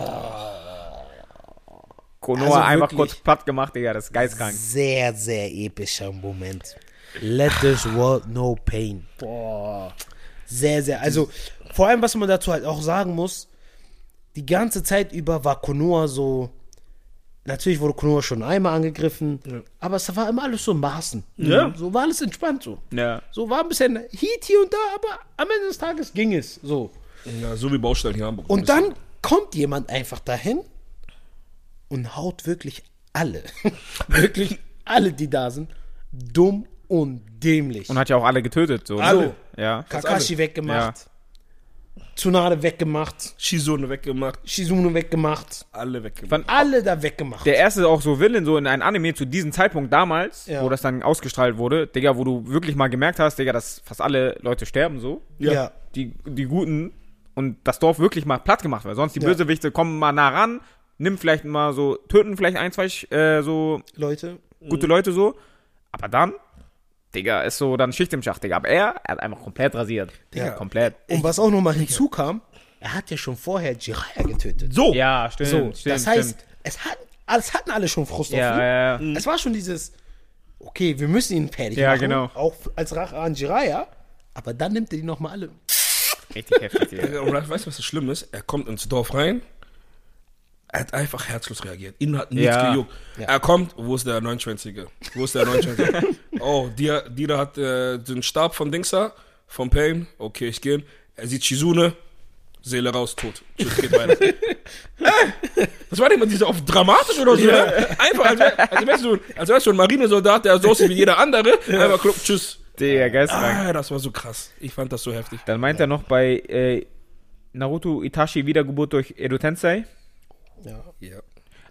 Konoha Also einfach kurz platt gemacht, Digga, das ist geistkrank. Sehr, sehr epischer Moment. Let this world no pain. Boah. Sehr, sehr. Also, vor allem, was man dazu halt auch sagen muss, die ganze Zeit über war Konoha so. Natürlich wurde Konoha schon einmal angegriffen, aber es war immer alles so Maßen. Ja. So war alles entspannt so. Ja. So war ein bisschen Heat hier und da, aber am Ende des Tages ging es so. Ja, so wie Baustellen hier in Hamburg. Und dann kommt jemand einfach dahin und haut wirklich alle, wirklich alle, die da sind, dumm und dämlich. Und hat ja auch alle getötet, so. ne? Alle. Ja. Kakashi weggemacht, Tsunade weggemacht, Shizune weggemacht, Shizune weggemacht, alle weggemacht. Fand alle da weggemacht. der erste auch so Villain, so in einem Anime zu diesem Zeitpunkt damals, Ja. wo das dann ausgestrahlt wurde, Digga, wo du wirklich mal gemerkt hast, Digga, dass fast alle Leute sterben, so. ja. Die, die Guten und das Dorf wirklich mal platt gemacht wird. Sonst die Ja. Bösewichte kommen mal nah ran, nimm vielleicht mal so, töten vielleicht ein, zwei äh, so Leute. gute Leute so. Aber dann, Digga, ist so dann Schicht im Schacht, Digga. Aber er, er hat einfach komplett rasiert. Digga, komplett. Und was auch nochmal hinzukam, er hat ja schon vorher Jiraiya getötet. So, Ja, stimmt, So, stimmt, das heißt, stimmt. es, hat, es hatten alle schon Frust auf Ja, ihn. ja, ja. Es war schon dieses, okay, wir müssen ihn fertig Ja, machen. genau. Auch als Rache an Jiraiya. Aber dann nimmt er die nochmal alle. Richtig heftig, Digga. Ja, und weißt du, was das Schlimme ist? Er kommt ins Dorf rein. Er hat einfach herzlos reagiert. Ihn hat nichts Ja. gejuckt. Er kommt, wo ist der 29er? Wo ist der 29er? oh, die da hat äh, den Stab von Dingsa, von Pain. Okay, ich gehe. Er sieht Shizune, Seele raus, tot. Tschüss, geht weiter. äh, das war mal diese auf dramatisch oder so. ne? Einfach, als, wär, als, wärst du, als wärst du ein Marinesoldat, der so aussieht wie jeder andere. Einfach klupp, tschüss. Digga, geistkrank. Ah, das war so krass. Ich fand das so heftig. Dann meint er noch bei äh, Naruto Itachi Wiedergeburt durch Edo Tensei. Ja.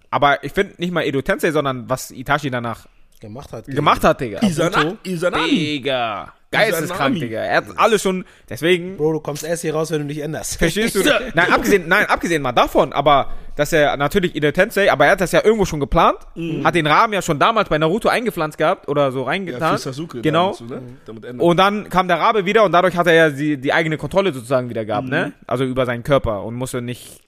Aber ich finde nicht mal Edo Tensei, sondern was Itachi danach Gemacht hat. gemacht hat, Digga. Isana, Isanami. Digga. Geisteskrank. Digga. Er hat alles schon, deswegen, Bro, du kommst erst hier raus, wenn du dich änderst. verstehst du? nein, abgesehen, nein, abgesehen mal davon, aber, dass er natürlich Edo Tensei, aber er hat das ja irgendwo schon geplant, hat den Rahmen ja schon damals bei Naruto eingepflanzt gehabt oder so Ja, reingetan. für Sasuke. genau. oder? Damit ändern. Und dann kam der Rabe wieder und dadurch hat er ja die, die eigene Kontrolle sozusagen wieder gehabt, ne? Also über seinen Körper und musste nicht,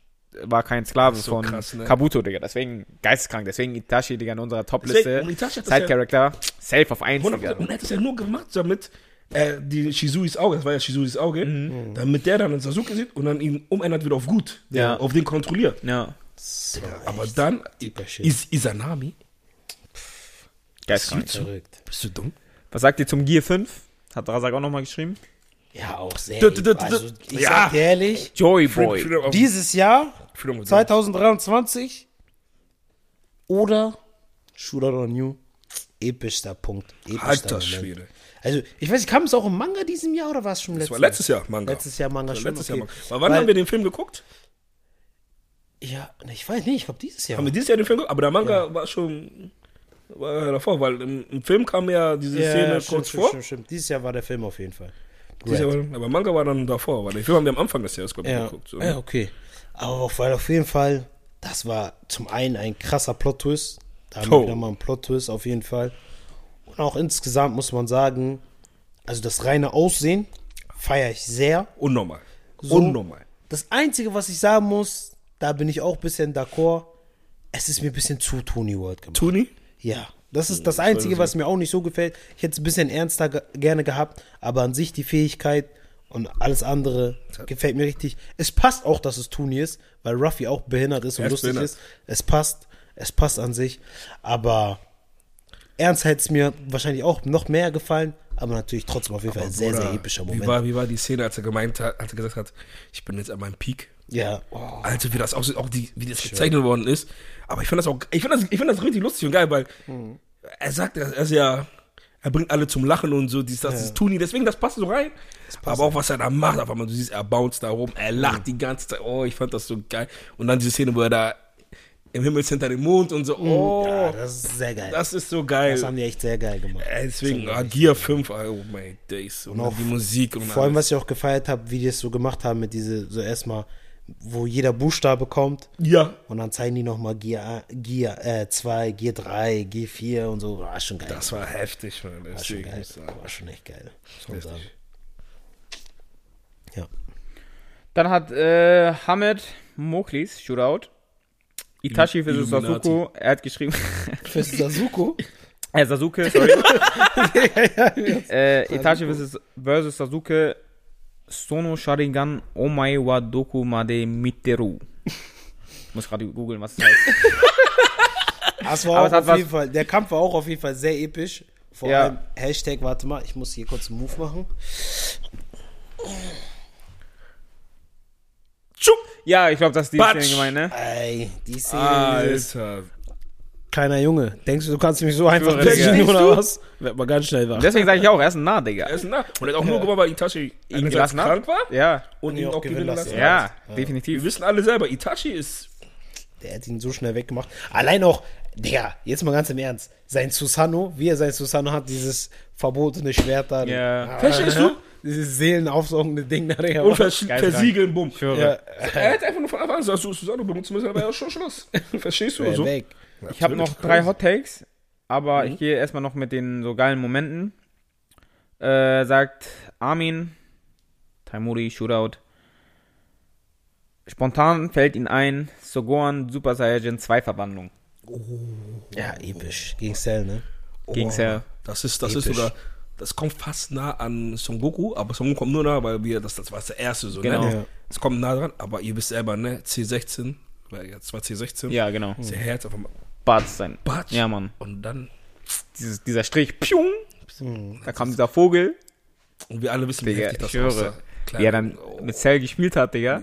war kein Sklave so von krass, ne? Kabuto, Digga. Deswegen geisteskrank. Deswegen Itachi, Digga, in unserer Top-Liste. und Itachi hat das ja- Side-Character, safe auf 1, 100%. Digga. Und er hat es ja nur gemacht, damit äh, die Shizuis Auge, das war ja Shizuis Auge, damit der dann den Sasuke sieht und dann ihn umändert wieder auf gut. Ja. Auf den kontrolliert. Ja, Aber dann ist Isanami. geisteskrank. Verrückt. Bist du dumm? Was sagt ihr zum Gear 5? Hat Razak auch nochmal geschrieben. Ja, auch sehr. Du, du, du, du. also, ich Ja. sag ehrlich, Joy Boy. Dieses Jahr, Of- 2023 oder Shootout on You, epischster Punkt. Epischster Alter. Schwede. Also, ich weiß nicht, kam es auch im Manga diesem Jahr oder war es schon Das letztes war letztes Jahr Manga. Letztes Jahr Manga schon. letztes okay. Jahr Manga. Wann Weil- haben wir den Film geguckt? Ja, ne, ich weiß nicht, ich glaube dieses Jahr. Haben wir dieses Jahr den Film geguckt? Aber der Manga war schon war ja davor, weil im, im Film kam ja diese ja, Szene stimmt, kurz stimmt, vor. Stimmt, stimmt. Dieses Jahr war der Film auf jeden Fall. Du, Aber, aber Manga war dann davor, weil den Film haben wir am Anfang des Jahres, glaube ich, Ja, geguckt. So. ja, okay. Aber auf, weil auf jeden Fall, das war zum einen ein krasser Plot-Twist. Da haben wir Oh. wieder mal einen Plot-Twist auf jeden Fall. Und auch insgesamt muss man sagen, also das reine Aussehen feiere ich sehr. Unnormal. So. Unnormal. Das Einzige, was ich sagen muss, da bin ich auch ein bisschen d'accord, es ist mir ein bisschen zu Tony World gemacht. Tuni? Ja, das ist das Einzige, was mir auch nicht so gefällt. Ich hätte es ein bisschen ernster ge gerne gehabt, aber an sich die Fähigkeit und alles andere gefällt mir richtig. Es passt auch, dass es Tuni ist, weil Ruffy auch behindert ist und Er lustig behindert. ist. Es passt, es passt an sich, aber ernst hätte es mir wahrscheinlich auch noch mehr gefallen, aber natürlich trotzdem auf jeden Fall ein sehr, sehr epischer Wie Moment. war, wie war die Szene, als er gemeint hat, als er gesagt hat, ich bin jetzt an meinem Peak? ja, oh, Alter, wie das aussieht, auch die, wie das gezeichnet worden ist. Aber ich finde das auch, ich finde das, ich das richtig lustig und geil, weil Mhm. er sagt, er ist ja, er bringt alle zum Lachen und so, dies, das, das Tuni, deswegen, das passt so rein. Aber auch, was er da macht, auf einmal, du siehst, er bounce da rum, er lacht Mhm. die ganze Zeit, oh, ich fand das so geil. Und dann diese Szene, wo er da im Himmel ist hinter dem Mond und so, oh, Mhm. ja, das ist sehr geil. das ist so geil. Das haben die echt sehr geil gemacht. Ey, Deswegen, ah, Gear 5, oh my days. Und, auch dann die Musik und Vor allem, alles. was ich auch gefeiert habe, wie die es so gemacht haben mit diese, so erstmal, wo jeder Buchstabe kommt Ja, und dann zeigen die nochmal Gear, Gear äh, 2, Gear 3, Gear 4 und so. War schon geil. das war heftig, man. war schon geil. War schon echt geil. Sagen. Ja. Dann hat äh, Hamed Moklis, Shootout. Itachi versus Illuminati. Sasuko. Er hat geschrieben. Für Sasuko? äh, Sasuke, sorry. äh, Itachi versus, versus Sasuke. Sono Sharingan Omae wa Doku Made Miteru. Muss gerade googeln, was das heißt. Das war Aber auch auf jeden Fall, der Kampf war auch auf jeden Fall sehr episch. Vor Ja. allem Hashtag, warte mal, ich muss hier kurz einen Move machen. Ja, ich glaube, das ist die Batsch. Szene gemeint, ne? Ey, die Szene Alter. Kleiner Junge. Denkst du, du kannst mich so einfach besiegen oder was? Werd mal ganz schnell wach. Deswegen sage ich auch, er ist ein Nah, Digga. Er ist nah. Und er hat auch nur gewonnen, weil Itachi Ihn gelassen hat? krank war Ja, und ihn auch gewinnen lassen ja, hat. Wir definitiv. wissen alle selber, Itachi ist Der hat ihn so schnell weggemacht. Allein auch, Digga, jetzt mal ganz im Ernst. Sein Susano, wie er sein Susano hat, dieses verbotene Schwert da. Ja. Verstehst du? Dieses seelenaufsaugende Ding da, Digga. und vers Geil versiegeln, bumm. Ja, Er hätte einfach nur von Anfang an gesagt, so Susanne benutzen müssen, aber ja schon Schluss. Verstehst du? wär So? weg. Ich habe noch drei Hot Takes, aber Mhm. ich gehe erstmal noch mit den so geilen Momenten. Äh, sagt Armin, Taimuri, Shootout. Spontan fällt ihm ein, Sogoran Super Saiyajin 2 Verwandlung. Ja, episch. Gegen Cell, ne? Gegen Cell. Das ist, das ist Episch. sogar, das kommt fast nah an Son Goku, aber Son Goku kommt nur nah, weil wir, das, das war das erste so, Genau. ne? Ja. Es kommt nah dran, aber ihr wisst selber, ne? C16, weil jetzt war C16, Ja, genau. ist der Herz auf einmal Bart sein. Batsch. Ja, Mann. Und dann, Dieses, dieser Strich, piung, da kam dieser Vogel, und wir alle wissen, wie heftig das ich höre. wie er dann mit Cell gespielt hat, Digga.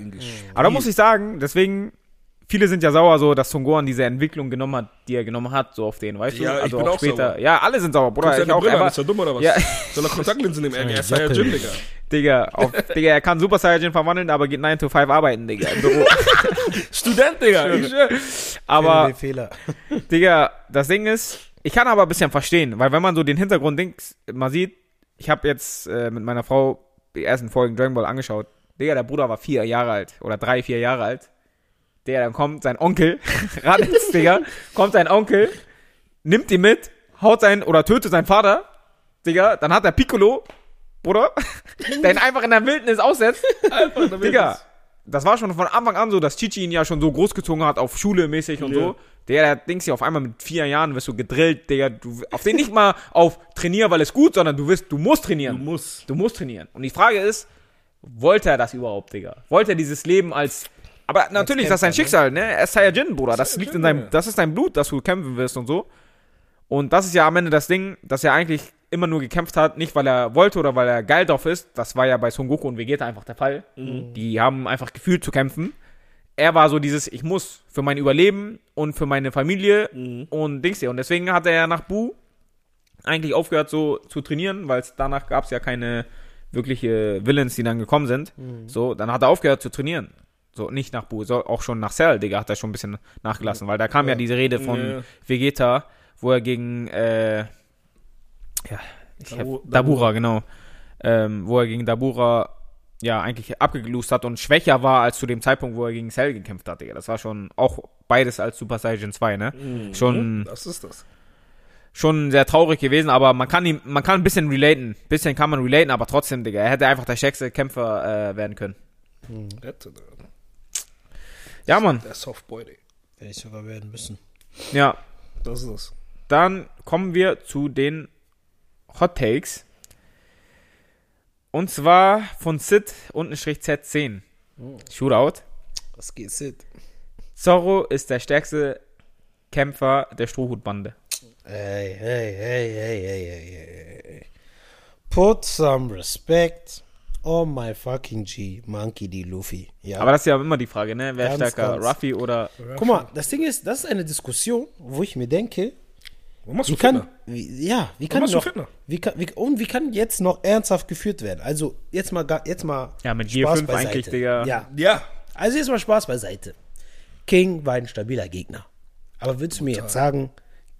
Aber da muss ich sagen, deswegen, viele sind ja sauer so, dass Songoran diese Entwicklung genommen hat, die er genommen hat, so auf den, weißt du? Ja, ich also bin auch später. sauer. Ja, alle sind sauer, Bruder. Du Ich deine auch. Brille Er war, ist er dumm oder was? Ja. Soll er Kontaktlinsen nehmen? Er, ist. Saiyajin, Digga. Digga, auf, Digga, er kann Super Saiyajin verwandeln, aber geht 9 to 5 arbeiten, Digga, im Büro. Student, Digga. Ich schwör. aber, Fehler. Digga, das Ding ist, ich kann aber ein bisschen verstehen, weil wenn man so den Hintergrund Dings mal sieht, ich habe jetzt äh, mit meiner Frau die ersten Folgen Dragon Ball angeschaut. Digga, der Bruder war vier Jahre alt oder drei, vier Jahre alt. Der, dann kommt sein Onkel, Raditz, Digga, kommt sein Onkel, nimmt ihn mit, haut seinen oder tötet seinen Vater, Digga, dann hat er Piccolo, Bruder, der ihn einfach in der Wildnis aussetzt. Einfach, damit Digga, es- das war schon von Anfang an so, dass Chichi ihn ja schon so großgezogen hat, auf Schule mäßig und Ja. so. Der, der Dings hier auf einmal mit vier Jahren wirst du gedrillt, Digga. Du, auf den nicht mal auf trainier, weil es gut, sondern du wirst, du musst Du trainieren. musst. Du musst trainieren. Und die Frage ist, wollte er das überhaupt, Digga? Wollte er dieses Leben als. Aber natürlich, das ist sein ne? Schicksal, ne? Er ist Saiyajin, Bruder. Das liegt in seinem, das ist dein Blut, dass du kämpfen wirst und so. Und das ist ja am Ende das Ding, dass er eigentlich immer nur gekämpft hat, nicht weil er wollte oder weil er geil drauf ist. Das war ja bei Son Goku und Vegeta einfach der Fall. Die haben einfach gefühlt zu kämpfen. Er war so dieses, ich muss für mein Überleben und für meine Familie und Dings hier. Und deswegen hat er ja nach Bu eigentlich aufgehört so zu trainieren, weil danach gab es ja keine wirkliche Villains, die dann gekommen sind. So, dann hat er aufgehört zu trainieren. So, nicht nach Bu, so auch schon nach Cell, Digga, hat er schon ein bisschen nachgelassen, weil da kam ja, diese Rede von Ja. Vegeta, wo er gegen, äh, ja, ich hab, Dabu- Dabura, genau, ähm, wo er gegen Dabura ja eigentlich abgelost hat und schwächer war als zu dem Zeitpunkt, wo er gegen Cell gekämpft hat, Digga. Das war schon auch beides als Super Saiyan 2, ne? Schon, Das ist das. schon sehr traurig gewesen, aber man kann ihm, man kann ein bisschen relaten. Bisschen kann man relaten, aber trotzdem, Digga, er hätte einfach der stärkste Kämpfer äh, werden können. Hätte, der- Ja, Mann. Der Softboy, Digga. Hätte ich sogar werden müssen. Ja, Das ist das. Dann kommen wir zu den Hot Takes. Und zwar von Sid unten Strich Z10. Shootout. Was geht, Sid? Zorro ist der stärkste Kämpfer der Strohhutbande. Hey, hey, hey, hey, hey, hey, hey. Put some respect on my fucking G, Monkey D. Luffy. Ja. Aber das ist ja immer die Frage, ne? Wer Ganz, stärker, ganz. Ruffy oder. Guck mal, das Ding ist, das ist eine Diskussion, wo ich mir denke, Warum machst wie du kann, wie, ja, wie kann noch, wie kann, wie, und wie kann jetzt noch ernsthaft geführt werden? Also, jetzt mal, ga- jetzt mal Ja, mit Gear 5 eigentlich, Digga. Ja, Ja. also jetzt mal Spaß beiseite. King war ein stabiler Gegner. Aber willst du mir jetzt sagen,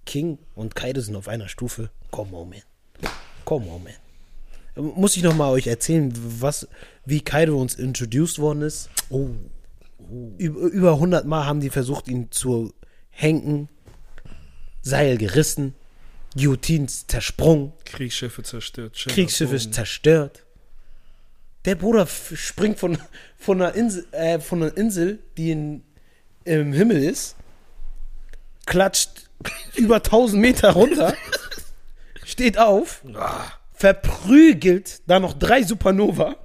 King und Kaido sind auf einer Stufe? Come on, man. Come on, man. Muss ich noch mal euch erzählen, was, wie Kaido uns introduced worden ist? Oh. Über, über 100 Mal haben die versucht, ihn zu henken, Seil gerissen, Guillotines zersprungen, Kriegsschiffe zerstört. Schiffe Kriegsschiffe zerstört. Der Bruder springt von, von, einer Insel, äh, von einer Insel, die in, im Himmel ist, klatscht über 1000 Meter runter, steht auf, verprügelt da noch drei Supernova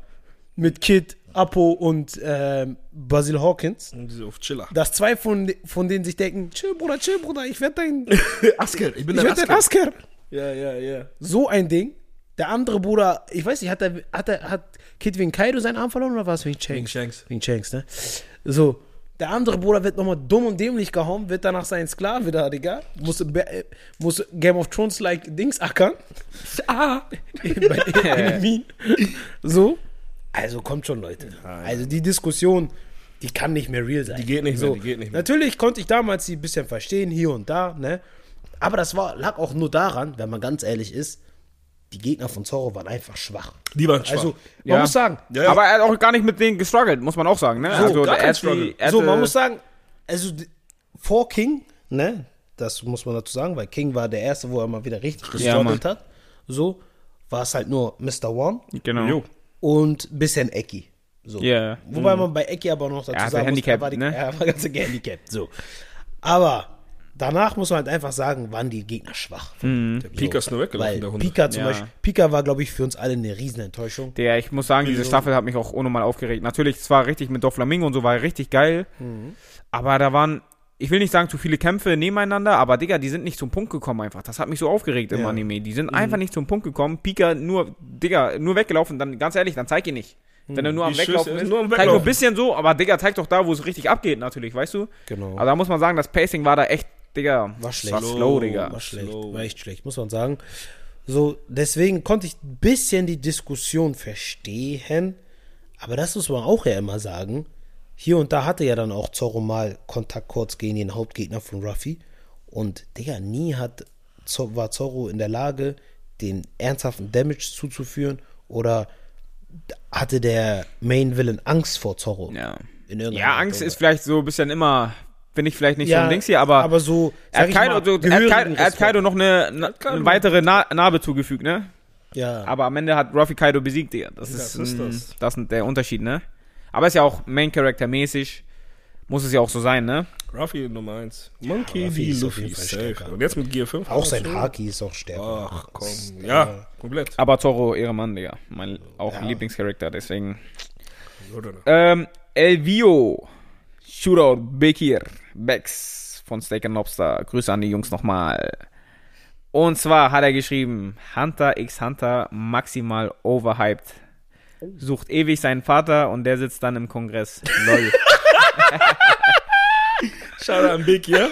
mit Kid, Apo und ähm, Basil Hawkins. Und diese auf Chiller. Dass zwei von, von denen sich denken, chill Bruder, chill Bruder, ich werde dein, Asker, ich bin ich der werd dein Asker. Asker. Ja, ja, ja. So ein Ding. Der andere Bruder, ich weiß nicht, hat er, hat er, hat Kid wegen Kaido seinen Arm verloren oder war es wegen Shanks? Wegen Shanks. Wegen Shanks, ne? So. Der andere Bruder wird nochmal dumm und dämlich gehauen, wird danach sein Sklave da, Digga. Muss, äh, muss Game of Thrones like Dings ackern. Ah! Bei. So. Also kommt schon, Leute. Also die Diskussion, die kann nicht mehr real sein. Die geht nicht so. mehr, die geht nicht mehr. Natürlich konnte ich damals sie ein bisschen verstehen, hier und da, ne? Aber das war, lag auch nur daran, wenn man ganz ehrlich ist, die Gegner von Zorro waren einfach schwach. Die waren schwach. Also, man Ja. muss sagen, Ja, ja. Aber er hat auch gar nicht mit denen gestruggelt, muss man auch sagen, ne? also, gar er kein hat Struggle. die, so, man muss sagen, also vor King, ne, das muss man dazu sagen, weil King war der Erste, wo er mal wieder richtig gestruggelt hat. So, war es halt nur Mr. One Genau. Jo. und bisschen Ecki. So. Ja. Wobei man bei Ecki aber noch dazu Er sagen muss, er war, die, ne? er war ganz gehandicapt. So. Aber danach muss man halt einfach sagen, waren die Gegner schwach. Der Pika ist nur weggelaufen, Weil der Hund. Pika zum Ja. Beispiel, Pika war, glaube ich, für uns alle eine Riesenenttäuschung. Der, ich muss sagen, diese Staffel hat mich auch unnormal aufgeregt. Natürlich, zwar richtig mit Doflamingo und so war richtig geil, aber da waren, ich will nicht sagen, zu viele Kämpfe nebeneinander, aber Digga, die sind nicht zum Punkt gekommen einfach. Das hat mich so aufgeregt im Ja. Anime. Die sind einfach nicht zum Punkt gekommen. Pika nur, Digga, nur weggelaufen, dann ganz ehrlich, dann zeig ihn nicht. Wenn er nur am Weglaufen ist ist, nur am zeig nur ein bisschen so, aber Digga, zeig doch da, wo es richtig abgeht, natürlich, weißt du? Genau. Aber da muss man sagen, das Pacing war da echt, Digga, War schlecht. War slow, Digga. War schlecht, slow. war echt schlecht, muss man sagen. So, deswegen konnte ich ein bisschen die Diskussion verstehen, aber das muss man auch ja immer sagen. Hier und da hatte ja dann auch Zorro mal Kontakt kurz gegen den Hauptgegner von Ruffy und Digga, nie hat, war Zorro in der Lage, den ernsthaften Damage zuzuführen oder hatte der Main Villain Angst vor Zorro? Ja. Ja, Angst oder- ist vielleicht so ein bisschen immer, finde ich vielleicht nicht so ein Dings hier, aber, aber so, er, hat Kaido, mal, so, er, hat Kaido, er hat. Kaido noch eine, eine, eine weitere Na Narbe zugefügt, ne? ja. Aber am Ende hat Ruffy Kaido besiegt, Digga. Das, ist, ist ein- das. das ist der Unterschied, ne? Aber ist ja auch Main-Character-mäßig. Muss es ja auch so sein, ne? Ruffy Nummer 1. Monkey Ruffy D. ist Luffy. stärker. Und jetzt mit Gear 5. Auch sein Haki ist auch stärker. Ach komm. Ja, komplett. Aber Zorro, Ehrenmann, Digga. Mein auch Ja. Lieblingscharakter, deswegen. Ähm, Elvio. Shootout, Bekir, Bex von Steak and Lobster. Grüße an die Jungs nochmal. Und zwar hat er geschrieben, Hunter x Hunter maximal overhyped. Sucht ewig seinen Vater und der sitzt dann im Kongress. Lol. Schau an Big, ja?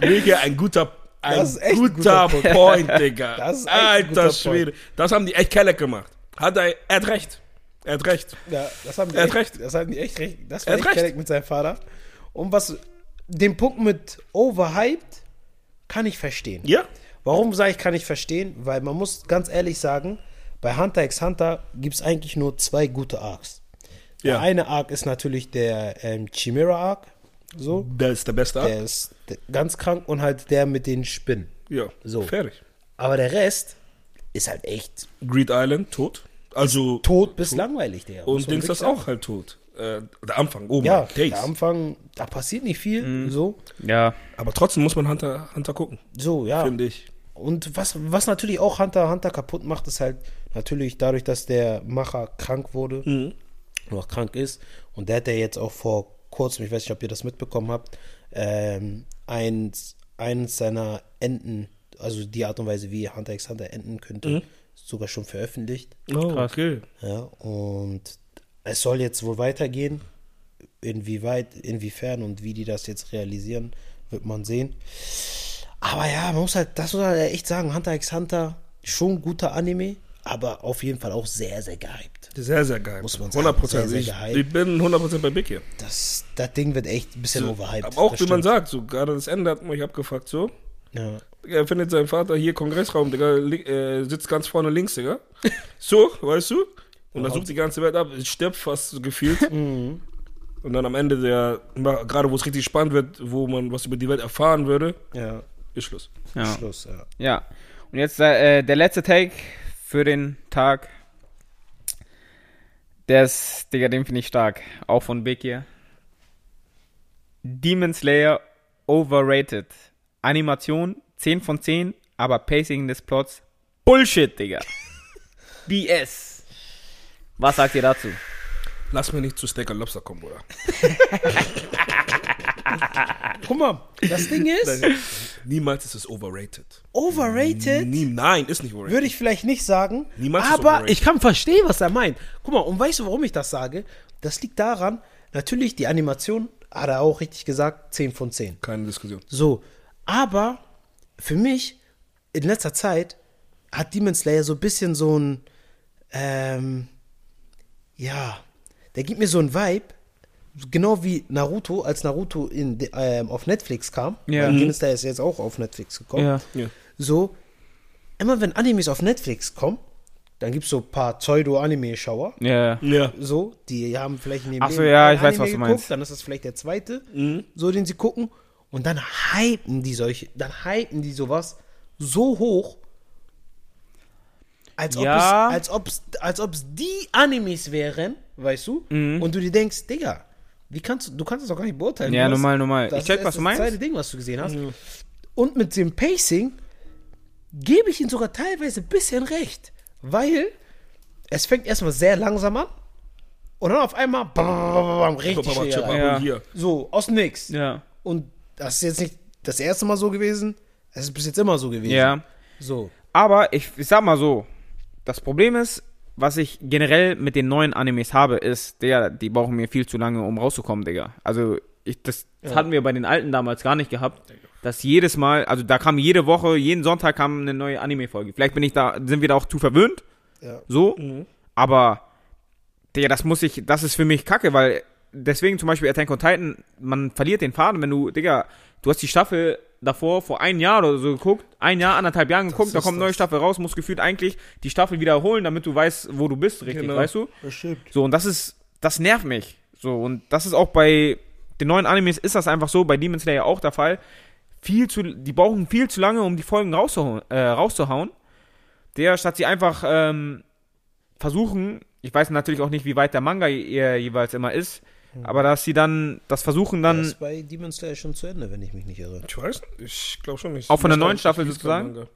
Big, ein guter, ein Das ist echt ein guter, guter. Point, Digga. Das ist echt ein Alter guter Schwede. Das haben die echt Kelleck gemacht. Hat er, er hat recht. Er hat recht. Ja, das haben die Er hat echt, recht. Das haben die echt recht. Das Er war hat echt recht. korrekt mit seinem Vater. Und was den Punkt mit overhyped kann ich verstehen. Ja? Warum sage ich, kann ich verstehen? Weil man muss ganz ehrlich sagen, bei Hunter x Hunter gibt es eigentlich nur zwei gute Arcs. Der Ja. eine Arc ist natürlich der ähm, Chimera Arc. So. Der ist der beste Arc. Der ist ganz krank und halt der mit den Spinnen. Ja, So. fertig. Aber der Rest ist halt echt Greed Island, tot. Also, tot bis langweilig, der. und Dings das auch halt tot. Äh, der Anfang, oben. Ja, Days. der Anfang, da passiert nicht viel. Mhm. So, Ja. Aber trotzdem muss man Hunter, Hunter gucken, so, ja. finde ich. Und was, was natürlich auch Hunter Hunter kaputt macht, ist halt natürlich dadurch, dass der Macher krank wurde, Mhm. noch krank ist. Und der hat ja jetzt auch vor kurzem, ich weiß nicht, ob ihr das mitbekommen habt, ähm, eins, eins seiner Enden, also die Art und Weise, wie Hunter x Hunter enden könnte, Mhm. sogar schon veröffentlicht. Oh, okay. Ja, und es soll jetzt wohl weitergehen. Inwieweit, inwiefern und wie die das jetzt realisieren, wird man sehen. Aber ja, man muss halt, das muss man halt echt sagen, Hunter x Hunter, schon guter Anime, aber auf jeden Fall auch sehr, sehr gehypt. Sehr, sehr geil. Muss man sagen, 100 sehr, sehr Ich, gehypt. ich bin 100% bei Big hier. Das, das Ding wird echt ein bisschen overhyped. Aber auch, wie man sagt, so gerade das Ende hat mich abgefuckt, so. Ja. Er findet seinen Vater hier Kongressraum, Digga, äh, sitzt ganz vorne links, Digga. So, weißt du? Und dann sucht die ganze Welt ab, es stirbt fast so gefühlt. Mhm. Und dann am Ende der, gerade wo es richtig spannend wird, wo man was über die Welt erfahren würde, ja, ist Schluss. Ja. Schluss, ja. Ja. Und jetzt äh, der letzte Take für den Tag. Der ist, Digga, den finde ich stark. Auch von Big hier. Demon Slayer overrated. Animation 10 von 10, aber Pacing des Plots Bullshit, Digga. BS. Was sagt ihr dazu? Lass mir nicht zu Steak and Lobster kommen, Bruder. Guck mal, das Ding ist, Niemals ist es overrated. overrated. Nie, nein, ist nicht overrated. Würde ich vielleicht nicht sagen, Niemals ist aber overrated. ich kann verstehen, was er meint. Guck mal, und weißt du, warum ich das sage? Das liegt daran, natürlich, die Animation, hat er auch richtig gesagt, 10 von 10. Keine Diskussion. So, aber für mich, in letzter Zeit, hat Demon Slayer so ein bisschen so ein, ähm, ja, der gibt mir so ein Vibe, genau wie Naruto, als Naruto in, ähm, auf Netflix kam. Ja. Weil Mhm. Slayer ist jetzt auch auf Netflix gekommen. Ja. Ja. So, immer wenn Animes auf Netflix kommen, dann gibt es so ein paar Pseudo-Anime-Schauer. Ja. Ja. So, die haben vielleicht in dem Ach so, ja, ich weiß, was du geguckt, meinst. Dann ist das vielleicht der zweite, Mhm. so den sie gucken. Und dann hypen die solche, dann hypen die sowas so hoch, als ob Ja. es, als ob's, als ob's die Animes wären, weißt du? Mhm. Und du dir denkst, Digga, wie kannst du, du kannst das doch gar nicht beurteilen. Ja, normal, normal. das Ich check, was du meinst. Das zweite Ding, was du gesehen hast. Und mit dem Pacing gebe ich ihm sogar teilweise ein bisschen recht, weil es fängt erstmal sehr langsam an und dann auf einmal bam, richtig. Ja. hier. So, aus dem Nix. Ja. Und das ist jetzt nicht das erste Mal so gewesen, es ist bis jetzt immer so gewesen. Ja. So. Aber ich, ich sag mal so, das Problem ist, was ich generell mit den neuen Animes habe, ist, der, die brauchen mir viel zu lange, um rauszukommen, Digga. Also, ich, das, das hatten wir bei den alten damals gar nicht gehabt. Dass jedes Mal, also da kam jede Woche, jeden Sonntag kam eine neue Anime-Folge. Vielleicht bin ich da, sind wir da auch zu verwöhnt. Ja. So. Aber, Digga, das muss ich, das ist für mich kacke, weil deswegen zum Beispiel Attack on Titan, man verliert den Faden, wenn du, Digga, du hast die Staffel davor vor ein Jahr oder so geguckt, ein Jahr, anderthalb Jahren geguckt, da kommt eine neue. Staffel raus, musst gefühlt eigentlich die Staffel wiederholen, damit du weißt, wo du bist, richtig, Genau. weißt du? Das stimmt. So, und das ist, das nervt mich. So, und das ist auch bei den neuen Animes ist das einfach so, bei Demon Slayer auch der Fall. Viel zu, die brauchen viel zu lange, um die Folgen rauszuhauen. Äh, rauszuhauen. Der, statt sie einfach ähm, versuchen, ich weiß natürlich auch nicht, wie weit der Manga je, jeweils immer ist, aber dass sie dann das versuchen Das dann ist bei Demon Slayer schon zu Ende, wenn ich mich nicht irre. Ich weiß, ich glaube schon nicht. Auch von der neuen Staffel sozusagen?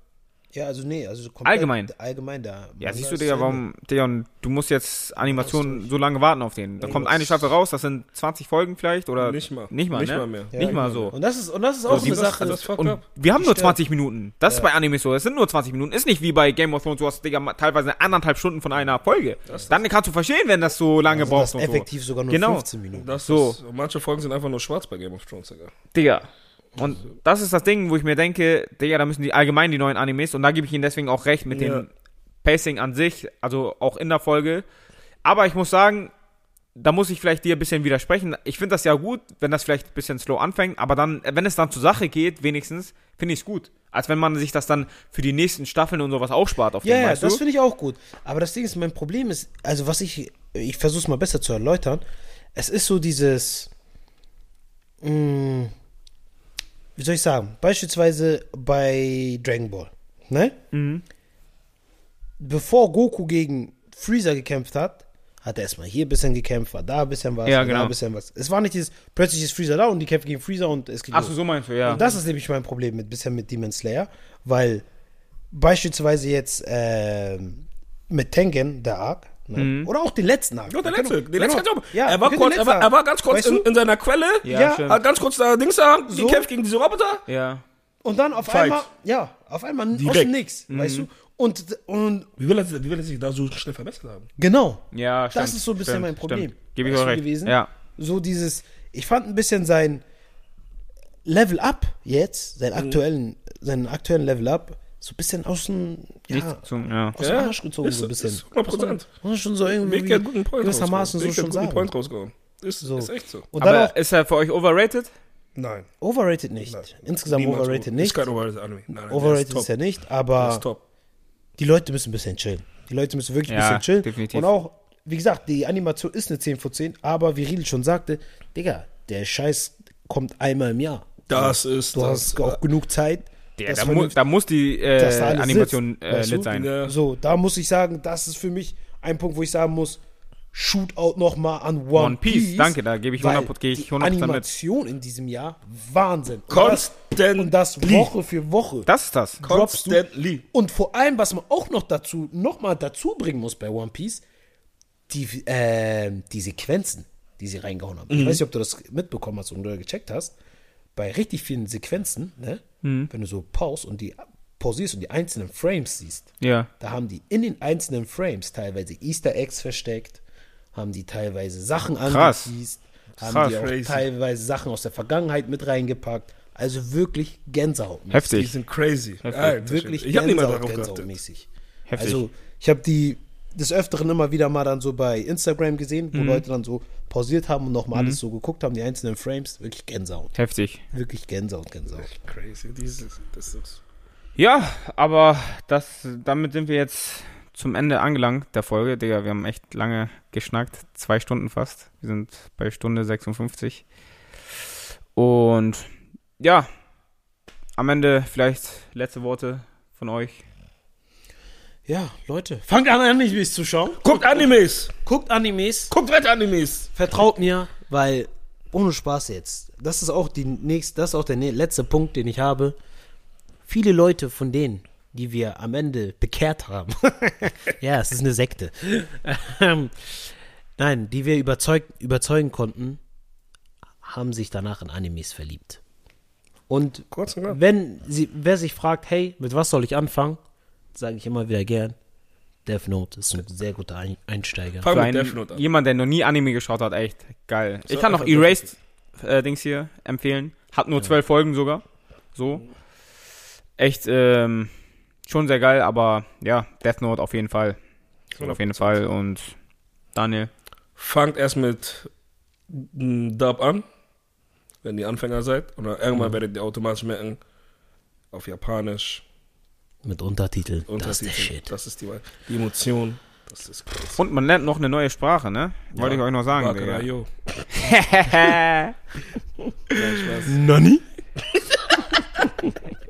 Ja, also nee, also komplett Allgemein. Allgemein da. Ja, siehst du, Digga, warum, Digga, du musst jetzt Animationen so lange warten auf den. Da kommt das- eine Staffel raus, das sind 20 Folgen vielleicht oder Nicht mal. Nicht mal, Nicht ne? mal mehr. Ja, nicht mal so. Und das ist, und das ist auch die- eine Sache. das fuckt Und wir haben nur stört. 20 Minuten. Das ist bei Anime so. Es sind nur 20 Minuten. Ist nicht wie bei Game of Thrones. Du hast, Digga, teilweise anderthalb Stunden von einer Folge. Dann kannst du verstehen, wenn das so lange also braucht. das und effektiv sogar nur Genau. 15 Minuten. Das So. ist, manche Folgen sind einfach nur schwarz bei Game of Thrones, Digga. so. Digga. Und das ist das Ding, wo ich mir denke, Digga, da müssen die allgemein die neuen Animes, und da gebe ich ihnen deswegen auch recht mit Ja. dem Pacing an sich, also auch in der Folge. Aber ich muss sagen, da muss ich vielleicht dir ein bisschen widersprechen. Ich finde das ja gut, wenn das vielleicht ein bisschen slow anfängt, aber dann, wenn es dann zur Sache geht, wenigstens, finde ich es gut. Als wenn man sich das dann für die nächsten Staffeln und sowas aufspart auf Ja, den, ja, das finde ich auch gut. Aber das Ding ist, mein Problem ist, also was ich, ich versuche es mal besser zu erläutern. Es ist so dieses, mh, wie soll ich sagen, beispielsweise bei Dragon Ball, ne? Mhm. Bevor Goku gegen Freezer gekämpft hat, hat er erstmal hier ein bisschen gekämpft, war da ein bisschen was, Ja, war da genau. ein bisschen was. Es war nicht dieses, plötzlich ist Freezer da und die kämpfen gegen Freezer und es geht Ach so, so meinst du, ja. Und das ist nämlich mein Problem mit bisher mit Demon Slayer, weil beispielsweise jetzt ähm, mit Tengen, der Arc, ne? Mhm. oder auch den letzten Arc. Ja, der letzte. können- Der letzte genau. Job. Ja, er, war kurz, den er, war, letzten er war ganz kurz Weißt in, du? in seiner Quelle. ja, ja. Hat ganz kurz da Dings da So. gekämpft gegen diese Roboter. ja. Und dann auf Fight. einmal, ja, auf einmal aus Direkt. dem Nix, weißt du? Und, und Wie will, er, wie will er sich da so schnell verbessert haben? genau, Ja, stimmt. das ist so ein bisschen stimmt, mein Problem. Stimmt. Gebe ich auch du, recht. gewesen? Ja. so dieses, ich fand ein bisschen sein Level Up jetzt, seinen aktuellen, seinen aktuellen Level Up, so ein bisschen aus dem, ja, Nicht zum, ja. aus dem Arsch gezogen, ist, so ein bisschen. Ist 100%. Muss man schon so irgendwie hat guten Point gewissermaßen so schon sagen. Point rausgehauen. Ist, So. ist echt so. Und Aber auch ist er für euch overrated? Nein. overrated nicht. Insgesamt Niemals overrated Ist nicht. kein overrated Anime. Nein, nein, Overrated der ist ja nicht, aber ist top. die Leute müssen ein bisschen chillen. Die Leute müssen wirklich ein Ja, bisschen chillen. definitiv. Und auch, wie gesagt, die Animation ist eine 10 von 10, aber wie Riedel schon sagte, Digga, der Scheiß kommt einmal im Jahr. Das ist Du das. hast auch genug Zeit. Ja, das da, mu da muss die äh, Animation äh, weißt du? sein. Ja. So, da muss ich sagen, das ist für mich ein Punkt, wo ich sagen muss, Shootout nochmal an One, One Piece, danke, da gebe ich weil 100 gehe ich die 100% mit. Animation in diesem Jahr, Wahnsinn. Und das, Constant und das Woche für Woche. Das ist das. Constantly. Und vor allem, was man auch noch dazu, noch mal dazu bringen muss bei One Piece, die, ähm, die Sequenzen, die sie reingehauen haben. Ich weiß nicht, ob du das mitbekommen hast oder gecheckt hast. Bei richtig vielen Sequenzen, ne, wenn du so paust und die pausierst und die einzelnen Frames siehst, Ja. da haben die in den einzelnen Frames teilweise Easter Eggs versteckt, haben die teilweise Sachen Krass. angeteased, Krass, haben die auch crazy. teilweise Sachen aus der Vergangenheit mit reingepackt. Also wirklich Gänsehaut. Die Heftig. sind crazy. Heftig. Alter, Wirklich Ich Gänsehaut. Gänsehautmäßig. Heftig. Also, ich habe die des Öfteren immer wieder mal dann so bei Instagram gesehen, Mhm. wo Leute dann so pausiert haben und nochmal alles so geguckt haben, die einzelnen Frames. Wirklich Gänsehaut. Heftig. Wirklich Gänsehaut, Gänsehaut. Crazy. Dieses, das ist Ja, aber das, damit sind wir jetzt zum Ende angelangt der Folge. Digga, wir haben echt lange geschnackt. Zwei Stunden fast. Wir sind bei Stunde 56. Und ja, am Ende vielleicht letzte Worte von euch. Ja, Leute, fangt an, Animes zu schauen. Guckt Animes. Guckt Animes. Guckt Wett-Animes. Vertraut mir, weil ohne Spaß jetzt. Das ist auch die nächste, das ist auch der letzte Punkt, den ich habe. Viele Leute von denen, die wir am Ende bekehrt haben. ja, es ist eine Sekte. Ähm, Nein, die wir überzeugt, überzeugen konnten, haben sich danach in Animes verliebt. Und wenn sie, wer sich fragt, hey, mit was soll ich anfangen, sage ich immer wieder gern, Death Note ist ein sehr guter Ein Einsteiger. Fang Für mit Death einen, Note an. jemand, der noch nie Anime geschaut hat, echt geil. Ich So, kann noch einfach Erased äh, Dings hier empfehlen. Hat nur zwölf Folgen sogar. So. Echt ähm, schon sehr geil, aber ja, Death Note auf jeden Fall. Auf jeden Fall. Und Daniel. Fangt erst mit Dub an, wenn ihr Anfänger seid. Und irgendwann werdet ihr automatisch merken, auf Japanisch, Mit Untertiteln. Das ist Untertitel. der Shit. Das ist die, die Emotion. Das ist crazy. Und man lernt noch eine neue Sprache, ne? Wollte ich euch noch sagen. Digga. Bakarayo. Nani?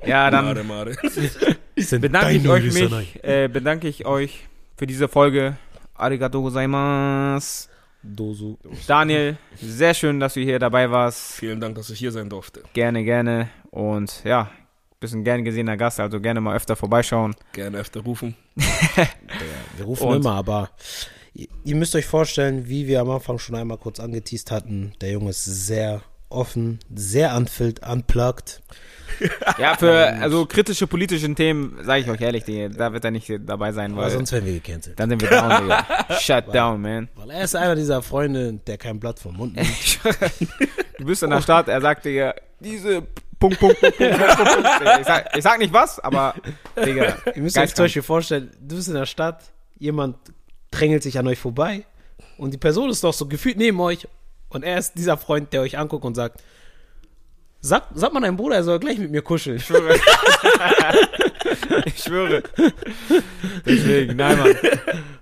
ja, dann Mare, Mare. bedanke ich euch mich, äh, bedanke ich euch für diese Folge. Arigato gozaimasu. Dosu. Daniel, sehr schön, dass du hier dabei warst. Vielen Dank, dass ich hier sein durfte. Gerne, gerne. Und ja, bist ein gern gesehener Gast, also gerne mal öfter vorbeischauen. Gerne öfter rufen. Wir rufen Und- immer, aber ihr, müsst euch vorstellen, wie wir am Anfang schon einmal kurz angeteased hatten, der Junge ist sehr offen, sehr unfiltert, unplugged. Ja, für also kritische politische Themen, sage ich euch ehrlich, die, da wird er nicht dabei sein, Aber weil sonst werden wir gecancelt. dann sind wir down, Digga. Shut down, man. Weil er ist einer dieser Freunde, der kein Blatt vom Mund nimmt. Du bist in der Stadt, er sagt dir, diese Punkt, Punkt, Punkt, Punkt, Punkt, Punkt, Ich sag, ich sag nicht was, aber, Digga, Ihr müsst euch zum. Beispiel vorstellen, du bist in der Stadt, jemand drängelt sich an euch vorbei, und die Person ist doch so gefühlt neben euch und er ist dieser Freund, der euch anguckt und sagt, sag, sag mal deinem Bruder, er soll gleich mit mir kuscheln. Ich schwöre. Deswegen, nein, Mann.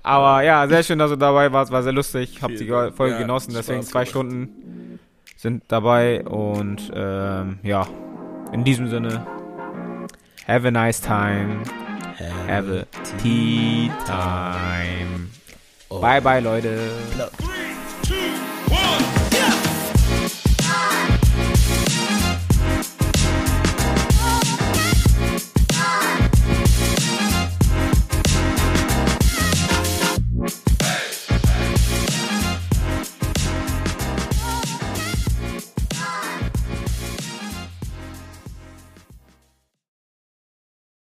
Aber ja, sehr schön, dass du dabei warst. War sehr lustig. Hab die. Folge Ja, genossen. Deswegen zwei. Stunden sind dabei. Und ähm, ja, in diesem Sinne, have a nice time. Have, have a tea time. time. Oh. Bye, bye, Leute. Three, two,